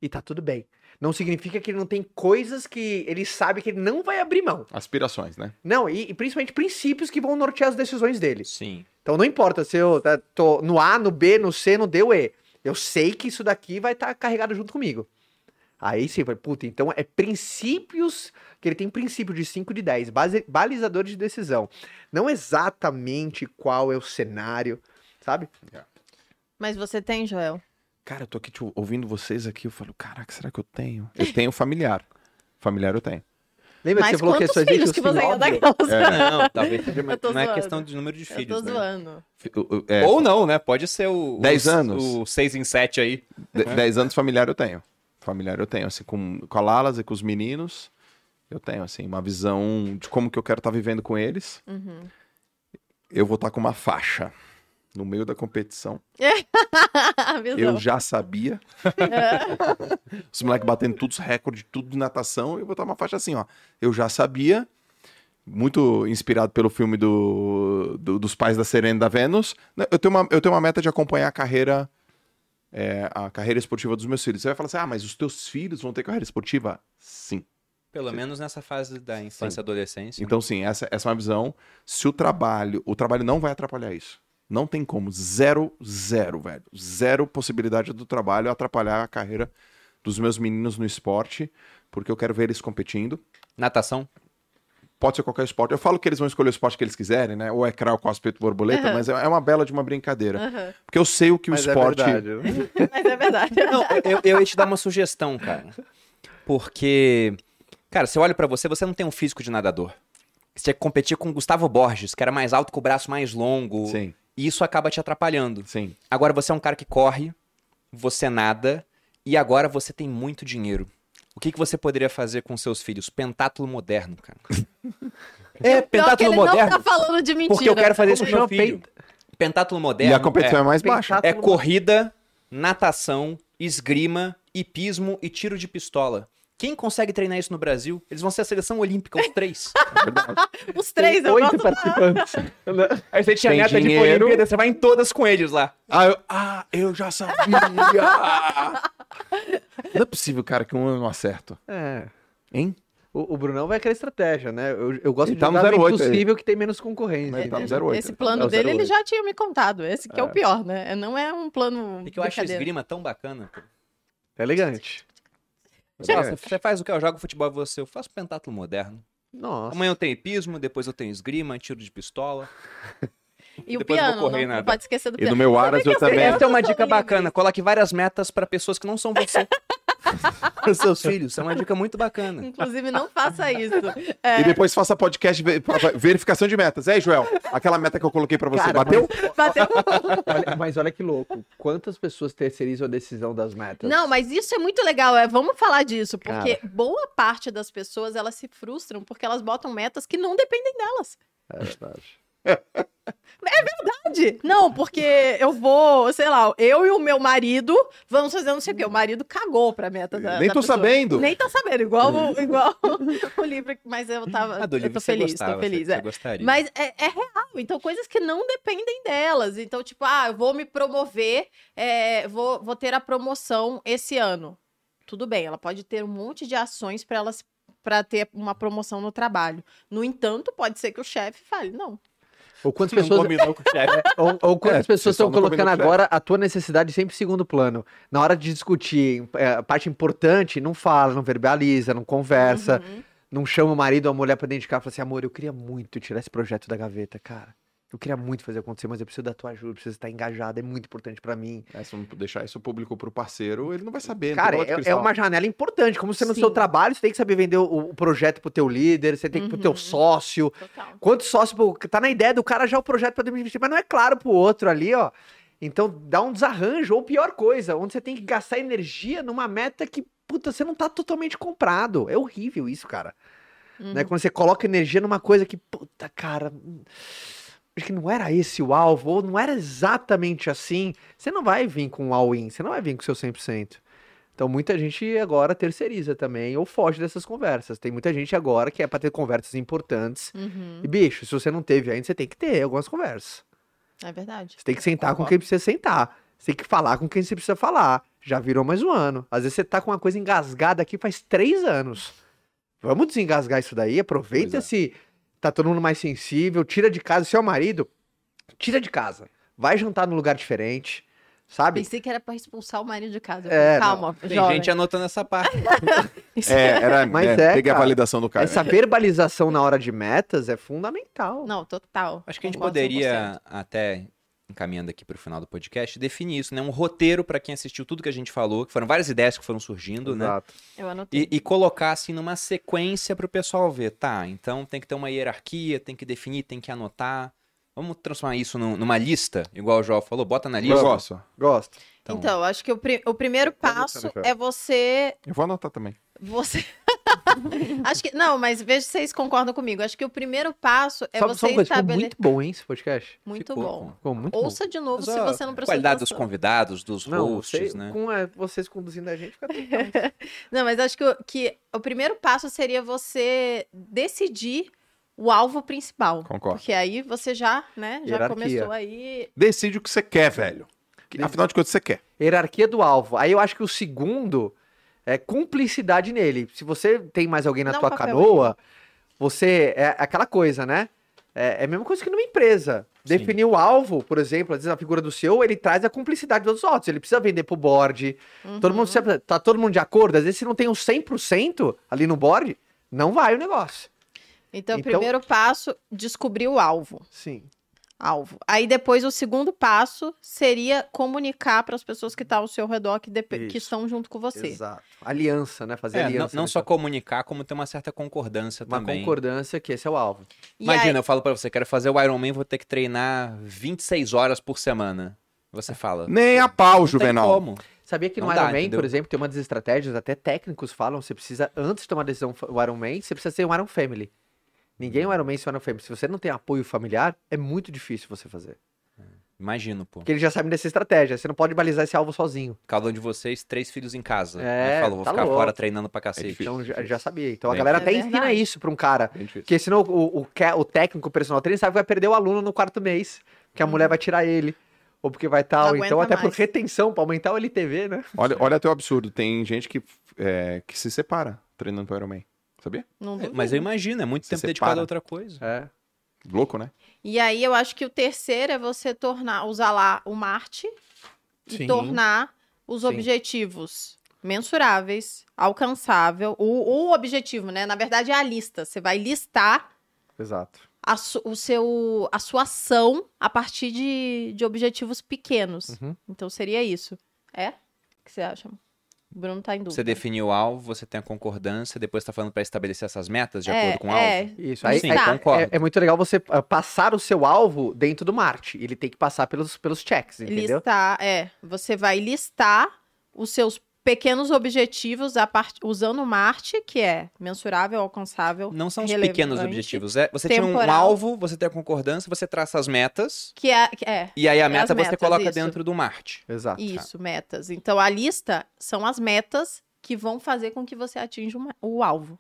S3: E tá tudo bem. Não significa que ele não tem coisas que ele sabe que ele não vai abrir mão.
S4: Aspirações, né?
S3: Não, e, e principalmente princípios que vão nortear as decisões dele.
S1: Sim.
S3: Então não importa se eu tá, tô no A, no B, no C, no D ou E. Eu sei que isso daqui vai estar carregado junto comigo. Aí sim, vai, puta, então é princípios, que ele tem princípio de 5 de 10, base, balizadores de decisão. Não exatamente qual é o cenário, sabe?
S2: Mas você tem, Joel?
S4: Cara, eu tô aqui tipo, ouvindo vocês aqui, eu falo, caraca, será que eu tenho? Eu tenho familiar. Familiar eu tenho.
S3: Lembra que
S2: Mas
S3: você falou que só existe
S2: filhos
S3: o
S2: que você ainda?
S4: É.
S1: Não, talvez seja,
S2: tô
S1: não é
S2: zoando.
S1: questão de número de
S2: Eu tô
S1: filhos, né?
S2: zoando.
S4: É,
S1: Ou não, né? Pode ser o...
S4: Dez
S1: o-
S4: anos.
S1: O 6 em 7 aí.
S4: de- 10 anos familiar eu tenho. Familiar eu tenho, assim, com, com a Lalas e com os meninos. Eu tenho, assim, uma visão de como que eu quero estar vivendo com eles.
S2: Uhum.
S4: Eu vou estar com uma faixa no meio da competição. Eu já sabia. Os moleques batendo todos os recordes, tudo de natação. Eu vou estar uma faixa assim, ó. Eu já sabia. Muito inspirado pelo filme do, do- dos pais da Serena e da Vênus. Né, Eu tenho, uma, eu tenho uma meta de acompanhar a carreira é, a carreira esportiva dos meus filhos. Você vai falar assim, ah, mas os teus filhos vão ter carreira esportiva? Sim.
S1: Pelo menos nessa fase da infância e adolescência.
S4: Então, sim, essa, essa é uma visão. Se o trabalho, o trabalho não vai atrapalhar isso. Não tem como. Zero, zero, velho. Zero possibilidade do trabalho atrapalhar a carreira dos meus meninos no esporte, porque eu quero ver eles competindo.
S1: Natação?
S4: Pode ser qualquer esporte. Eu falo que eles vão escolher o esporte que eles quiserem, né? Ou é crawl, cospe, borboleta,
S2: Uhum.
S4: mas é é uma bela de uma brincadeira.
S2: Aham.
S4: Porque eu sei o que o
S3: Mas é
S4: esporte.
S3: verdade, né?
S2: Mas é verdade.
S1: Não, eu, eu ia te dar uma sugestão, cara. Porque, cara, se eu olho pra você, você não tem um físico de nadador. Você tinha que competir com o Gustavo Borges, que era mais alto com o braço mais longo.
S4: Sim,
S1: E isso acaba te atrapalhando.
S4: sim.
S1: Agora você é um cara que corre, você nada, e agora você tem muito dinheiro. O que, que você poderia fazer com seus filhos? Pentátulo moderno, cara. É,
S2: Pior que
S1: pentátulo
S2: ele
S1: moderno.
S2: não tá falando de mentira.
S1: Porque eu quero fazer isso com meu filho. Pentátulo moderno.
S4: E a competição é,
S1: é,
S4: mais baixa.
S3: Pentátulo-
S1: é corrida, natação, esgrima, hipismo e tiro de pistola. Quem consegue treinar isso no Brasil? Eles vão ser a seleção olímpica, os três.
S2: Os três, eu
S3: Oito participantes.
S1: Aí você tinha
S4: Tem
S1: meta de. Olimpíada, você vai em todas com eles lá.
S4: Ah, eu, ah, eu já sabia! não é possível, cara, que um eu não acerto.
S3: É.
S4: Hein?
S3: O, o Brunão vai aquela estratégia, né? Eu, eu gosto
S4: Ele
S3: de
S4: tá no
S3: jogar no
S4: 08 aí.
S3: impossível que tem menos concorrência.
S4: Ele tá no
S3: entendeu?
S4: 08.
S2: Esse plano
S3: É o
S2: dele, ele
S3: 08.
S2: já tinha me contado. Esse que é, o pior, né? Não é um plano.
S1: E que eu acho esgrima tão bacana. pô.
S3: É elegante. É.
S1: você, você faz o que? Eu jogo futebol e você. Eu faço pentátulo moderno.
S3: Nossa.
S1: Amanhã eu tenho hipismo, depois eu tenho esgrima, tiro de pistola.
S2: E o
S1: Depois eu vou
S2: piano,
S1: correr
S2: não, não pode esquecer do
S4: E
S2: piano.
S4: no meu Aras eu também.
S1: Essa é uma dica
S2: livre.
S1: bacana. Coloque várias metas pra pessoas que não são você. Para seus filhos. Isso é uma dica muito bacana.
S2: Inclusive, não faça isso. É,
S4: E depois faça podcast verificação de metas. Ei, Joel, aquela meta que eu coloquei pra você,
S3: Cara,
S4: bateu?
S2: bateu-
S3: Olha- mas olha que louco. Quantas pessoas terceirizam a decisão das metas?
S2: Não, mas isso é muito legal. É, vamos falar disso, porque
S3: Cara.
S2: boa parte das pessoas elas se frustram porque elas botam metas que não dependem delas.
S3: É verdade.
S2: Verdade. Não, porque eu vou, sei lá, eu e o meu marido vamos fazer não sei o quê. O marido cagou pra meta da.
S4: Nem
S2: da
S4: tô
S2: pessoa.
S4: sabendo.
S2: Nem tá sabendo, igual, o- igual o livro, mas eu tava.
S1: Ah, do
S2: eu
S1: livro
S2: tô
S1: você
S2: feliz,
S1: gostava,
S2: tô feliz. é.
S1: gostaria.
S2: Mas é, é real, então coisas que não dependem delas. Então, tipo, ah, eu vou me promover, é, vou, vou ter a promoção esse ano. Tudo bem, ela pode ter um monte de ações para elas para ter uma promoção no trabalho. No entanto, pode ser que o chefe fale, não.
S3: Ou quantas
S1: Não
S3: pessoas, ou, ou quantas
S4: É,
S3: pessoas estão colocando agora a tua necessidade sempre em segundo plano. Na hora de discutir é, a parte importante, não fala, não verbaliza, não conversa,
S2: Uhum.
S3: não chama o marido ou a mulher pra dentro de casa e fala assim, amor, eu queria muito tirar esse projeto da gaveta, cara. Eu queria muito fazer acontecer, mas eu preciso da tua ajuda, preciso estar engajado, é muito importante pra mim.
S4: É, se não deixar isso público pro parceiro, ele não vai saber.
S3: Cara, é, é uma janela importante. Como você no seu trabalho, você tem que saber vender o, o projeto pro teu líder, você tem que ir pro teu
S2: Uhum.
S3: sócio.
S2: Total.
S3: Quanto sócio, tá na ideia do cara já o projeto pra investir, mas não é claro pro outro ali, ó. Então dá um desarranjo, ou pior coisa, onde você tem que gastar energia numa meta que, puta, você não tá totalmente comprado. É horrível isso, cara.
S2: Uhum.
S3: Né? Quando você coloca energia numa coisa que, puta, cara, acho que não era esse o alvo, ou não era exatamente assim, você não vai vir com o all-in, você não vai vir com seu 100%. Então muita gente agora terceiriza também, ou foge dessas conversas. Tem muita gente agora que é pra ter conversas importantes.
S2: Uhum.
S3: E, bicho, se você não teve ainda, você tem que ter algumas conversas.
S2: É verdade.
S3: Você tem que sentar com quem precisa sentar. Você tem que falar com quem você precisa falar. Já virou mais um ano. Às vezes você tá com uma coisa engasgada aqui faz três anos. Vamos desengasgar isso daí. Aproveita
S4: Pois é.
S3: Tá todo mundo mais sensível. Tira de casa. Se é o marido, tira de casa. Vai jantar num lugar diferente. Sabe?
S2: Pensei que era pra expulsar o marido de casa.
S3: É,
S2: Calma,
S1: Tem
S2: jovem.
S1: gente anotando essa parte.
S4: É, era,
S3: Mas
S4: é,
S3: é,
S4: peguei a validação do cara.
S3: Essa verbalização na hora de metas é fundamental.
S2: Não, total.
S1: Acho que a gente poderia, até encaminhando aqui pro final do podcast, definir isso, né? Um roteiro pra quem assistiu tudo que a gente falou, que foram várias ideias que foram surgindo, né?
S3: Exato.
S2: 100%. Eu anotei.
S1: E, e colocar assim numa sequência pro pessoal ver, tá? Então tem que ter uma hierarquia, tem que definir, tem que anotar. Vamos transformar isso num- numa lista, igual o João falou, bota na lista.
S4: Eu gosto.
S3: Gosto.
S1: Então,
S2: Então, acho que o, pri- o primeiro passo é você.
S4: Eu vou anotar também.
S2: Você. acho que. Não, mas veja se vocês concordam comigo. Acho que o primeiro passo é
S3: Só,
S2: você
S3: só uma coisa, ficou
S2: estabelecer.
S3: muito bom, hein, esse podcast?
S2: Muito
S1: Ficou,
S2: bom.
S3: Ficou muito
S2: Ouça de novo
S1: Mas,
S2: se você não prestou
S1: qualidade dos convidados, dos
S3: bom. Não,
S1: hosts,
S3: você-
S1: né?
S3: com é, vocês conduzindo a gente, fica tudo
S2: Não, mas acho que, o- que o primeiro passo seria você decidir o alvo principal.
S4: Concordo.
S2: Porque aí você já, né, já
S3: Hierarquia.
S2: começou aí.
S4: Decide o que você quer, velho. Afinal de contas, você quer.
S3: Hierarquia do alvo. Aí eu acho que o segundo é cumplicidade nele. Se você tem mais alguém na
S2: um
S3: tua canoa, você. É aquela coisa, né? É, é a mesma coisa que numa empresa.
S1: Sim.
S3: Definir o alvo, por exemplo, às vezes a figura do CEO, ele traz a cumplicidade dos outros. Ele precisa vender pro board. Todo
S2: Uhum.
S3: mundo sempre, tá todo mundo de acordo. Às vezes, se não tem um 100% ali no board, não vai o negócio.
S2: Então, o
S3: Então-
S2: primeiro passo, descobrir o alvo.
S3: Sim.
S2: Alvo. Aí depois o segundo passo seria comunicar para as pessoas que estão ao seu redor que, que estão junto com você.
S3: Exato. Aliança, né? Fazer
S1: É, não,
S3: aliança.
S1: não
S3: nessa-
S1: só comunicar, como ter uma certa concordância
S3: Uma
S1: também.
S3: concordância que esse é o alvo.
S2: E
S1: Imagina,
S2: aí-
S1: eu falo pra você, quero fazer o Ironman, vou ter que treinar 26 horas por semana. Você fala.
S4: Nem a pau,
S1: Não
S4: Juvenal.
S1: Tem como.
S3: Sabia que no
S1: Não dá,
S3: Ironman,
S1: entendeu?
S3: por exemplo, tem uma das estratégias, até técnicos falam, você precisa, antes de tomar a decisão o Ironman, você precisa ser um Iron Family. Ninguém é um um Iron Family. Se você não tem apoio familiar, é muito difícil você fazer.
S1: Imagino, pô.
S3: Porque eles já sabem dessa estratégia. Você não pode balizar esse alvo sozinho.
S1: Cada um de vocês, três filhos em casa.
S3: É,
S1: Aí falou, vou
S3: tá
S1: ficar
S3: louco.
S1: fora treinando pra cacete.
S3: Então já, já sabia. Então a
S1: Bem-
S3: galera
S2: É
S3: até ensina
S2: verdade.
S3: isso pra um cara.
S4: Difícil.
S3: Porque senão o, o, o técnico, o personal trainer, sabe que vai perder o aluno no quarto mês. Que a mulher vai tirar ele. Ou porque vai tal.
S2: Uhum. Não
S3: Então, até por
S2: mais.
S3: retenção, pra aumentar o LTV, né?
S4: Olha, olha até o absurdo. Tem gente que, é, que se separa treinando pro Ironman. Sabia?
S2: Não
S1: É,
S2: duvido.
S1: Mas eu imagino, é muito
S4: Você
S1: tempo dedicado
S4: separa.
S1: a outra coisa.
S3: É.
S4: Louco, né?
S2: E aí eu acho que o terceiro é você tornar, usar lá o Marte e
S3: Sim.
S2: tornar os
S3: Sim.
S2: objetivos mensuráveis, alcançável. O, o objetivo, né? Na verdade é a lista. Você vai listar
S3: Exato.
S2: a, su- o seu, a sua ação a partir de, de objetivos pequenos.
S3: Uhum.
S2: Então seria isso. É? O que você acha? O Bruno tá em dúvida.
S1: Você definiu o alvo, você tem a concordância, depois tá falando pra estabelecer essas metas de
S2: é,
S1: acordo com o
S2: é,
S1: alvo.
S3: Isso. Aí,
S1: Sim,
S3: aí-
S1: concordo.
S3: é, é muito legal você ah, passar o seu alvo dentro do Marte. Ele tem que passar pelos, pelos checks, entendeu?
S2: listar, é. Você vai listar os seus pequenos objetivos a part... usando o Marte, que é mensurável, alcançável,
S1: Não são os pequenos objetivos. É, você tinha um
S2: temporal.
S1: alvo, você tem a concordância, você traça as metas,
S2: que é, que é
S1: e aí a
S2: as
S1: meta você
S2: metas,
S1: coloca
S2: isso.
S1: dentro do Marte.
S3: Exato.
S2: isso, metas. Então a lista são as metas que vão fazer com que você atinja uma- o alvo.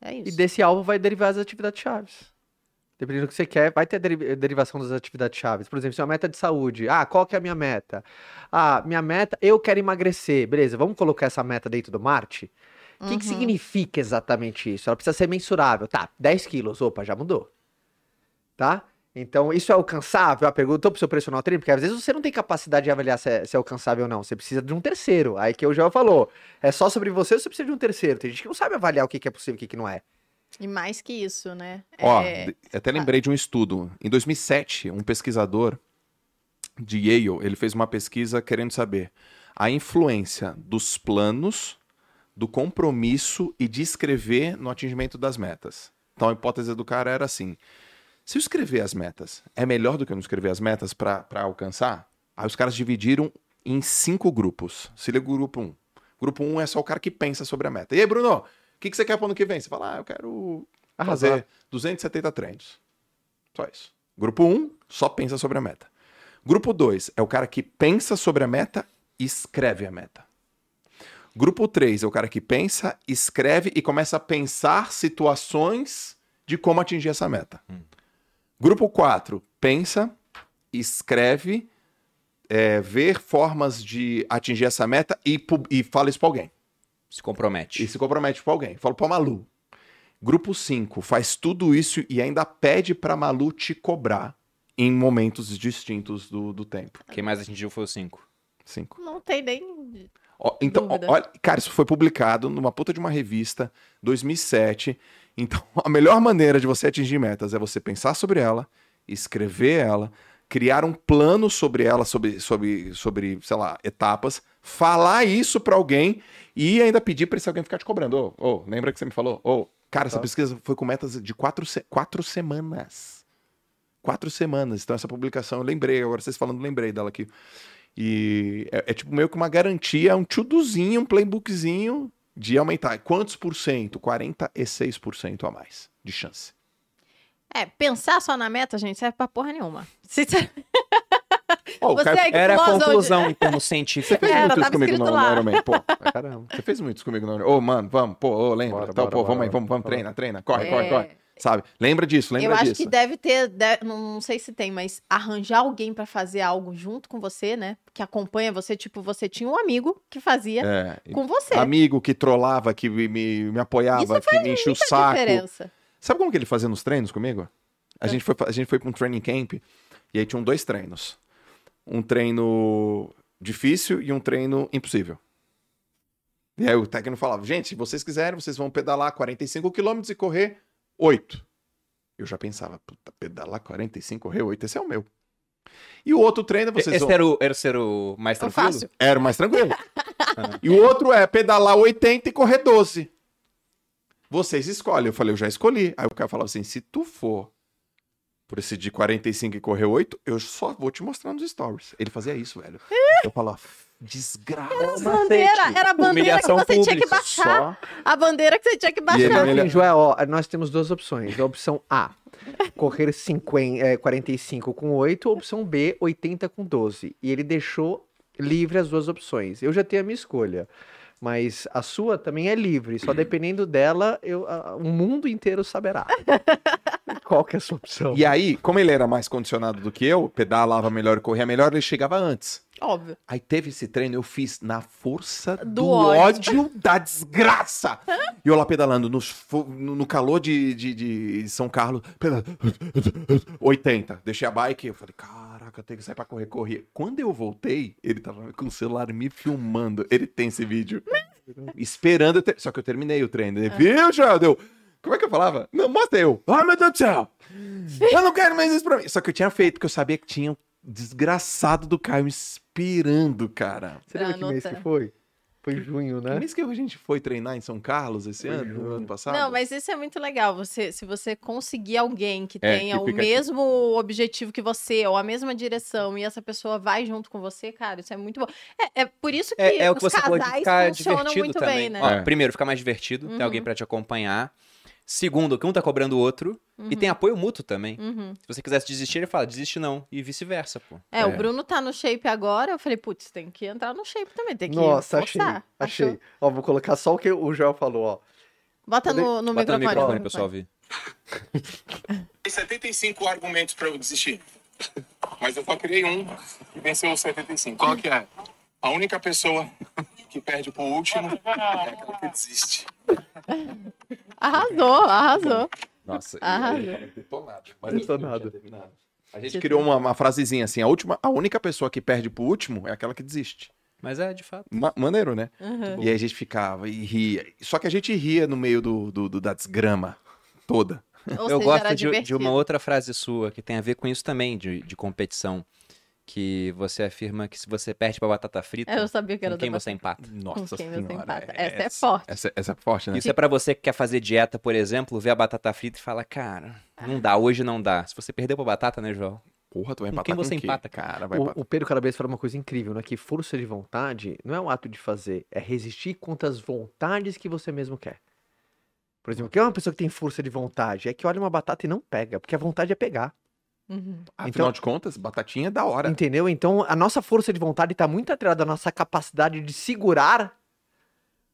S2: É
S3: E
S2: isso.
S3: desse alvo vai derivar as atividades chaves. Dependendo do que você quer, vai ter deri- derivação das atividades chaves. Por exemplo, se é uma meta de saúde. Ah, qual que é a minha meta? Ah, minha meta, eu quero emagrecer. Beleza, vamos colocar essa meta dentro do Marte? O que, que
S2: Uhum.
S3: significa exatamente isso? Ela precisa ser mensurável. Tá, 10 quilos. Opa, já mudou. Tá? Então, isso é alcançável? Ah, perguntou pro seu personal trainer, porque às vezes você não tem capacidade de avaliar se é, se é alcançável ou não. Você precisa de um terceiro. Aí que o Joel falou. É só sobre você ou você precisa de um terceiro? Tem gente que não sabe avaliar o que, que é possível e o que, que não é.
S2: E mais que isso, né?
S4: Ó,
S2: É,
S4: até lembrei de um estudo. Em 2007, um pesquisador de Yale, ele fez uma pesquisa querendo saber a influência dos planos, do compromisso e de escrever no atingimento das metas. Então a hipótese do cara era assim: se eu escrever as metas é melhor do que eu não escrever as metas para alcançar, aí os caras dividiram em cinco grupos. Se liga o grupo 1. Um. Grupo 1 um é só o cara que pensa sobre a meta. E aí, Bruno, que, que você quer para ano que vem? Você fala, ah, eu quero
S3: Arrasar.
S4: fazer 270 treinos. Só isso. Grupo 1 só pensa sobre a meta. Grupo 2 é o cara que pensa sobre a meta e escreve a meta. Grupo 3 é o cara que pensa, escreve e começa a pensar situações de como atingir essa meta. Grupo 4 pensa, escreve, é, ver formas de atingir essa meta e, e fala isso pra alguém.
S1: Se compromete.
S4: E se compromete pra alguém. Fala pra Malu. Grupo 5 faz tudo isso e ainda pede pra Malu te cobrar em momentos distintos do, do tempo.
S1: Quem mais atingiu foi o 5.
S4: 5.
S2: Não tem nem.
S4: Ó, então, ó, olha, cara, isso foi publicado numa puta de uma revista, 2007. Então, a melhor maneira de você atingir metas é você pensar sobre ela, escrever ela, criar um plano sobre ela, sobre, sobre, sobre sei lá, etapas, falar isso pra alguém e ainda pedir pra esse alguém ficar te cobrando. Ô, ô, lembra que você me falou? Ô, cara, essa
S3: Tá.
S4: pesquisa foi com metas de quatro, se- quatro semanas. Quatro semanas. Então, essa publicação eu lembrei, agora vocês falando, lembrei dela aqui. E é, é tipo meio que uma garantia, um tudozinho, um playbookzinho de aumentar. Quantos por cento? 46% a mais de chance.
S2: É, pensar só na meta, gente, serve pra porra nenhuma. Se-
S4: Ó, o
S2: Você
S4: cara-
S2: é
S1: Era a conclusão em termos
S4: Você
S1: científicos.
S4: fez
S2: Era,
S4: muito isso comigo no, no pô.
S3: Caramba.
S4: Você fez muito isso comigo no Ironman. Ô, mano, vamos, pô, ô, lembra.
S3: Bora,
S4: Tal,
S3: bora,
S4: pô, vamos
S3: bora,
S4: aí, vamos, vamos, treina, treina. Corre,
S2: É.
S4: corre, corre. Sabe? Lembra disso, lembra
S2: eu acho
S4: disso.
S2: que deve ter, de- não, sei se tem, mas arranjar alguém pra fazer algo junto com você, né? Que acompanha você, tipo, você tinha um amigo que fazia
S4: É,
S2: com você.
S4: amigo que trollava, que me, me, apoiava,
S2: Isso
S4: que me enchia o saco.
S2: diferença.
S4: Sabe como que ele fazia nos treinos comigo?
S2: É.
S4: A, gente, foi, a gente foi pra um training camp e aí tinham dois treinos. Um treino difícil e um treino impossível. E aí o técnico falava, gente, se vocês quiserem, vocês vão pedalar 45 quilômetros e correr 8. Eu já pensava, puta, pedalar 45, correr 8, esse é o meu. E o outro treino, vocês
S1: Esse
S4: vão...
S1: era o, era ser o mais
S2: É
S1: tranquilo?
S4: Era o mais tranquilo. e o outro é pedalar 80 e correr 12. Vocês escolhem. Eu falei, eu já escolhi. Aí o cara falou assim: se tu for por esse de 45 e correr 8, eu só vou te mostrar nos stories. Ele fazia isso, velho. Eu falava, desgraça.
S2: Bandeira, era a bandeira que você tinha que
S1: pública.
S2: baixar.
S4: Só.
S2: A bandeira que você tinha que
S4: E
S2: baixar.
S4: ele-
S3: Joel, ó, nós temos duas opções. A opção A, correr 50, é, 45 com 8, a opção B, 80 com 12. E ele deixou livre as duas opções. Eu já tenho a minha escolha. Mas a sua também é livre. Só dependendo dela, eu, a- o mundo inteiro saberá. Qual que é a sua opção?
S4: E aí, como ele era mais condicionado do que eu, pedalava melhor e corria melhor, ele chegava antes.
S2: Óbvio.
S4: Aí teve esse treino, eu fiz na força do,
S2: Do
S4: ódio.
S2: ódio.
S4: da desgraça. E eu lá pedalando no, no calor de, de, de São Carlos, pedalando, 80. Deixei a bike, eu falei, caraca, eu tenho que sair pra correr, correr. Quando eu voltei, ele tava com o celular me filmando. Ele tem esse vídeo. Esperando ter... Só que eu terminei o treino. Ele, viu, Joel? Deu... Como é que eu falava? Não, mostra eu. Ai, meu Deus do céu. Eu não quero mais isso pra mim. Só que eu tinha feito, porque eu sabia que tinha um desgraçado do Caio me esperando, cara.
S3: Você lembra que mês que foi? Foi em junho,
S4: Que
S3: né?
S4: mês que a gente foi treinar em São Carlos esse
S3: Foi
S4: ano, no
S3: junho.
S4: ano passado?
S2: Não, mas isso é muito legal. Você, se você conseguir alguém que
S4: É,
S2: tenha
S4: que
S2: o mesmo objetivo que você, ou a mesma direção, e essa pessoa vai junto com você, cara, isso é muito bom. É, é por isso que
S1: É, é o que
S2: os
S1: você
S2: casais
S1: ficar
S2: funcionam
S1: divertido
S2: muito
S1: também.
S2: bem, né?
S1: Ó,
S4: É.
S1: Primeiro, fica mais divertido, tem
S2: Uhum.
S1: alguém pra te acompanhar. Segundo, que um tá cobrando o outro. E tem apoio mútuo também.
S2: Uhum.
S1: Se você quisesse desistir, ele fala, desiste não. E vice-versa, pô.
S2: É,
S4: É.
S2: o Bruno tá no shape agora, eu falei, putz, tem que entrar no shape também, tem que
S3: Nossa, achei.
S2: forçar.
S3: Achei.
S2: Achou?
S3: Ó, vou colocar só o que o Joel falou, ó.
S2: Bota no, no
S1: Bota no
S2: microfone.
S1: microfone,
S2: no
S1: pessoal, ouvir.
S5: Tem 75 argumentos pra eu desistir. Mas eu só criei um e venceu os 75. Qual que é? A única pessoa que perde por último é aquela que desiste.
S2: Arrasou, arrasou.
S4: Nossa,
S2: Arrasou.
S4: detonado. Mas
S3: Detonado.
S4: eu tinha terminado. A gente criou uma, uma frasezinha assim, a, última, a única pessoa que perde pro último é aquela que desiste.
S1: Mas é, de fato.
S4: Ma- maneiro, né?
S2: Uhum.
S4: E aí a gente ficava e ria. Só que a gente ria no meio do, do- do- da desgrama toda.
S2: Ou
S1: eu
S2: seja,
S1: gosto
S2: era
S1: de, de uma outra frase sua que tem a ver com isso também, de, de competição. Que você afirma que se você perde pra batata frita,
S2: Eu sabia que era
S1: com quem você empata.
S4: Nossa
S2: quem você
S4: senhora.
S2: empata. Essa é forte.
S4: Essa, essa é forte, né?
S1: Isso é pra você que quer fazer dieta, por exemplo, vê a batata frita e fala, cara, não dá, hoje não dá. Se você perdeu pra batata, né, João?
S4: Porra, tu vai
S1: Com
S4: empatar
S1: quem você
S4: com quê?
S1: empata,
S4: cara? Vai
S3: O,
S4: empatar.
S3: o Pedro Calabresa fala uma coisa incrível, né? Que força de vontade não é um ato de fazer, é resistir contra as vontades que você mesmo quer. Por exemplo, o que é uma pessoa que tem força de vontade? É que olha uma batata e não pega, porque a vontade é pegar.
S2: Uhum.
S4: Afinal
S3: então-
S4: de contas, batatinha é da hora.
S3: Entendeu? Então, a nossa força de vontade está muito atrelada à nossa capacidade de segurar,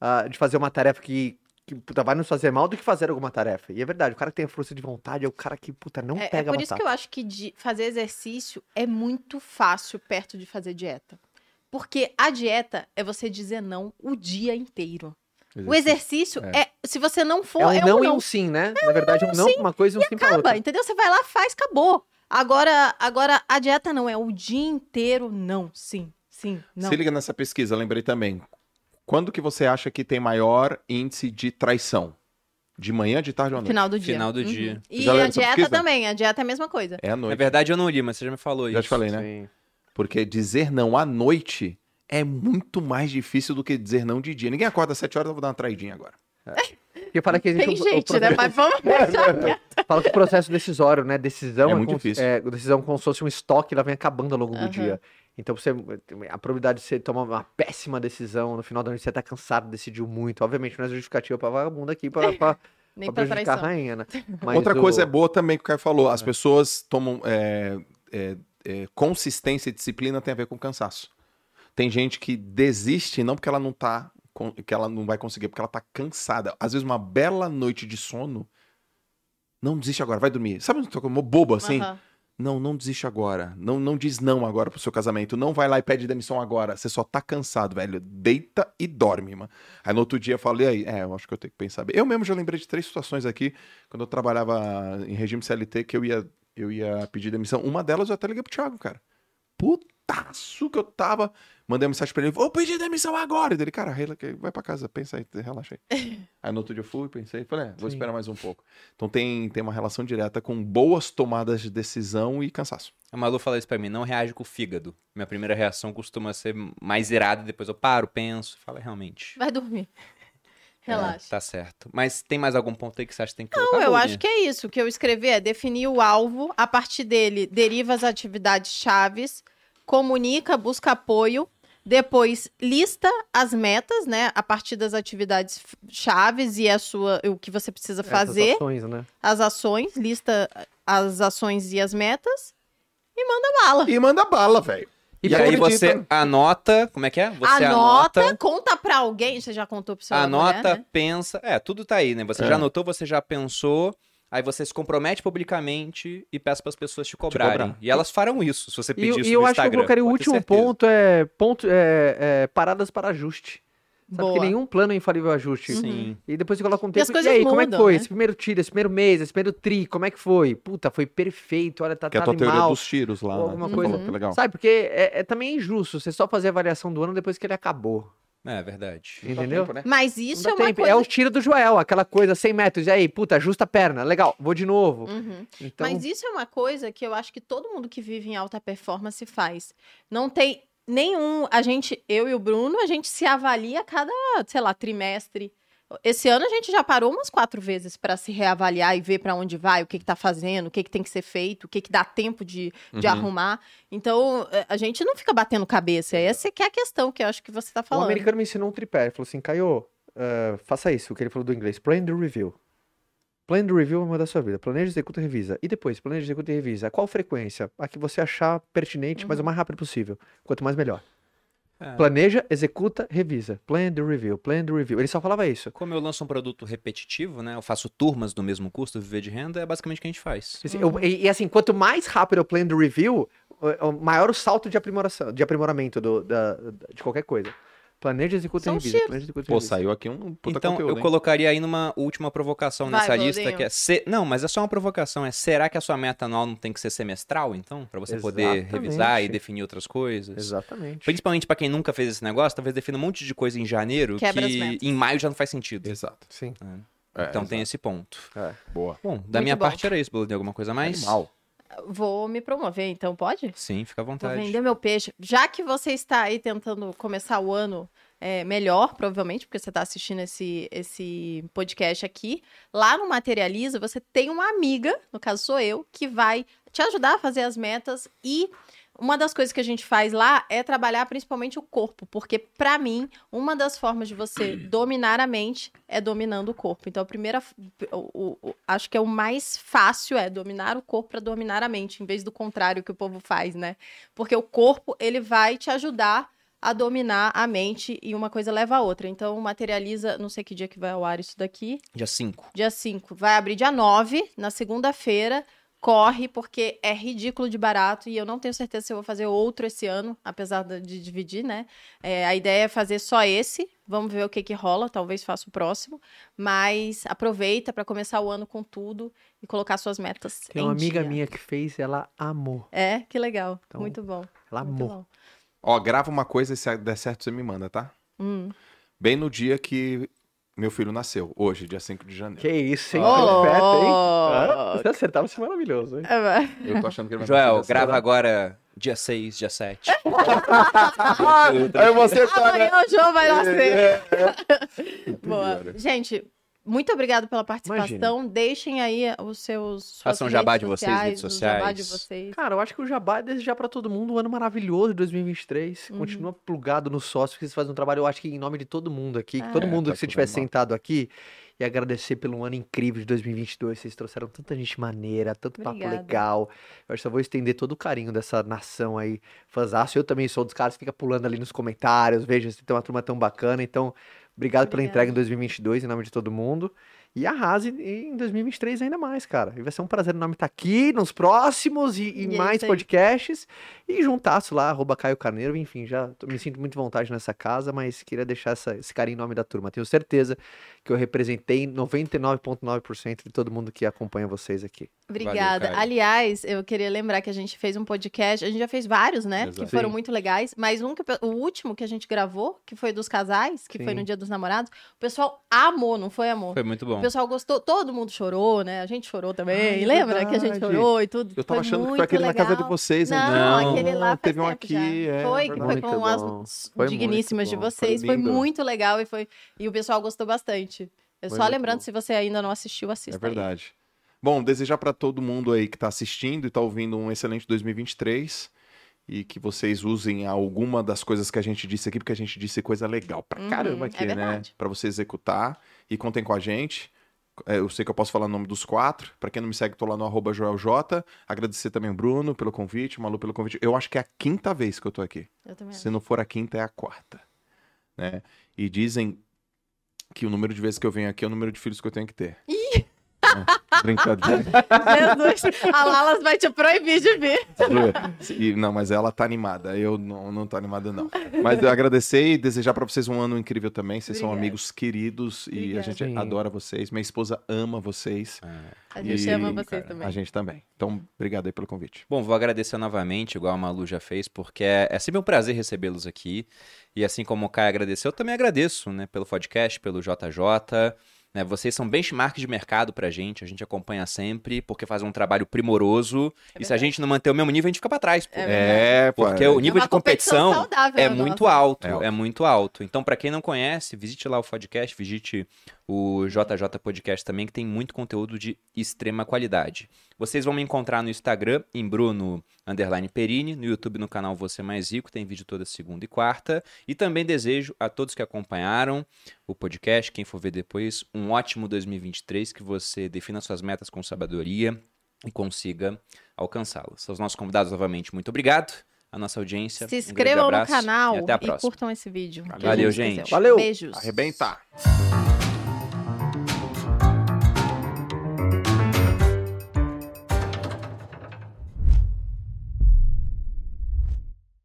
S3: ah, de fazer uma tarefa que, que puta, vai nos fazer mal do que fazer alguma tarefa. E é verdade, o cara que tem a força de vontade é o cara que, puta, não
S2: É, é
S3: pega
S2: por
S3: a
S2: isso
S3: batata.
S2: que eu acho que de fazer exercício é muito fácil perto de fazer dieta. Porque a dieta é você dizer não o dia inteiro. O exercício é, se você não for,
S3: É um
S2: é
S3: não
S2: um
S3: e
S2: não.
S3: um sim, né? Na verdade, é um não pra uma coisa e um sim pra
S2: Acaba,
S3: outra.
S2: entendeu? Você vai lá, faz, acabou. Agora, agora a dieta não é o dia inteiro não, sim, sim, não.
S4: Se liga nessa pesquisa, lembrei também. Quando que você acha que tem maior índice de traição? De manhã, de tarde ou à noite?
S2: Final do dia.
S1: Final do
S2: Uhum.
S1: dia.
S2: E
S4: Já
S2: a dieta também, a dieta é a mesma coisa.
S4: É à
S1: Na
S4: noite.
S1: verdade, eu não li, mas você já me falou
S4: Já
S1: isso.
S4: te falei, né?
S3: Sim.
S4: Porque dizer não à noite é muito mais difícil do que dizer não de dia. Ninguém acorda às 7 horas, eu vou dar uma traidinha agora.
S3: Porque fala que existe
S2: Tem
S3: o- o
S2: gente, né?
S3: processo-
S2: Mas vamos deixar quieto.
S3: Fala que o processo decisório, né? Decisão
S4: É muito
S3: como,
S4: difícil.
S3: É, decisão como se fosse um estoque, ela vem acabando ao longo do
S2: Aham.
S3: dia. Então você. A probabilidade de você tomar uma péssima decisão no final da noite, você tá cansado, decidiu muito. Obviamente, não é justificativa pra vagabundo aqui pra, pra,
S2: Nem
S3: pra
S2: pra
S3: prejudicar a rainha, né? Mas
S4: Outra
S3: o-
S4: coisa é boa também que o Caio falou. As pessoas tomam. é, é, é, consistência e disciplina tem a ver com cansaço. Tem gente que desiste não porque ela não tá. Que ela não vai conseguir, porque ela tá cansada. Às vezes, uma bela noite de sono Não desiste agora, vai dormir. Sabe, tô como bobo assim? Não, não desiste agora. Não, não diz não agora pro seu casamento. Não vai lá e pede demissão agora. Você só tá cansado, velho. Deita e dorme, mano. Aí no outro dia eu falei, aí, é, eu acho que eu tenho que pensar. Eu mesmo já lembrei de três situações aqui, quando eu trabalhava em regime CLT, que eu ia, eu ia pedir demissão. Uma delas eu até liguei pro Thiago, cara. Putaço que eu tava. Mandei uma mensagem pra ele, vou pedir demissão agora. E dele, cara, vai pra casa, pensa aí, relaxa aí. aí no outro dia eu fui, pensei, falei, é, vou
S3: Sim.
S4: esperar mais um pouco. Então tem, tem uma relação direta com boas tomadas de decisão e cansaço.
S1: A Malu fala isso pra mim, não reage com o fígado. Minha primeira reação costuma ser mais irada, depois eu paro, penso falo, "É, realmente.
S2: Vai dormir.
S1: é,
S2: Relaxa.
S1: tá certo. Mas tem mais algum ponto aí que você acha que tem que
S2: Não,
S1: colocar?
S2: eu
S1: Bolinha?
S2: acho que é isso. O que eu escrevi é definir o alvo, a partir dele deriva as atividades chaves, comunica, busca apoio, depois lista as metas, né, a partir das atividades chaves e a sua, o que você precisa fazer,
S3: ações, né?
S2: as ações, lista as ações e as metas e manda bala.
S4: E manda bala, velho.
S1: E,
S4: E
S1: aí você anota, como é que é? Você
S2: anota, conta pra alguém, você já contou pro seu
S1: anota,
S2: mulher, né?
S1: pensa. É, tudo tá aí, né? Você
S4: É.
S1: já anotou, você já pensou. Aí você se compromete publicamente e peça para as pessoas te cobrarem.
S4: cobrar.
S1: E elas farão isso, se você
S3: E,
S1: pedir
S3: e
S1: isso
S3: eu
S1: no
S3: acho que eu colocaria o último ponto é, ponto é, é paradas para ajuste. Sabe
S2: Boa.
S3: que nenhum plano é infalível ajuste.
S1: Sim.
S3: E depois você coloca um
S2: E as
S3: tempo. E,
S2: coisas
S3: aí, como é que
S2: mudam,
S3: foi?
S2: né?
S3: Esse primeiro tiro, esse primeiro mês, esse primeiro tri, como é que foi? Puta, foi perfeito, olha, tá,
S4: Que é
S3: tá
S4: a tua teoria dos tiros lá, né?
S3: alguma
S4: Você
S3: coisa.
S4: legal.
S3: Sabe, porque é, é também injusto você só fazer a avaliação do ano depois que ele acabou.
S1: É verdade.
S3: Entendeu?
S4: Tempo, né?
S2: Mas isso é uma
S3: tempo.
S2: coisa...
S3: É o tiro do Joel, aquela coisa 100 metros. E aí, puta, ajusta a perna. Legal, vou de novo.
S2: Uhum.
S3: Então,
S2: Mas isso é uma coisa que eu acho que todo mundo que vive em alta performance faz. Não tem nenhum. A gente, eu e o Bruno, a gente se avalia a cada, sei lá, trimestre. Esse ano a gente já parou umas quatro vezes para se reavaliar e ver para onde vai, o que, que tá fazendo, o que, que tem que ser feito, o que, que dá tempo de, de
S4: Uhum.
S2: arrumar. Então, eh, a gente não fica batendo cabeça. Essa que é a questão que eu acho que você tá
S3: o
S2: falando.
S3: americano me ensinou um tripé. Ele falou assim, Caio, eh, faça isso, o que ele falou do inglês. Plan the review. Plan the review é uma da sua vida. Planeja, executa, revisa. E depois, planeja, executa e revisa. Qual frequência? A que você achar pertinente, mas o mais rápido possível. Quanto mais, melhor.
S1: É.
S3: Planeja, executa, revisa. Plan the review, plan the review. Ele só falava isso.
S1: Como eu lanço um produto repetitivo, né? Eu faço turmas do mesmo custo, viver de renda, é basicamente o que a gente faz.
S3: Assim, eu- e, e assim, quanto mais rápido eu plan the review, maior o salto de aprimoração, de aprimoramento do- da- de qualquer coisa. Planeja, executa e revisa. Planeja, executa
S4: Pô,
S3: revisa.
S4: saiu aqui um puta
S1: então,
S4: conteúdo,
S1: eu
S4: hein?
S1: colocaria aí numa última provocação
S2: Vai,
S1: nessa lista, que é... se- Não, mas é só uma provocação. É, será que a sua meta anual não tem que ser semestral, então? Pra você poder
S3: Exatamente.
S1: revisar e definir outras coisas?
S3: Exatamente.
S1: Principalmente pra quem nunca fez esse negócio, talvez defina um monte de coisa em janeiro
S2: Quebra as
S1: que
S2: metas.
S1: em maio já não faz sentido.
S4: Exato.
S3: Sim.
S4: É,
S1: então tem
S4: exato.
S1: esse ponto.
S3: É.
S4: Boa.
S1: Bom, da
S2: Muito
S1: minha
S2: bom.
S1: parte era isso, Bruno. Tem alguma coisa mais?
S4: Animal.
S2: Vou me promover, então pode?
S1: Sim, fica à
S2: Vou
S1: vontade.
S2: vender meu peixe. Já que você está aí tentando começar o ano é, melhor, provavelmente, porque você está assistindo esse, esse podcast aqui, lá no Materializa você tem uma amiga, no caso sou eu, que vai te ajudar a fazer as metas e uma das coisas que a gente faz lá é trabalhar principalmente o corpo, porque pra mim, uma das formas de você dominar a mente é dominando o corpo. Então, a primeira, o- o- o- acho que é o mais fácil é dominar o corpo para dominar a mente, em vez do contrário que o povo faz, né? Porque o corpo, ele vai te ajudar a dominar a mente e uma coisa leva a outra. Então, materializa, não sei que dia que vai ao ar isso daqui,
S1: Dia 5.
S2: dia 5. Vai abrir dia 9, na segunda-feira. Corre, porque é ridículo de barato e eu não tenho certeza se eu vou fazer outro esse ano, apesar de dividir, né? É, a ideia é fazer só esse. Vamos ver o que que rola, talvez faça o próximo. Mas aproveita para começar o ano com tudo e colocar suas metas.
S3: Tem uma amiga
S2: dia.
S3: minha que fez, ela amou.
S2: É, que legal.
S3: Então,
S2: Muito bom.
S3: Ela
S2: Muito
S3: amou.
S2: bom.
S4: Ó, grava uma coisa e se der certo você me manda, tá?
S2: Hum.
S4: Bem no dia que meu filho nasceu, hoje, dia 5 de janeiro.
S3: Que isso, hein?
S2: Oh!
S3: Perfeito, hein? Ah, se acertar, vai ser maravilhoso, hein?
S2: É,
S4: Eu tô achando que ele vai
S1: Joel, grava agora dia 6, dia 7.
S4: Aí você tá, né?
S2: Amanhã o João vai nascer.
S4: É,
S2: Boa.
S4: Cara.
S2: Gente, muito obrigado pela participação. Deixem aí os seus.
S1: Façam
S2: redes
S1: jabá de vocês,
S2: sociais,
S1: redes
S2: o jabá de
S1: sociais.
S2: vocês.
S3: Cara, eu acho que o Jabá é desejar pra todo mundo um ano maravilhoso de 2023.
S2: Uhum.
S3: Continua plugado no sócio, que vocês fazem um trabalho, eu acho que em nome de todo mundo aqui. que
S2: É.
S3: todo
S4: É,
S3: mundo
S4: tá
S3: que você
S4: tudo
S3: tiver
S4: animado.
S3: sentado aqui e agradecer pelo ano incrível de 2022. Vocês trouxeram tanta gente maneira, tanto papo
S2: Obrigada.
S3: legal. Eu acho que só vou estender todo o carinho dessa nação aí, fãzaço. Eu também sou um dos caras que fica pulando ali nos comentários, veja se tem uma turma tão bacana. Então, obrigado pela entrega em 2022, em nome de todo mundo. E arrase em 2023 ainda mais, cara. E vai ser um prazer enorme estar aqui nos próximos e, e
S2: E é
S3: mais podcasts. E juntasso lá, arroba Caio Carneiro. Enfim, já tô- me sinto muito à vontade nessa casa, mas queria deixar essa- esse carinho em nome da turma. Tenho certeza que eu representei 99,9% de todo mundo que acompanha vocês aqui.
S2: Obrigada.
S1: Caio.
S2: Aliás, eu queria lembrar que a gente fez um podcast, a gente já fez vários, né?
S1: Exato.
S2: Que foram
S3: Sim.
S2: muito legais, mas um que, o último que a gente gravou, que foi dos casais, que foi
S3: Sim.
S2: no Dia dos Namorados, o pessoal amou, não foi amor?
S1: Foi muito bom.
S2: O pessoal gostou, todo mundo chorou, né? A gente chorou também.
S3: Ai, é
S2: Lembra que a gente
S3: verdade.
S2: chorou e tudo?
S4: Eu tava
S2: Foi
S4: achando que foi
S2: muito
S4: aquele na casa de
S2: legal.
S4: vocês, né?
S2: Não,
S1: Não,
S2: aquele lá faz
S4: teve um
S2: tempo
S4: aqui,
S2: já.
S4: é,
S2: foi, que
S4: verdade.
S2: foi com
S3: Muito
S2: as
S3: bom. Foi
S2: digníssimas de
S3: foi
S2: vocês. Foi,
S4: lindo.
S2: muito legal e foi e o pessoal gostou bastante. É
S3: Foi
S2: só lembrando,
S3: bom.
S2: se você ainda não assistiu,
S4: É
S2: assista. aí.
S4: Bom, desejar para todo mundo aí que está assistindo e está ouvindo um excelente 2023 e que vocês usem alguma das coisas que a gente disse aqui, porque a gente disse coisa legal pra
S2: Uhum,
S4: caramba
S2: é
S4: aqui, né?
S2: verdade.
S4: Para você executar e contem com a gente. É, Eu sei que eu posso falar o nome dos quatro. Para quem não me segue, tô lá no arroba joeljota. Agradecer também o Bruno pelo convite, o Malu pelo convite. Eu acho que é a quinta vez que eu tô aqui.
S2: Eu também.
S4: Se não for a quinta, é a quarta. Né? E dizem que o número de vezes que eu venho aqui é o número de filhos que eu tenho que ter. É, brincadeira.
S2: Jesus, a Lalas vai te proibir de vir.
S4: E- não, mas ela tá animada. Eu não, não tô animada, não. Mas eu agradecer e desejar pra vocês um ano incrível também. Vocês são
S2: Obrigada.
S4: amigos queridos e a
S2: Obrigada.
S4: gente
S3: Sim.
S4: adora vocês. Minha esposa ama vocês.
S2: A gente
S4: E,
S2: ama vocês
S1: cara,
S2: também.
S4: A gente também. Então, obrigado aí pelo convite.
S1: Bom, vou agradecer novamente, igual a Malu já fez, porque é, é sempre um prazer recebê-los aqui. E assim como o Caio agradeceu, eu também agradeço, né, pelo podcast, pelo JJ. Né, vocês são benchmark de mercado pra gente, a gente acompanha sempre, porque faz um trabalho primoroso. e se a gente não manter o mesmo nível, a gente fica pra trás. pô.
S2: É
S4: É, pô,
S1: Porque
S4: é-
S1: o nível de competição
S2: saudável,
S1: é
S2: né,
S1: muito
S2: nossa.
S1: alto,
S4: É alto.
S1: é muito alto. Então, pra quem não conhece, visite lá o podcast, visite o JJ Podcast também, que tem muito conteúdo de extrema qualidade. Vocês vão me encontrar no Instagram, em Bruno Underline Perini, no YouTube no canal Você Mais Rico, tem vídeo toda segunda e quarta. E também desejo a todos que acompanharam o podcast, quem for ver depois, um ótimo 2023, que você defina suas metas com sabedoria e consiga alcançá-las. Aos nossos convidados, novamente, muito obrigado. A nossa audiência.
S2: Se
S1: um
S2: inscrevam no
S1: abraço
S2: canal
S1: e até a
S2: e curtam esse vídeo.
S1: Valeu, gente.
S3: Valeu.
S2: Beijos.
S4: Arrebentar.